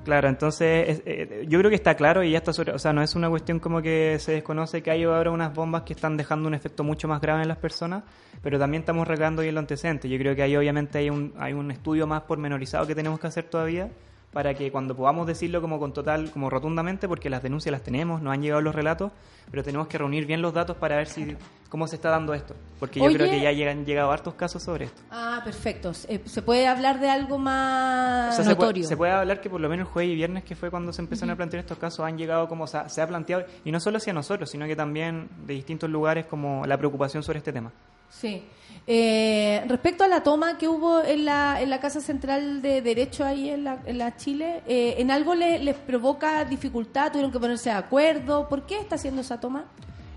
Claro, entonces es- eh, yo creo que está claro y ya está sobre, o sea, no es una cuestión como que se desconoce que hay ahora unas bombas que están dejando un efecto mucho más grave en las personas, pero también estamos recabando ahí los antecedentes. Yo creo que ahí obviamente hay un, hay un estudio más pormenorizado que tenemos que hacer todavía para que cuando podamos decirlo como con total, como rotundamente, porque las denuncias las tenemos, nos han llegado los relatos, pero tenemos que reunir bien los datos para ver si cómo se está dando esto, porque yo creo que ya llegan llegado hartos casos sobre esto. Ah, perfecto. Eh, ¿Se puede hablar de algo más O sea, se puede, notorio? se puede hablar que por lo menos el jueves y viernes, que fue cuando se empezaron a plantear estos casos, han llegado como, o sea, se ha planteado, y no solo hacia nosotros, sino que también de distintos lugares, como la preocupación sobre este tema. Sí. Eh, respecto a la toma que hubo en la, en la Casa Central de Derecho ahí en la, en la Chile, eh, ¿en algo le- les provoca dificultad? ¿Tuvieron que ponerse de acuerdo? ¿Por qué está haciendo esa toma?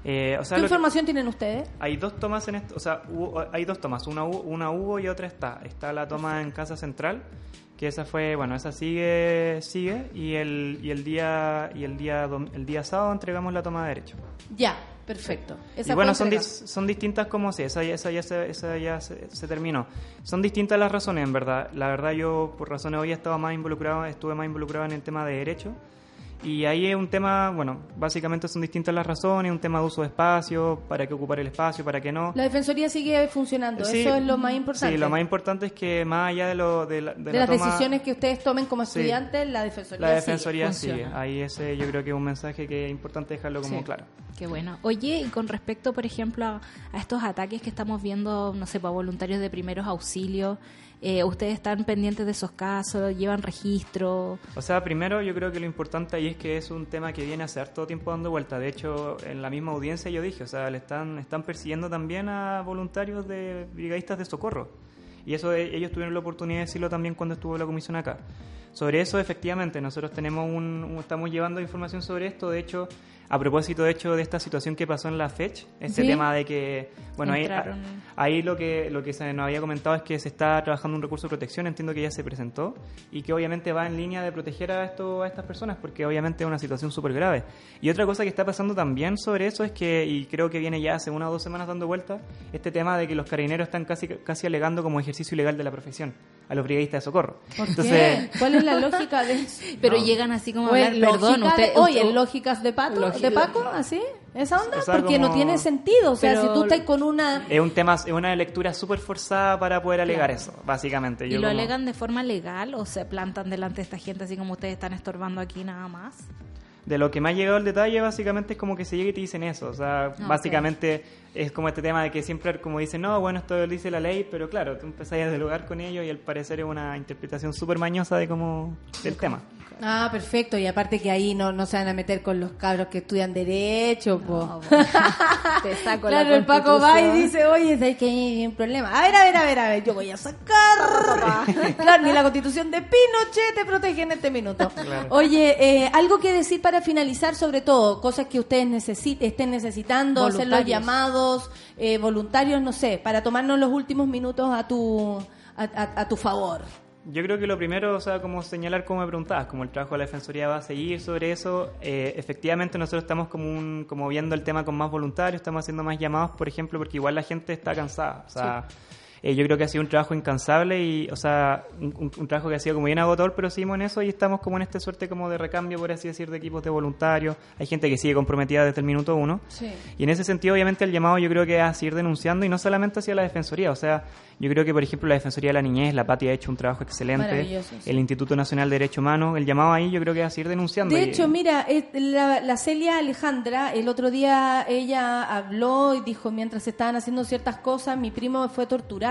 Eh, o sea, ¿Qué que- información tienen ustedes? hay dos tomas en esto, o sea, hubo- hay dos tomas, una, una hubo y otra está. Está la toma en Casa Central, que esa fue, bueno, esa sigue, sigue, y el, y el día, y el día, el día sábado entregamos la toma de derecho. Ya, perfecto. Esa y bueno, son, dis- son distintas como si, esa, ya- esa ya, se, esa ya se, se terminó. Son distintas las razones, en verdad. La verdad yo, por razones hoy, estaba más involucrado, estuve más involucrado en el tema de derecho. Y ahí es un tema, bueno, básicamente son distintas las razones, un tema de uso de espacio, para qué ocupar el espacio, para qué no. La Defensoría sigue funcionando, Sí, eso es lo más importante. Sí, lo más importante es que más allá de, lo, de, la, de de la las toma- decisiones que ustedes tomen como Sí. estudiantes, la Defensoría, la defensoría sigue, sigue. Ahí ese yo creo que es un mensaje que es importante dejarlo como Sí. claro. Qué bueno. Oye, y con respecto, por ejemplo, a, a estos ataques que estamos viendo, no sé, para voluntarios de primeros auxilios, eh, ¿ustedes están pendientes de esos casos? ¿Llevan registro? O sea, primero yo creo que lo importante ahí es que es un tema que viene hace harto tiempo dando vuelta. De hecho, en la misma audiencia yo dije, o sea, le están, están persiguiendo también a voluntarios de brigadistas de socorro. Y eso eh, ellos tuvieron la oportunidad de decirlo también cuando estuvo la comisión acá. Sobre eso, efectivamente, nosotros tenemos un- estamos llevando información sobre esto. De hecho, a propósito de hecho de esta situación que pasó en la FECH, este Sí. tema de que, bueno, ahí, Entraron. ahí lo que lo que se nos había comentado es que se está trabajando un recurso de protección, entiendo que ya se presentó y que obviamente va en línea de proteger a esto a estas personas porque obviamente es una situación súper grave. Y otra cosa que está pasando también sobre eso es que y creo que viene ya hace una o dos semanas dando vuelta este tema de que los carabineros están casi casi alegando como ejercicio ilegal de la profesión a los brigadistas de socorro. ¿Por Entonces, qué? ¿Cuál es la lógica de eso? [LAUGHS] Pero No. llegan así como a hablar, en perdón, lógica usted... de- oye, usted- en lógicas de pato, Lógica- de Paco, así, esa onda, O sea, porque no tiene sentido. O sea, Pero- si tú estás con una es un tema es una lectura súper forzada para poder alegar Claro. eso, básicamente. ¿Y lo como- alegan de forma legal o se plantan delante de esta gente así como ustedes están estorbando aquí nada más? De lo que me ha llegado el detalle, básicamente es como que se llega y te dicen eso. O sea, ok. básicamente es como este tema de que siempre, como dicen, no, bueno, esto lo dice la ley, pero claro, tú empezás a dialogar con ellos y al parecer es una interpretación súper mañosa de cómo del tema. Ah, perfecto. Y aparte que ahí no, no se van a meter con los cabros que estudian Derecho. po. [LAUGHS] Te saco la claro, el Paco va y dice, oye, ¿sabes que hay un problema? A ver, a ver, a ver, a ver, yo voy a sacar. [LAUGHS] claro, ni la constitución de Pinochet te protege en este minuto. [LAUGHS] Oye, eh, algo que decir para finalizar, sobre todo, cosas que ustedes necesi- estén necesitando, hacer los llamados, eh, voluntarios, no sé, para tomarnos los últimos minutos a tu, a, a- a tu favor. Yo creo que lo primero, o sea, como señalar, como me preguntabas, como el trabajo de la Defensoría va a seguir sobre eso, eh, efectivamente nosotros estamos como, un, como viendo el tema con más voluntarios, estamos haciendo más llamados, por ejemplo, porque igual la gente está cansada. O sea, eh, yo creo que ha sido un trabajo incansable y, o sea, un, trabajo que ha sido como bien agotador, pero seguimos en eso y estamos como en esta suerte como de recambio, por así decir, de equipos de voluntarios. Hay gente que sigue comprometida desde el minuto uno. Sí. Y en ese sentido, obviamente, el llamado yo creo que es a seguir denunciando y no solamente hacia la Defensoría. O sea, yo creo que, por ejemplo, la Defensoría de la Niñez, la PATI ha hecho un trabajo excelente. Sí. El Instituto Nacional de Derechos Humanos, el llamado ahí yo creo que es a seguir denunciando. De Y- hecho, mira, es- la, la Celia Alejandra, el otro día ella habló y dijo, mientras se estaban haciendo ciertas cosas, mi primo fue torturado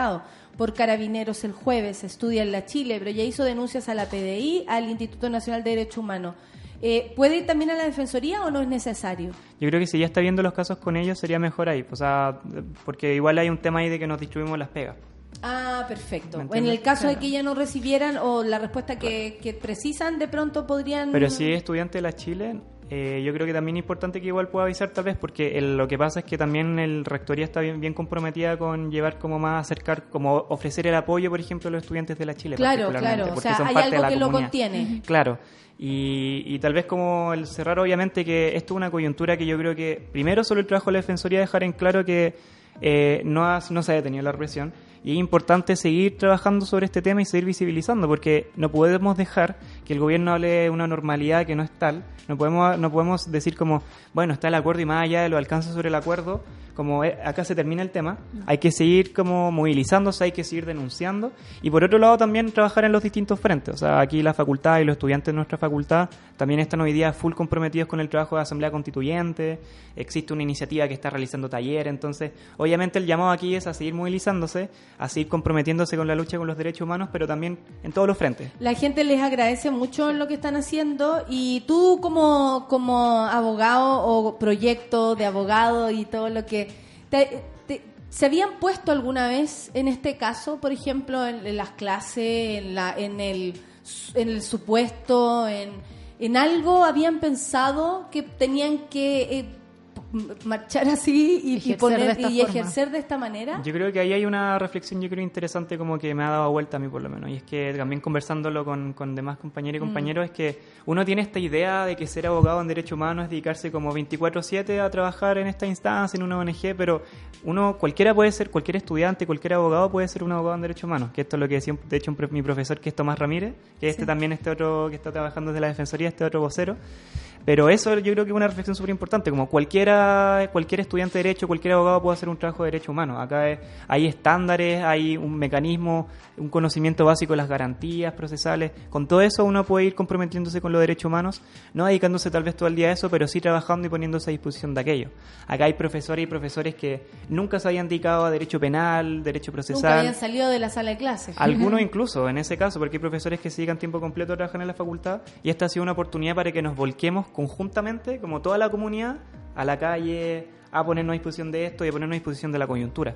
por carabineros el jueves, estudia en la Chile, pero ya hizo denuncias a la PDI, al Instituto Nacional de Derechos Humanos. Eh, ¿Puede ir también a la Defensoría o no es necesario? Yo creo que si ya está viendo los casos con ellos, sería mejor ahí. O sea, porque igual hay un tema ahí de que nos distribuimos las pegas. Ah, perfecto. ¿Me En el caso de que ella no recibieran o la respuesta que, que precisan, de pronto podrían... Pero si es estudiante de la Chile, eh, yo creo que también es importante que igual pueda avisar tal vez, porque el- lo que pasa es que también el rectoría está bien, bien comprometida con llevar como más acercar, como ofrecer el apoyo, por ejemplo, a los estudiantes de la Chile. Claro, particularmente, claro. O porque sea, son hay parte de algo la que lo comunidad. contiene. Claro. Y, y tal vez como el cerrar, obviamente, que esto es una coyuntura que yo creo que, primero, solo el trabajo de la Defensoría dejar en claro que eh, no, ha- no se ha detenido la represión. Y es importante seguir trabajando sobre este tema y seguir visibilizando, porque no podemos dejar que el gobierno hable de una normalidad que no es tal. No podemos, no podemos decir como, bueno, está el acuerdo y más allá de los alcances sobre el acuerdo, como eh, acá se termina el tema. Hay que seguir como movilizándose, hay que seguir denunciando. Y por otro lado también trabajar en los distintos frentes. O sea, aquí la facultad y los estudiantes de nuestra facultad también están hoy día full comprometidos con el trabajo de Asamblea Constituyente. Existe una iniciativa que está realizando talleres. Entonces, obviamente el llamado aquí es a seguir movilizándose, a seguir comprometiéndose con la lucha con los derechos humanos, pero también en todos los frentes. La gente les agradece mucho lo que están haciendo y tú como, como abogado o proyecto de abogado y todo lo que... te- te- ¿Se habían puesto alguna vez en este caso, por ejemplo, en, las clases, en, la, en, el, en el supuesto, en, en algo? ¿Habían pensado que tenían que eh, marchar así y, y Ejercer poner, de esta y ejercer de esta manera? Yo creo que ahí hay una reflexión, yo creo, interesante como que me ha dado vuelta a mí por lo menos. Y es que también conversándolo con, con demás compañeros y compañeros, es que uno tiene esta idea de que ser abogado en derecho humano es dedicarse como 24/7 a trabajar en esta instancia, en una ONG, pero uno, cualquiera puede ser, cualquier estudiante, cualquier abogado puede ser un abogado en derecho humano. Que esto es lo que decía, de hecho, mi profesor, que es Tomás Ramírez, que este también, este otro que está trabajando desde la Defensoría, este otro vocero. Pero eso yo creo que es una reflexión súper importante, como cualquiera, cualquier estudiante de derecho, cualquier abogado puede hacer un trabajo de derecho humano. Acá es- hay estándares, hay un mecanismo, un conocimiento básico de las garantías procesales. Con todo eso uno puede ir comprometiéndose con los derechos humanos, no dedicándose tal vez todo el día a eso, pero sí trabajando y poniéndose a disposición de aquello. Acá hay profesores y profesores que nunca se habían dedicado a derecho penal, derecho Nunca procesal. habían salido de la sala de clases. Algunos [LAUGHS] incluso, en ese caso, porque hay profesores que se dedican tiempo completo a trabajar en la facultad y esta ha sido una oportunidad para que nos volquemos conjuntamente, como toda la comunidad, a la calle, a ponernos a disposición de esto y a ponernos a disposición de la coyuntura.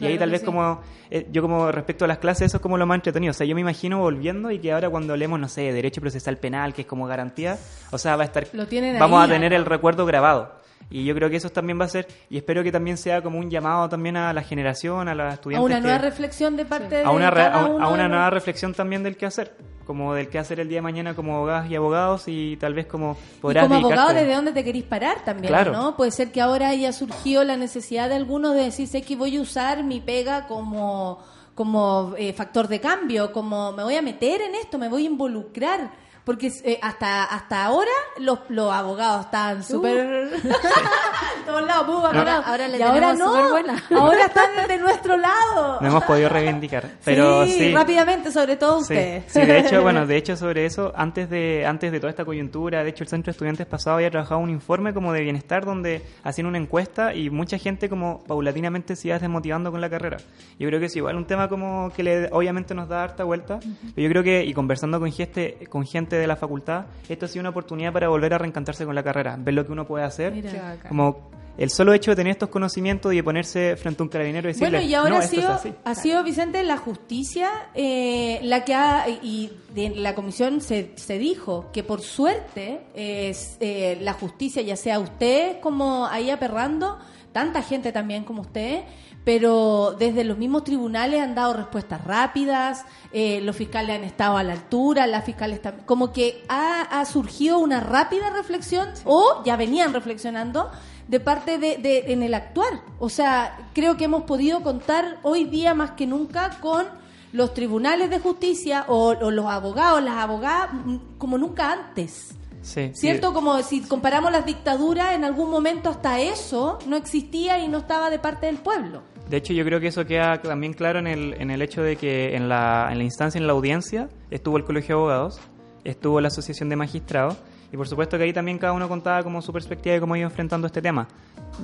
y ahí tal vez sí. como, eh, yo como respecto a las clases, eso es como lo más entretenido. O sea, yo me imagino volviendo y que ahora cuando hablemos, no sé, de derecho procesal penal, que es como garantía, o sea, va a estar, Lo vamos ahí. a tener el recuerdo grabado. Y yo creo que eso también va a ser, y espero que también sea como un llamado también a la generación, a los a estudiantes. una que- nueva reflexión de parte de a una, cada a, uno a una nueva reflexión también del qué hacer, como del qué hacer el día de mañana como abogadas y abogados y tal vez como Y podrás como abogado, ¿desde dónde te querís parar también? Claro. ¿no? Puede ser que ahora haya surgido la necesidad de algunos de decir, sé que voy a usar mi pega como, como eh, factor de cambio, como me voy a meter en esto, me voy a involucrar. Porque eh, hasta hasta ahora los, los abogados estaban súper... [LAUGHS] en [LAUGHS] todos lados, muy valorados. Ahora le y ahora tenemos no, superbuena. ahora están de nuestro lado. no hemos podido reivindicar. [LAUGHS] Pero sí, sí, rápidamente, sobre todo Sí, ustedes. sí, de hecho, bueno, de hecho sobre eso, antes de antes de toda esta coyuntura, de hecho el Centro de Estudiantes pasado había trabajado un informe como de bienestar donde hacían una encuesta y mucha gente como paulatinamente se iba desmotivando con la carrera. Yo creo que es igual un tema como que le, obviamente nos da harta vuelta, pero yo creo que, y conversando con gente, con gente de la facultad, esto ha sido una oportunidad para volver a reencantarse con la carrera, ver lo que uno puede hacer. Mira. Como el solo hecho de tener estos conocimientos y de ponerse frente a un carabinero y decirle, Bueno, y ahora no, ha esto es sido, así". ha sido Vicente la justicia eh, la que ha, y de la comisión se, se dijo que por suerte es, eh, la justicia, ya sea usted como ahí aperrando, tanta gente también como usted, pero desde los mismos tribunales han dado respuestas rápidas, eh, los fiscales han estado a la altura, las fiscales tam- como que ha, ha surgido una rápida reflexión o ya venían reflexionando de parte de, de- en el actuar. O sea, creo que hemos podido contar hoy día más que nunca con los tribunales de justicia o, o los abogados, las abogadas, mm, como nunca antes. Sí, sí. ¿Cierto? Como si comparamos las dictaduras, en algún momento hasta eso no existía y no estaba de parte del pueblo. De hecho, yo creo que eso queda también claro en el, en el hecho de que en la, en la instancia, en la audiencia, estuvo el Colegio de Abogados, estuvo la Asociación de Magistrados, y por supuesto que ahí también cada uno contaba como su perspectiva de cómo iba enfrentando este tema.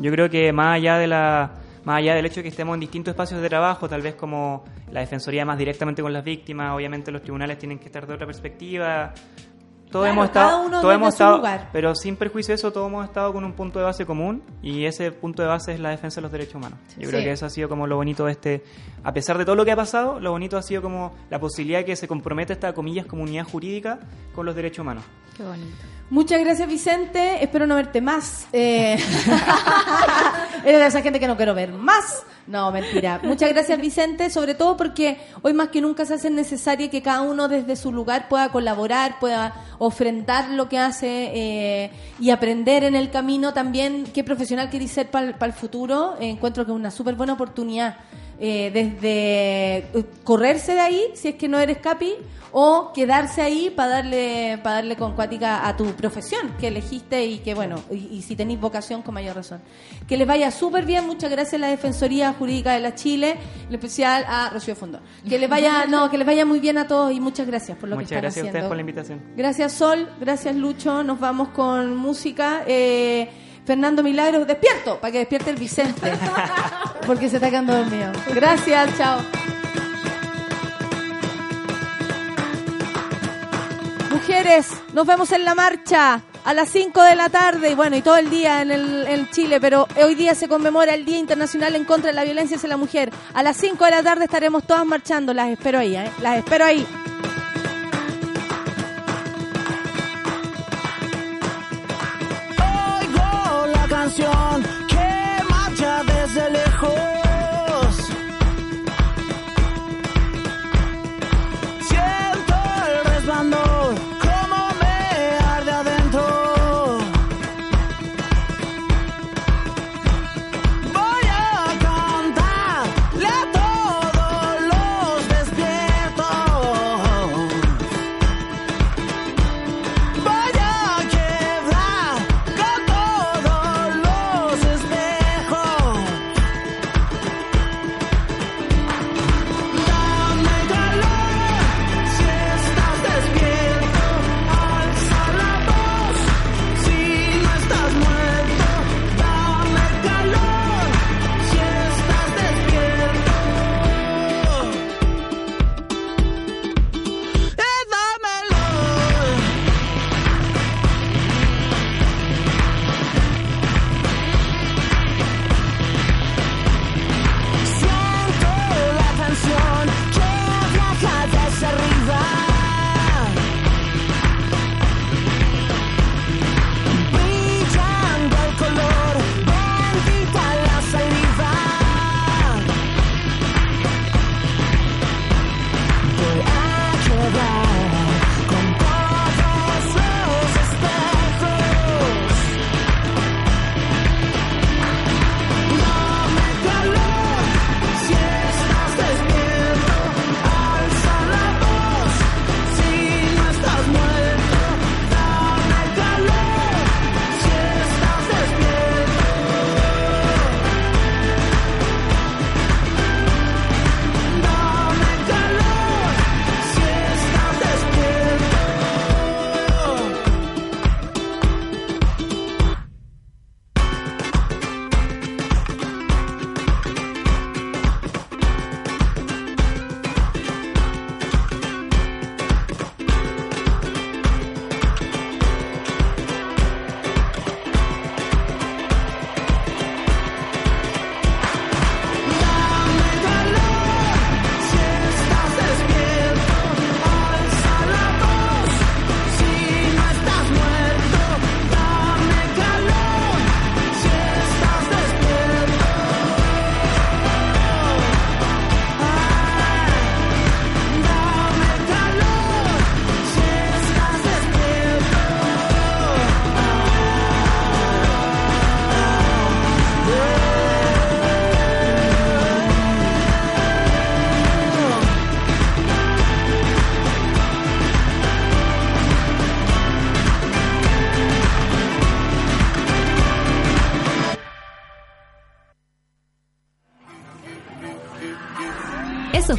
Yo creo que más allá de la más allá del hecho de que estemos en distintos espacios de trabajo, tal vez como la defensoría más directamente con las víctimas, obviamente los tribunales tienen que estar de otra perspectiva. Todos Claro, hemos estado, todos hemos estado, lugar. pero sin perjuicio de eso, todos hemos estado con un punto de base común y ese punto de base es la defensa de los derechos humanos. Yo creo que eso ha sido como lo bonito de este, a pesar de todo lo que ha pasado, lo bonito ha sido como la posibilidad de que se comprometa esta, comillas, comunidad jurídica con los derechos humanos. Qué bonito. Muchas gracias, Vicente. Espero no verte más. Eh, [LAUGHS] Eres de esa gente que no quiero ver más. No, mentira. Muchas gracias, Vicente, sobre todo porque hoy más que nunca se hace necesario que cada uno desde su lugar pueda colaborar, pueda ofrendar lo que hace eh, y aprender en el camino también qué profesional queréis ser para el futuro. Eh, encuentro que es una súper buena oportunidad. Eh, desde eh, correrse de ahí, si es que no eres capi, o quedarse ahí para darle para darle con cuática a tu profesión que elegiste y que bueno y, y si tenéis vocación con mayor razón. Que les vaya súper bien muchas gracias a la defensoría jurídica de la Chile en especial a Rocío Fondón que les vaya [LAUGHS] no que les vaya muy bien a todos y muchas gracias por lo Muchas que están gracias a ustedes haciendo. por la invitación. gracias Sol. Gracias Lucho. Nos vamos con música. Eh, Fernando Milagros despierto para que despierte el Vicente [LAUGHS] porque se está quedando dormido gracias chao Mujeres, nos vemos en la marcha a las 5 de la tarde y bueno, y todo el día en, el, en Chile, pero hoy día se conmemora el Día Internacional en contra de la Violencia hacia la Mujer. A las 5 de la tarde estaremos todas marchando, las espero ahí, ¿eh? las espero ahí.